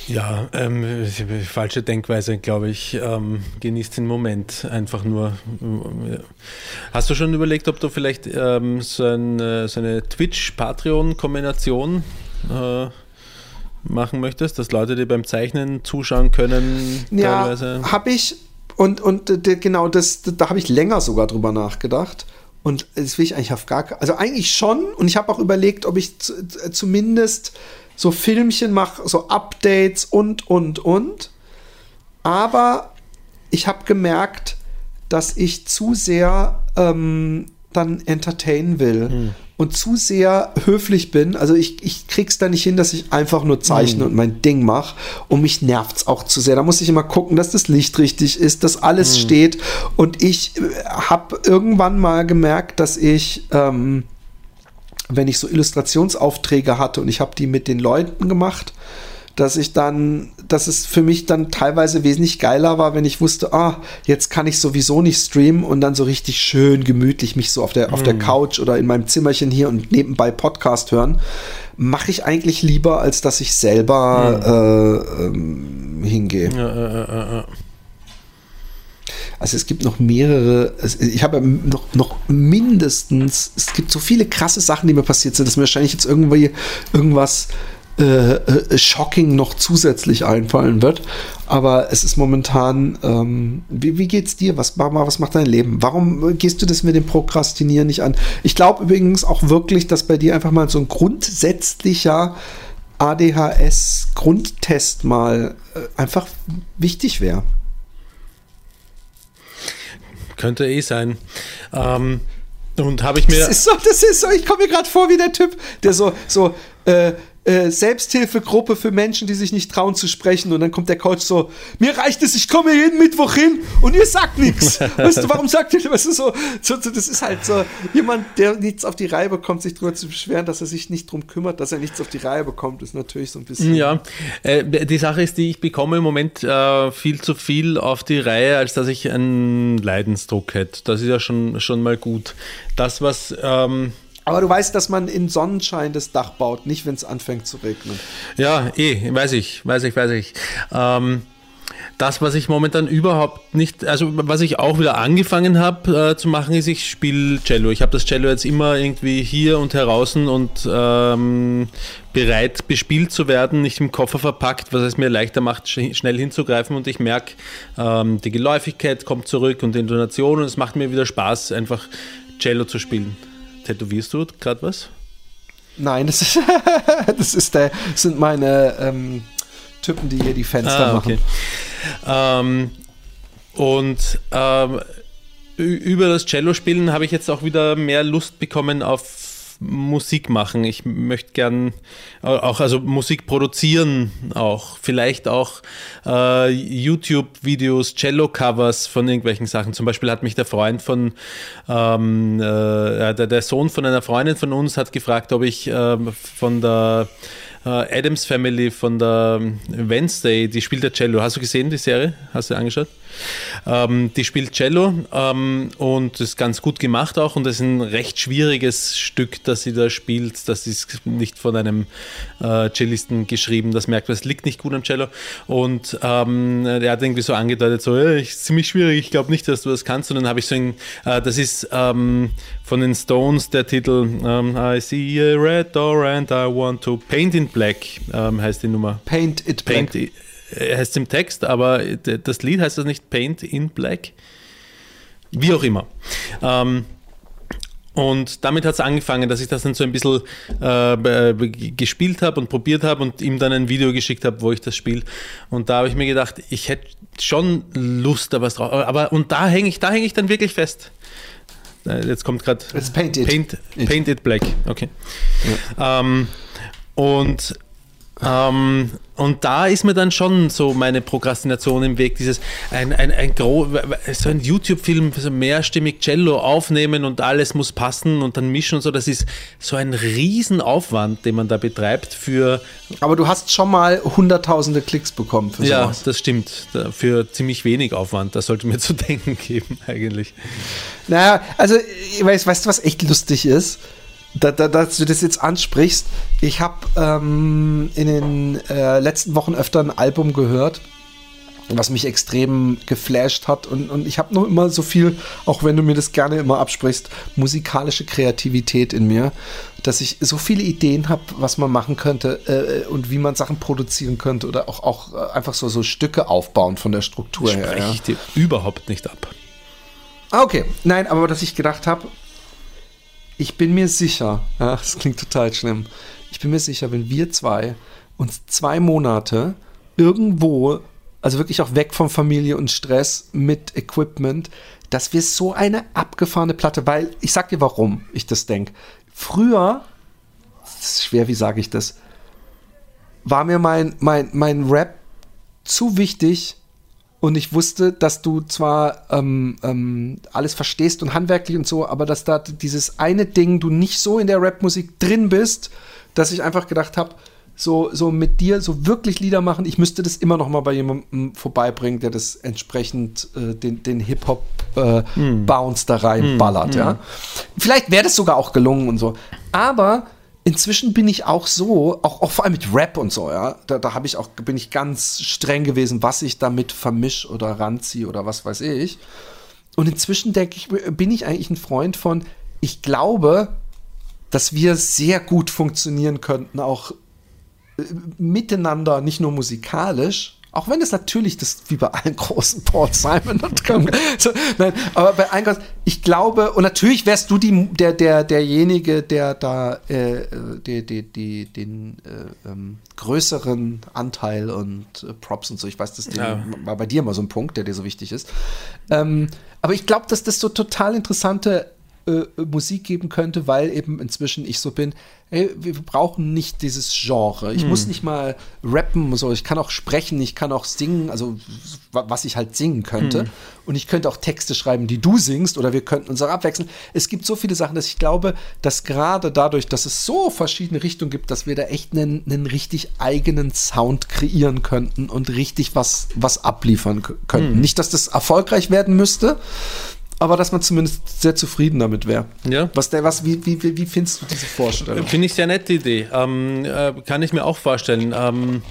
Ja, ähm, falsche Denkweise, glaube ich. Ähm, genießt den Moment einfach nur. Hast du schon überlegt, ob du vielleicht ähm, so, ein, äh, so eine Twitch-Patreon-Kombination äh, machen möchtest, dass Leute dir beim Zeichnen zuschauen können? Ja, teilweise? habe ich. Und, und äh, genau, das, da habe ich länger sogar drüber nachgedacht. Und das will ich eigentlich auf gar keinen Also eigentlich schon. Und ich habe auch überlegt, ob ich zumindest so Filmchen mache, so Updates und, und, und. Aber ich habe gemerkt, dass ich zu sehr ähm, dann entertainen will und zu sehr höflich bin. Also ich, ich krieg's da nicht hin, dass ich einfach nur zeichne und mein Ding mache. Und mich nervt's auch zu sehr. Da muss ich immer gucken, dass das Licht richtig ist, dass alles steht. Und ich habe irgendwann mal gemerkt, dass ich ähm, wenn ich so Illustrationsaufträge hatte und ich habe die mit den Leuten gemacht, dass ich dann, dass es für mich dann teilweise wesentlich geiler war, wenn ich wusste, ah, jetzt kann ich sowieso nicht streamen und dann so richtig schön gemütlich mich so auf der, auf der Couch oder in meinem Zimmerchen hier und nebenbei Podcast hören, mache ich eigentlich lieber, als dass ich selber äh, ähm, hingehe. Ja, äh, äh, äh. Also es gibt noch mehrere, ich habe noch, noch mindestens, es gibt so viele krasse Sachen, die mir passiert sind, dass mir wahrscheinlich jetzt irgendwie irgendwas äh, äh, shocking noch zusätzlich einfallen wird. Aber es ist momentan, ähm, wie, wie geht's dir? Was, Barbara, was macht dein Leben? Warum gehst du das mit dem Prokrastinieren nicht an? Ich glaube übrigens auch wirklich, dass bei dir einfach mal so ein grundsätzlicher ADHS-Grundtest mal äh, einfach wichtig wäre. Könnte eh sein. Ähm, und habe ich mir. Das ist so, das ist so, ich komme mir gerade vor wie der Typ, der so, so, äh, äh, Selbsthilfegruppe für Menschen, die sich nicht trauen zu sprechen. Und dann kommt der Coach so, mir reicht es, ich komme jeden Mittwoch hin und ihr sagt nichts. Weißt du, warum sagt ihr, weißt du, so, so, so, das ist halt so jemand, der nichts auf die Reihe bekommt, sich darüber zu beschweren, dass er sich nicht drum kümmert, dass er nichts auf die Reihe bekommt, ist natürlich so ein bisschen. Ja, äh, die Sache ist die, ich bekomme im Moment äh, viel zu viel auf die Reihe, als dass ich einen Leidensdruck hätte. Das ist ja schon, schon mal gut. Das, was, ähm, Aber du weißt, dass man in Sonnenschein das Dach baut, nicht wenn es anfängt zu regnen. ja, eh, weiß ich, weiß ich, weiß ich. Ähm, das, was ich momentan überhaupt nicht, also was ich auch wieder angefangen habe äh, zu machen, ist, ich spiele Cello. Ich habe das Cello jetzt immer irgendwie hier und heraußen und ähm, bereit bespielt zu werden, nicht im Koffer verpackt, was es mir leichter macht, sch schnell hinzugreifen und ich merke, ähm, die Geläufigkeit kommt zurück und die Intonation und es macht mir wieder Spaß, einfach Cello zu spielen. Tätowierst du gerade was? Nein, das ist, das ist der, das sind meine ähm, Typen, die hier die Fenster Ah, machen. okay. Ähm, und ähm, über das Cello-Spielen habe ich jetzt auch wieder mehr Lust bekommen auf Musik machen. Ich möchte gern äh, auch also Musik produzieren auch. Vielleicht auch äh, YouTube-Videos, Cello-Covers von irgendwelchen Sachen. Zum Beispiel hat mich der Freund von ähm, äh, der, der Sohn von einer Freundin von uns hat gefragt, ob ich ähm, von der äh, Adams Family von der Wednesday, die spielt der Cello. Hast du gesehen, die Serie? Hast du angeschaut? Ähm, die spielt Cello ähm, und ist ganz gut gemacht auch und das ist ein recht schwieriges Stück, das sie da spielt. Das ist nicht von einem äh, Cellisten geschrieben, das merkt man, es liegt nicht gut am Cello und ähm, er hat irgendwie so angedeutet, so, ich, ziemlich schwierig, ich glaube nicht, dass du das kannst und dann habe ich so ein, äh, das ist ähm, von den Stones der Titel ähm, I see a red door and I want to paint in black ähm, heißt die Nummer. Paint it black. Paint i- äh, heißt im Text, aber das Lied heißt das nicht Paint in Black? Wie auch immer. Ähm, und damit hat es angefangen, dass ich das dann so ein bisschen äh, gespielt habe und probiert habe und ihm dann ein Video geschickt habe, wo ich das spiele. Und da habe ich mir gedacht, ich hätte schon Lust da was drauf. Aber und da hänge ich, da hänge ich dann wirklich fest. Äh, Jetzt kommt gerade Paint It. Paint. Paint It Black. Okay. Ähm, und ähm, und da ist mir dann schon so meine Prokrastination im Weg, dieses ein, ein, ein gro so ein YouTube-Film, so mehrstimmig Cello aufnehmen und alles muss passen und dann mischen und so, das ist so ein Riesenaufwand, den man da betreibt für, Aber du hast schon mal hunderttausende Klicks bekommen für ja, sowas. das stimmt, für ziemlich wenig Aufwand, das sollte mir zu denken geben eigentlich. Naja, also, ich weiß, weißt du, was echt lustig ist? Da, da, dass du das jetzt ansprichst. Ich habe ähm, in den äh, letzten Wochen öfter ein Album gehört, was mich extrem geflasht hat. Und, und ich habe noch immer so viel, auch wenn du mir das gerne immer absprichst, musikalische Kreativität in mir, dass ich so viele Ideen habe, was man machen könnte äh, und wie man Sachen produzieren könnte oder auch, auch äh, einfach so, so Stücke aufbauen von der Struktur her. Spreche Ja. ich dir überhaupt nicht ab. Ah, okay. Nein, aber dass ich gedacht habe, ich bin mir sicher, ja, das klingt total schlimm, ich bin mir sicher, wenn wir zwei uns zwei Monate irgendwo, also wirklich auch weg von Familie und Stress mit Equipment, dass wir so eine abgefahrene Platte, weil ich sag dir, warum ich das denke. Früher, das ist schwer, wie sage ich das, war mir mein, mein, mein Rap zu wichtig und ich wusste, dass du zwar ähm, ähm, alles verstehst und handwerklich und so, aber dass da dieses eine Ding, du nicht so in der Rapmusik drin bist, dass ich einfach gedacht habe, so, so mit dir so wirklich Lieder machen, ich müsste das immer noch mal bei jemandem vorbeibringen, der das entsprechend äh, den, den Hip-Hop-Bounce da reinballert, ja. Vielleicht wäre das sogar auch gelungen und so. Aber inzwischen bin ich auch so, auch, auch vor allem mit Rap und so, ja, da, da habe ich auch, bin ich ganz streng gewesen, was ich damit vermisch oder ranziehe oder was weiß ich. Und inzwischen denke ich, bin ich eigentlich ein Freund von, ich glaube, dass wir sehr gut funktionieren könnten, auch äh, miteinander, nicht nur musikalisch, auch wenn es natürlich das wie bei allen großen Paul Simon und so, nein, aber bei allen großen, ich glaube und natürlich wärst du die, der der derjenige, der da äh, die, die, die, den äh, ähm, größeren Anteil und äh, Props und so. Ich weiß, das Ja. war bei dir immer so ein Punkt, der dir so wichtig ist. Ähm, aber ich glaube, dass das so total interessante äh, Musik geben könnte, weil eben inzwischen ich so bin, ey, wir brauchen nicht dieses Genre. Ich muss nicht mal rappen, so ich kann auch sprechen, ich kann auch singen, also wa- was ich halt singen könnte. Und ich könnte auch Texte schreiben, die du singst, oder wir könnten uns auch abwechseln. Es gibt so viele Sachen, dass ich glaube, dass gerade dadurch, dass es so verschiedene Richtungen gibt, dass wir da echt einen, einen richtig eigenen Sound kreieren könnten und richtig was, was abliefern könnten. Nicht, dass das erfolgreich werden müsste, aber dass man zumindest sehr zufrieden damit wäre. Ja. Was der, was, wie, wie, wie, wie findest du diese Vorstellung? Finde ich sehr nette Idee. Ähm, äh, kann ich mir auch vorstellen. Ähm,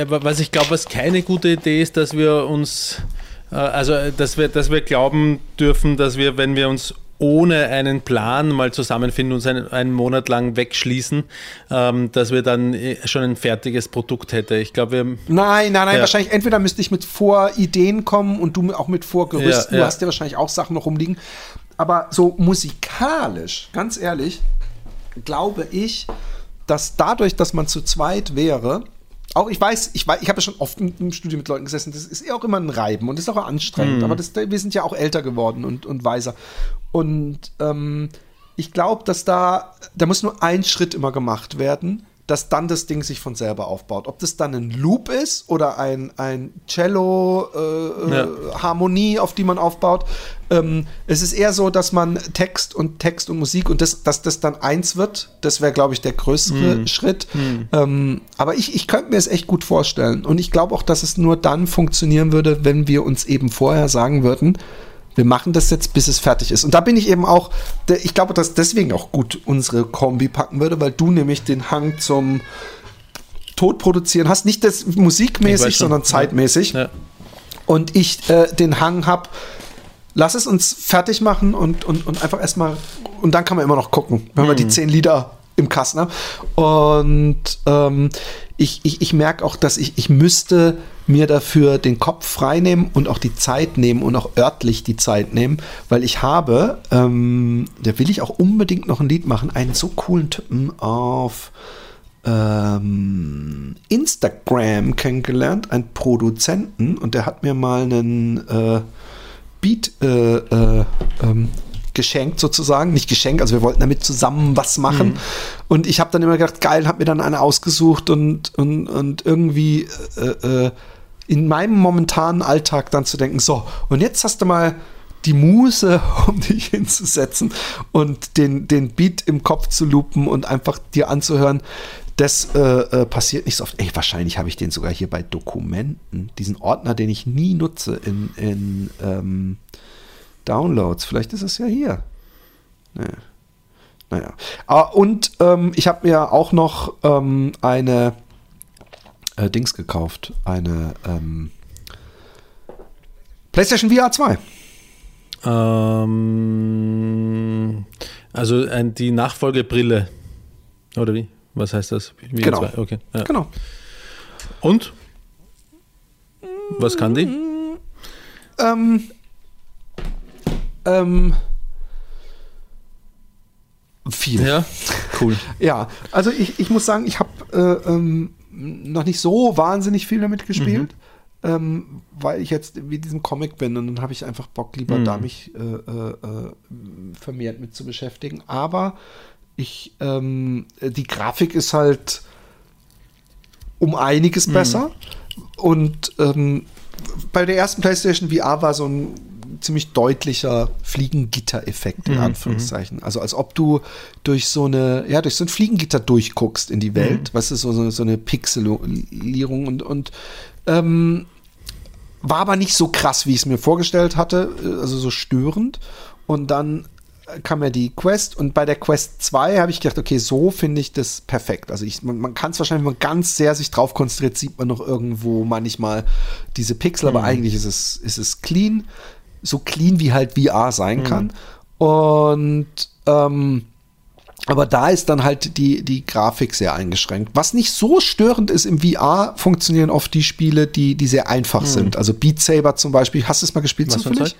aber was ich glaube, was keine gute Idee ist, dass wir uns, äh, also äh, dass wir, dass wir glauben dürfen, dass wir, wenn wir uns ohne einen Plan mal zusammenfinden, uns einen, einen Monat lang wegschließen, ähm, dass wir dann eh schon ein fertiges Produkt hätte. Ich glaube, wir Nein, nein, nein, Ja. wahrscheinlich entweder müsste ich mit Vorideen kommen und du auch mit Vorgerüsten. Ja. Du hast ja wahrscheinlich auch Sachen noch rumliegen. Aber so musikalisch, ganz ehrlich, glaube ich, dass dadurch, dass man zu zweit wäre, auch ich weiß, ich weiß, ich habe ja schon oft im, im Studio mit Leuten gesessen, das ist ja auch immer ein Reiben und das ist auch anstrengend, aber das, wir sind ja auch älter geworden und, und weiser. Und ähm, ich glaube, dass da, da muss nur ein Schritt immer gemacht werden, dass dann das Ding sich von selber aufbaut. Ob das dann ein Loop ist oder ein, ein Cello-Harmonie, auf die man aufbaut. Ähm, es ist eher so, dass man Text und Text und Musik und das, dass das dann eins wird, das wäre, glaube ich, der größere Schritt. Ähm, aber ich, ich könnte mir es echt gut vorstellen. Und ich glaube auch, dass es nur dann funktionieren würde, wenn wir uns eben vorher sagen würden, wir machen das jetzt, bis es fertig ist. Und da bin ich eben auch, ich glaube, dass deswegen auch gut unsere Kombi packen würde, weil du nämlich den Hang zum Todproduzieren hast. Nicht das musikmäßig, sondern zeitmäßig. Ja. Und ich äh, den Hang habe, lass es uns fertig machen und, und, und einfach erstmal, und dann kann man immer noch gucken, wenn wir die zehn Lieder im Kasten haben. Und ähm, ich, ich, ich merke auch, dass ich, ich müsste mir dafür den Kopf frei nehmen und auch die Zeit nehmen und auch örtlich die Zeit nehmen, weil ich habe, ähm, da will ich auch unbedingt noch ein Lied machen, einen so coolen Typen auf ähm, Instagram kennengelernt, einen Produzenten, und der hat mir mal einen äh, Beat äh, äh, ähm, geschenkt sozusagen, nicht geschenkt, also wir wollten damit zusammen was machen und ich habe dann immer gedacht, geil, habe mir dann eine ausgesucht und, und, und irgendwie äh, äh, in meinem momentanen Alltag dann zu denken, so, und jetzt hast du mal die Muße, um dich hinzusetzen und den, den Beat im Kopf zu loopen und einfach dir anzuhören. Das äh, äh, passiert nicht so oft. Ey, wahrscheinlich habe ich den sogar hier bei Dokumenten, diesen Ordner, den ich nie nutze in, in ähm, Downloads. Vielleicht ist es ja hier. Nee. Naja. Ah, Und ähm, ich habe mir auch noch ähm, eine äh, Dings gekauft. Eine ähm, PlayStation VR 2. Ähm, also ein, die Nachfolgebrille. Oder wie? Was heißt das? Wie Genau. zwei? Okay. Ja. Genau. Und? Was kann die? Ähm, ähm, viel. Ja, cool. Ja, also ich, ich muss sagen, ich habe äh, ähm, noch nicht so wahnsinnig viel damit gespielt, ähm, weil ich jetzt wie diesem Comic bin und dann habe ich einfach Bock, lieber da mich äh, äh, vermehrt mit zu beschäftigen. Aber ich, ähm, die Grafik ist halt um einiges besser und ähm, bei der ersten PlayStation VR war so ein ziemlich deutlicher Fliegengitter-Effekt in Anführungszeichen. Also als ob du durch so eine, ja, durch so ein Fliegengitter durchguckst in die Welt, weißt du, so, so, so eine Pixelierung und, und ähm, war aber nicht so krass, wie ich es mir vorgestellt hatte, äh, also so störend. Und dann kam ja die Quest und bei der Quest 2 habe ich gedacht, okay, so finde ich das perfekt. Also ich, man, man kann es wahrscheinlich, wenn man ganz sehr sich drauf konzentriert, sieht man noch irgendwo manchmal diese Pixel, aber eigentlich ist es, ist es clean, so clean wie halt VR sein kann. Und ähm, aber da ist dann halt die, die Grafik sehr eingeschränkt. Was nicht so störend ist, im VR funktionieren oft die Spiele, die, die sehr einfach sind. Also Beat Saber zum Beispiel. Hast du es mal gespielt Was zufällig?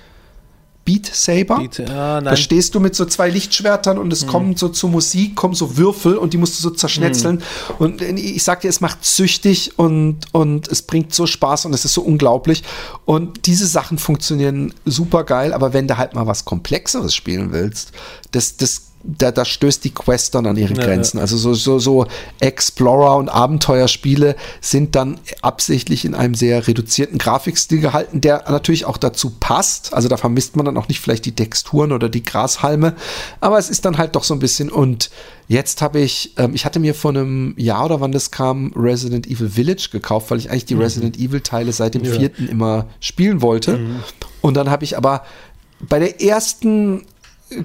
Beat Saber? Beat- ah, da stehst du mit so zwei Lichtschwertern und es kommen so zur Musik, kommen so Würfel und die musst du so zerschnetzeln. Und ich sag dir, es macht süchtig und, und es bringt so Spaß und es ist so unglaublich. Und diese Sachen funktionieren super geil, aber wenn du halt mal was Komplexeres spielen willst, das, das da, da stößt die Quest dann an ihre Grenzen. Also so, so, so Explorer- und Abenteuerspiele sind dann absichtlich in einem sehr reduzierten Grafikstil gehalten, der natürlich auch dazu passt. Also da vermisst man dann auch nicht vielleicht die Texturen oder die Grashalme, aber es ist dann halt doch so ein bisschen und Jetzt habe ich, ähm, ich hatte mir vor einem Jahr oder wann das kam, Resident Evil Village gekauft, weil ich eigentlich die Resident Evil Teile seit dem vierten immer spielen wollte. Und dann habe ich aber bei der ersten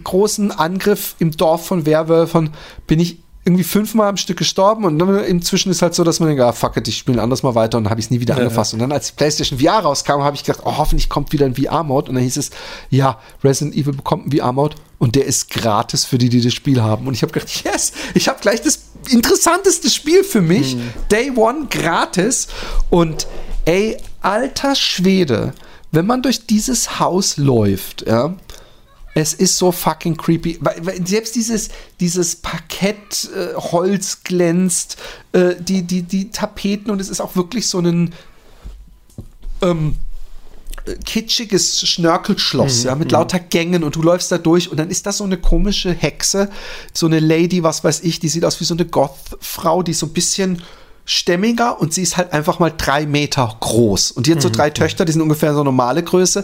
großen Angriff im Dorf von Werwölfern bin ich irgendwie fünfmal am Stück gestorben und dann inzwischen ist halt so, dass man denkt, ah, fuck it, ich spiele ein anderes Mal weiter und dann habe ich es nie wieder angefasst. Und dann als die PlayStation VR rauskam, habe ich gedacht, oh, hoffentlich kommt wieder ein VR-Mode und dann hieß es, ja, Resident Evil bekommt einen VR-Mode und der ist gratis für die, die das Spiel haben. Und ich habe gedacht, yes, ich habe gleich das interessanteste Spiel für mich, Day One gratis und ey, alter Schwede, wenn man durch dieses Haus läuft, ja, es ist so fucking creepy. Selbst dieses, dieses Parkett, äh, Holz glänzt, äh, die, die, die Tapeten und es ist auch wirklich so ein ähm, äh, kitschiges Schnörkelschloss, ja, mit lauter Gängen und du läufst da durch und dann ist das so eine komische Hexe, so eine Lady, was weiß ich, die sieht aus wie so eine Goth-Frau, die so ein bisschen stämmiger und sie ist halt einfach mal drei Meter groß. Und die hat so drei Töchter, die sind ungefähr so normale Größe.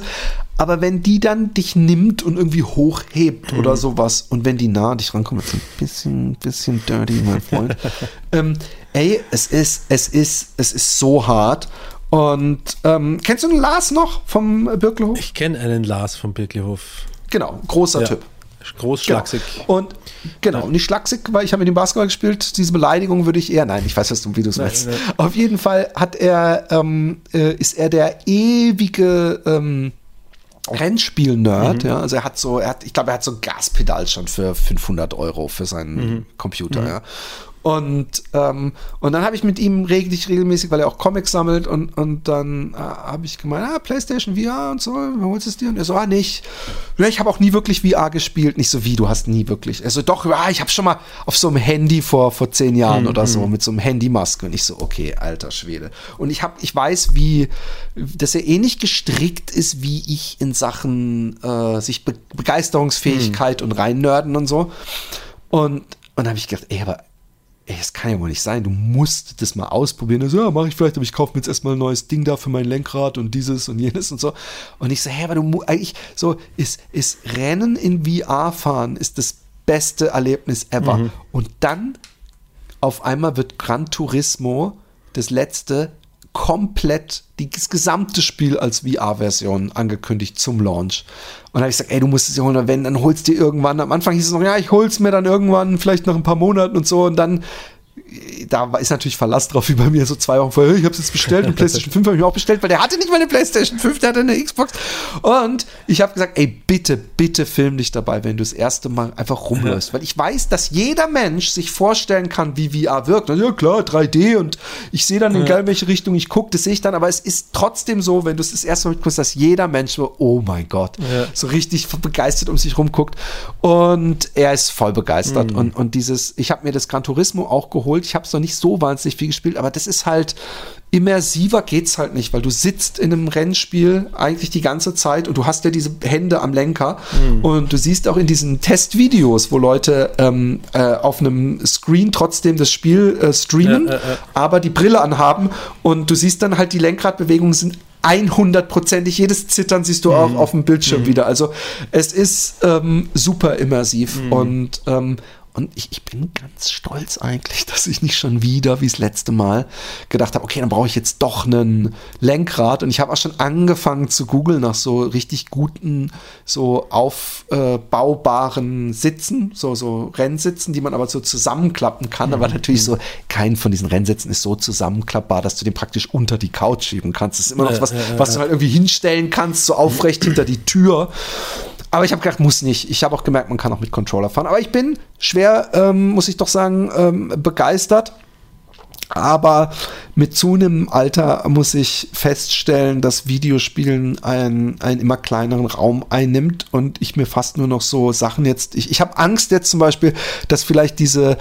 Aber wenn die dann dich nimmt und irgendwie hochhebt oder sowas und wenn die nah an dich rankommt, ist ein bisschen, bisschen dirty, mein Freund. ähm, ey, es ist, es ist, es ist so hart. Und ähm, kennst du den Lars noch vom Birkelhof? Ich kenne einen Lars vom Birkelhof. Genau, großer Ja. Typ. Groß, Genau. Und genau, nicht schlaksig, weil ich habe mit ihm Basketball gespielt. Diese Beleidigung würde ich eher, nein, ich weiß, was du, wie du es meinst. nein. Auf jeden Fall hat er, ähm, äh, ist er der ewige ähm, Rennspiel-Nerd. Ja, also er hat so, er hat, ich glaube, er hat so ein Gaspedal schon für 500 Euro für seinen Computer. Ja. Und, ähm, und dann habe ich mit ihm reglich regelmäßig, weil er auch Comics sammelt und, und dann äh, habe ich gemeint, ah, Playstation VR und so, wann holst du es dir? Und er so, ah, nicht. Ja, ich habe auch nie wirklich VR gespielt. Nicht so wie, du hast nie wirklich. Also doch, ah, ich habe schon mal auf so einem Handy vor, vor zehn Jahren oder so, mit so einem Handymaske. Und ich so, okay, alter Schwede. Und ich habe, ich weiß, wie, dass er ähnlich gestrickt ist, wie ich in Sachen äh, sich Be Begeisterungsfähigkeit und reinnörden und so. Und, und dann habe ich gedacht, ey, aber ey, das kann ja wohl nicht sein. Du musst das mal ausprobieren. Also, ja, mache ich vielleicht, aber ich kaufe mir jetzt erstmal ein neues Ding da für mein Lenkrad und dieses und jenes und so. Und ich so, hä, aber du eigentlich so, ist, ist Rennen in VR fahren ist das beste Erlebnis ever. Und dann auf einmal wird Gran Turismo das letzte komplett das gesamte Spiel als VR-Version angekündigt zum Launch. Und da habe ich gesagt, ey, du musst es dir holen, wenn, dann holst du dir irgendwann. Am Anfang hieß es noch, ja, ich hol's mir dann irgendwann, vielleicht nach ein paar Monaten und so. Und dann da ist natürlich Verlass drauf, wie bei mir so zwei Wochen vorher, ich habe es jetzt bestellt und PlayStation 5 habe ich mir auch bestellt, weil der hatte nicht mal eine PlayStation 5, der hatte eine Xbox. Und ich habe gesagt, ey, bitte, bitte film dich dabei, wenn du das erste Mal einfach rumläufst. Weil ich weiß, dass jeder Mensch sich vorstellen kann, wie VR wirkt. Und ja, klar, 3D und ich sehe dann, in egal welche Richtung ich gucke, das sehe ich dann, aber es ist trotzdem so, wenn du es das erste Mal guckst, dass jeder Mensch so, oh mein Gott, so richtig begeistert um sich rumguckt. Und er ist voll begeistert. Und, und dieses, ich habe mir das Gran Turismo auch geholt. Ich habe es noch nicht so wahnsinnig viel gespielt, aber das ist halt immersiver geht's halt nicht, weil du sitzt in einem Rennspiel eigentlich die ganze Zeit und du hast ja diese Hände am Lenker. Und du siehst auch in diesen Testvideos, wo Leute ähm, äh, auf einem Screen trotzdem das Spiel äh, streamen, aber die Brille anhaben und du siehst dann halt die Lenkradbewegungen sind 100%ig, jedes Zittern siehst du auch auf dem Bildschirm wieder. Also es ist ähm, super immersiv und ähm, und ich, ich bin ganz stolz eigentlich, dass ich nicht schon wieder, wie das letzte Mal, gedacht habe, okay, dann brauche ich jetzt doch einen Lenkrad. Und ich habe auch schon angefangen zu googeln nach so richtig guten, so aufbaubaren Sitzen, so, so Rennsitzen, die man aber so zusammenklappen kann. Aber natürlich so, kein von diesen Rennsitzen ist so zusammenklappbar, dass du den praktisch unter die Couch schieben kannst. Das ist immer noch was, was du halt irgendwie hinstellen kannst, so aufrecht hinter die Tür. Aber ich habe gedacht, muss nicht. Ich habe auch gemerkt, man kann auch mit Controller fahren. Aber ich bin schwer, ähm, muss ich doch sagen, ähm, begeistert. Aber mit zunehmendem Alter muss ich feststellen, dass Videospielen einen, einen immer kleineren Raum einnimmt und ich mir fast nur noch so Sachen jetzt. Ich, ich habe Angst jetzt zum Beispiel, dass vielleicht diese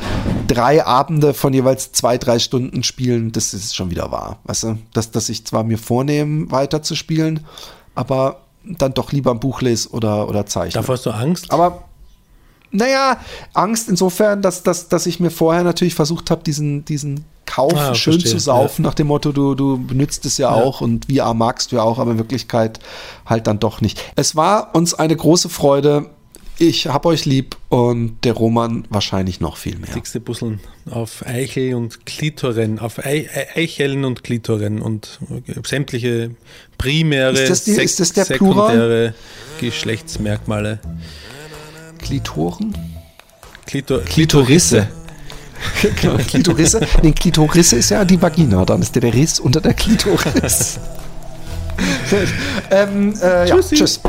drei Abende von jeweils zwei, drei Stunden spielen, das ist schon wieder wahr. Weißt du, dass, dass ich zwar mir vornehme, weiter zu spielen, aber dann doch lieber ein Buch lese oder, oder zeichne. Davor hast du Angst? Aber naja, Angst insofern, dass, dass, dass ich mir vorher natürlich versucht habe, diesen, diesen Kauf Ah, schön verstehe, zu saufen, nach dem Motto, du, du benutzt es ja, Ja. auch und VR magst du ja auch, aber in Wirklichkeit halt dann doch nicht. Es war uns eine große Freude. Ich hab euch lieb und der Roman wahrscheinlich noch viel mehr. Dickste Busseln auf Eichel und Klitoren, auf Ei- Ei- Eicheln und Klitoren und sämtliche primäre, Ist das die- ist das der Plural? sekundäre Geschlechtsmerkmale. Klitoren? Klito Klitorisse. genau, Klitorisse. Nee, Klitorisse ist ja die Vagina, dann ist der, der Riss unter der Klitoris. ähm, äh, ja, tschüss.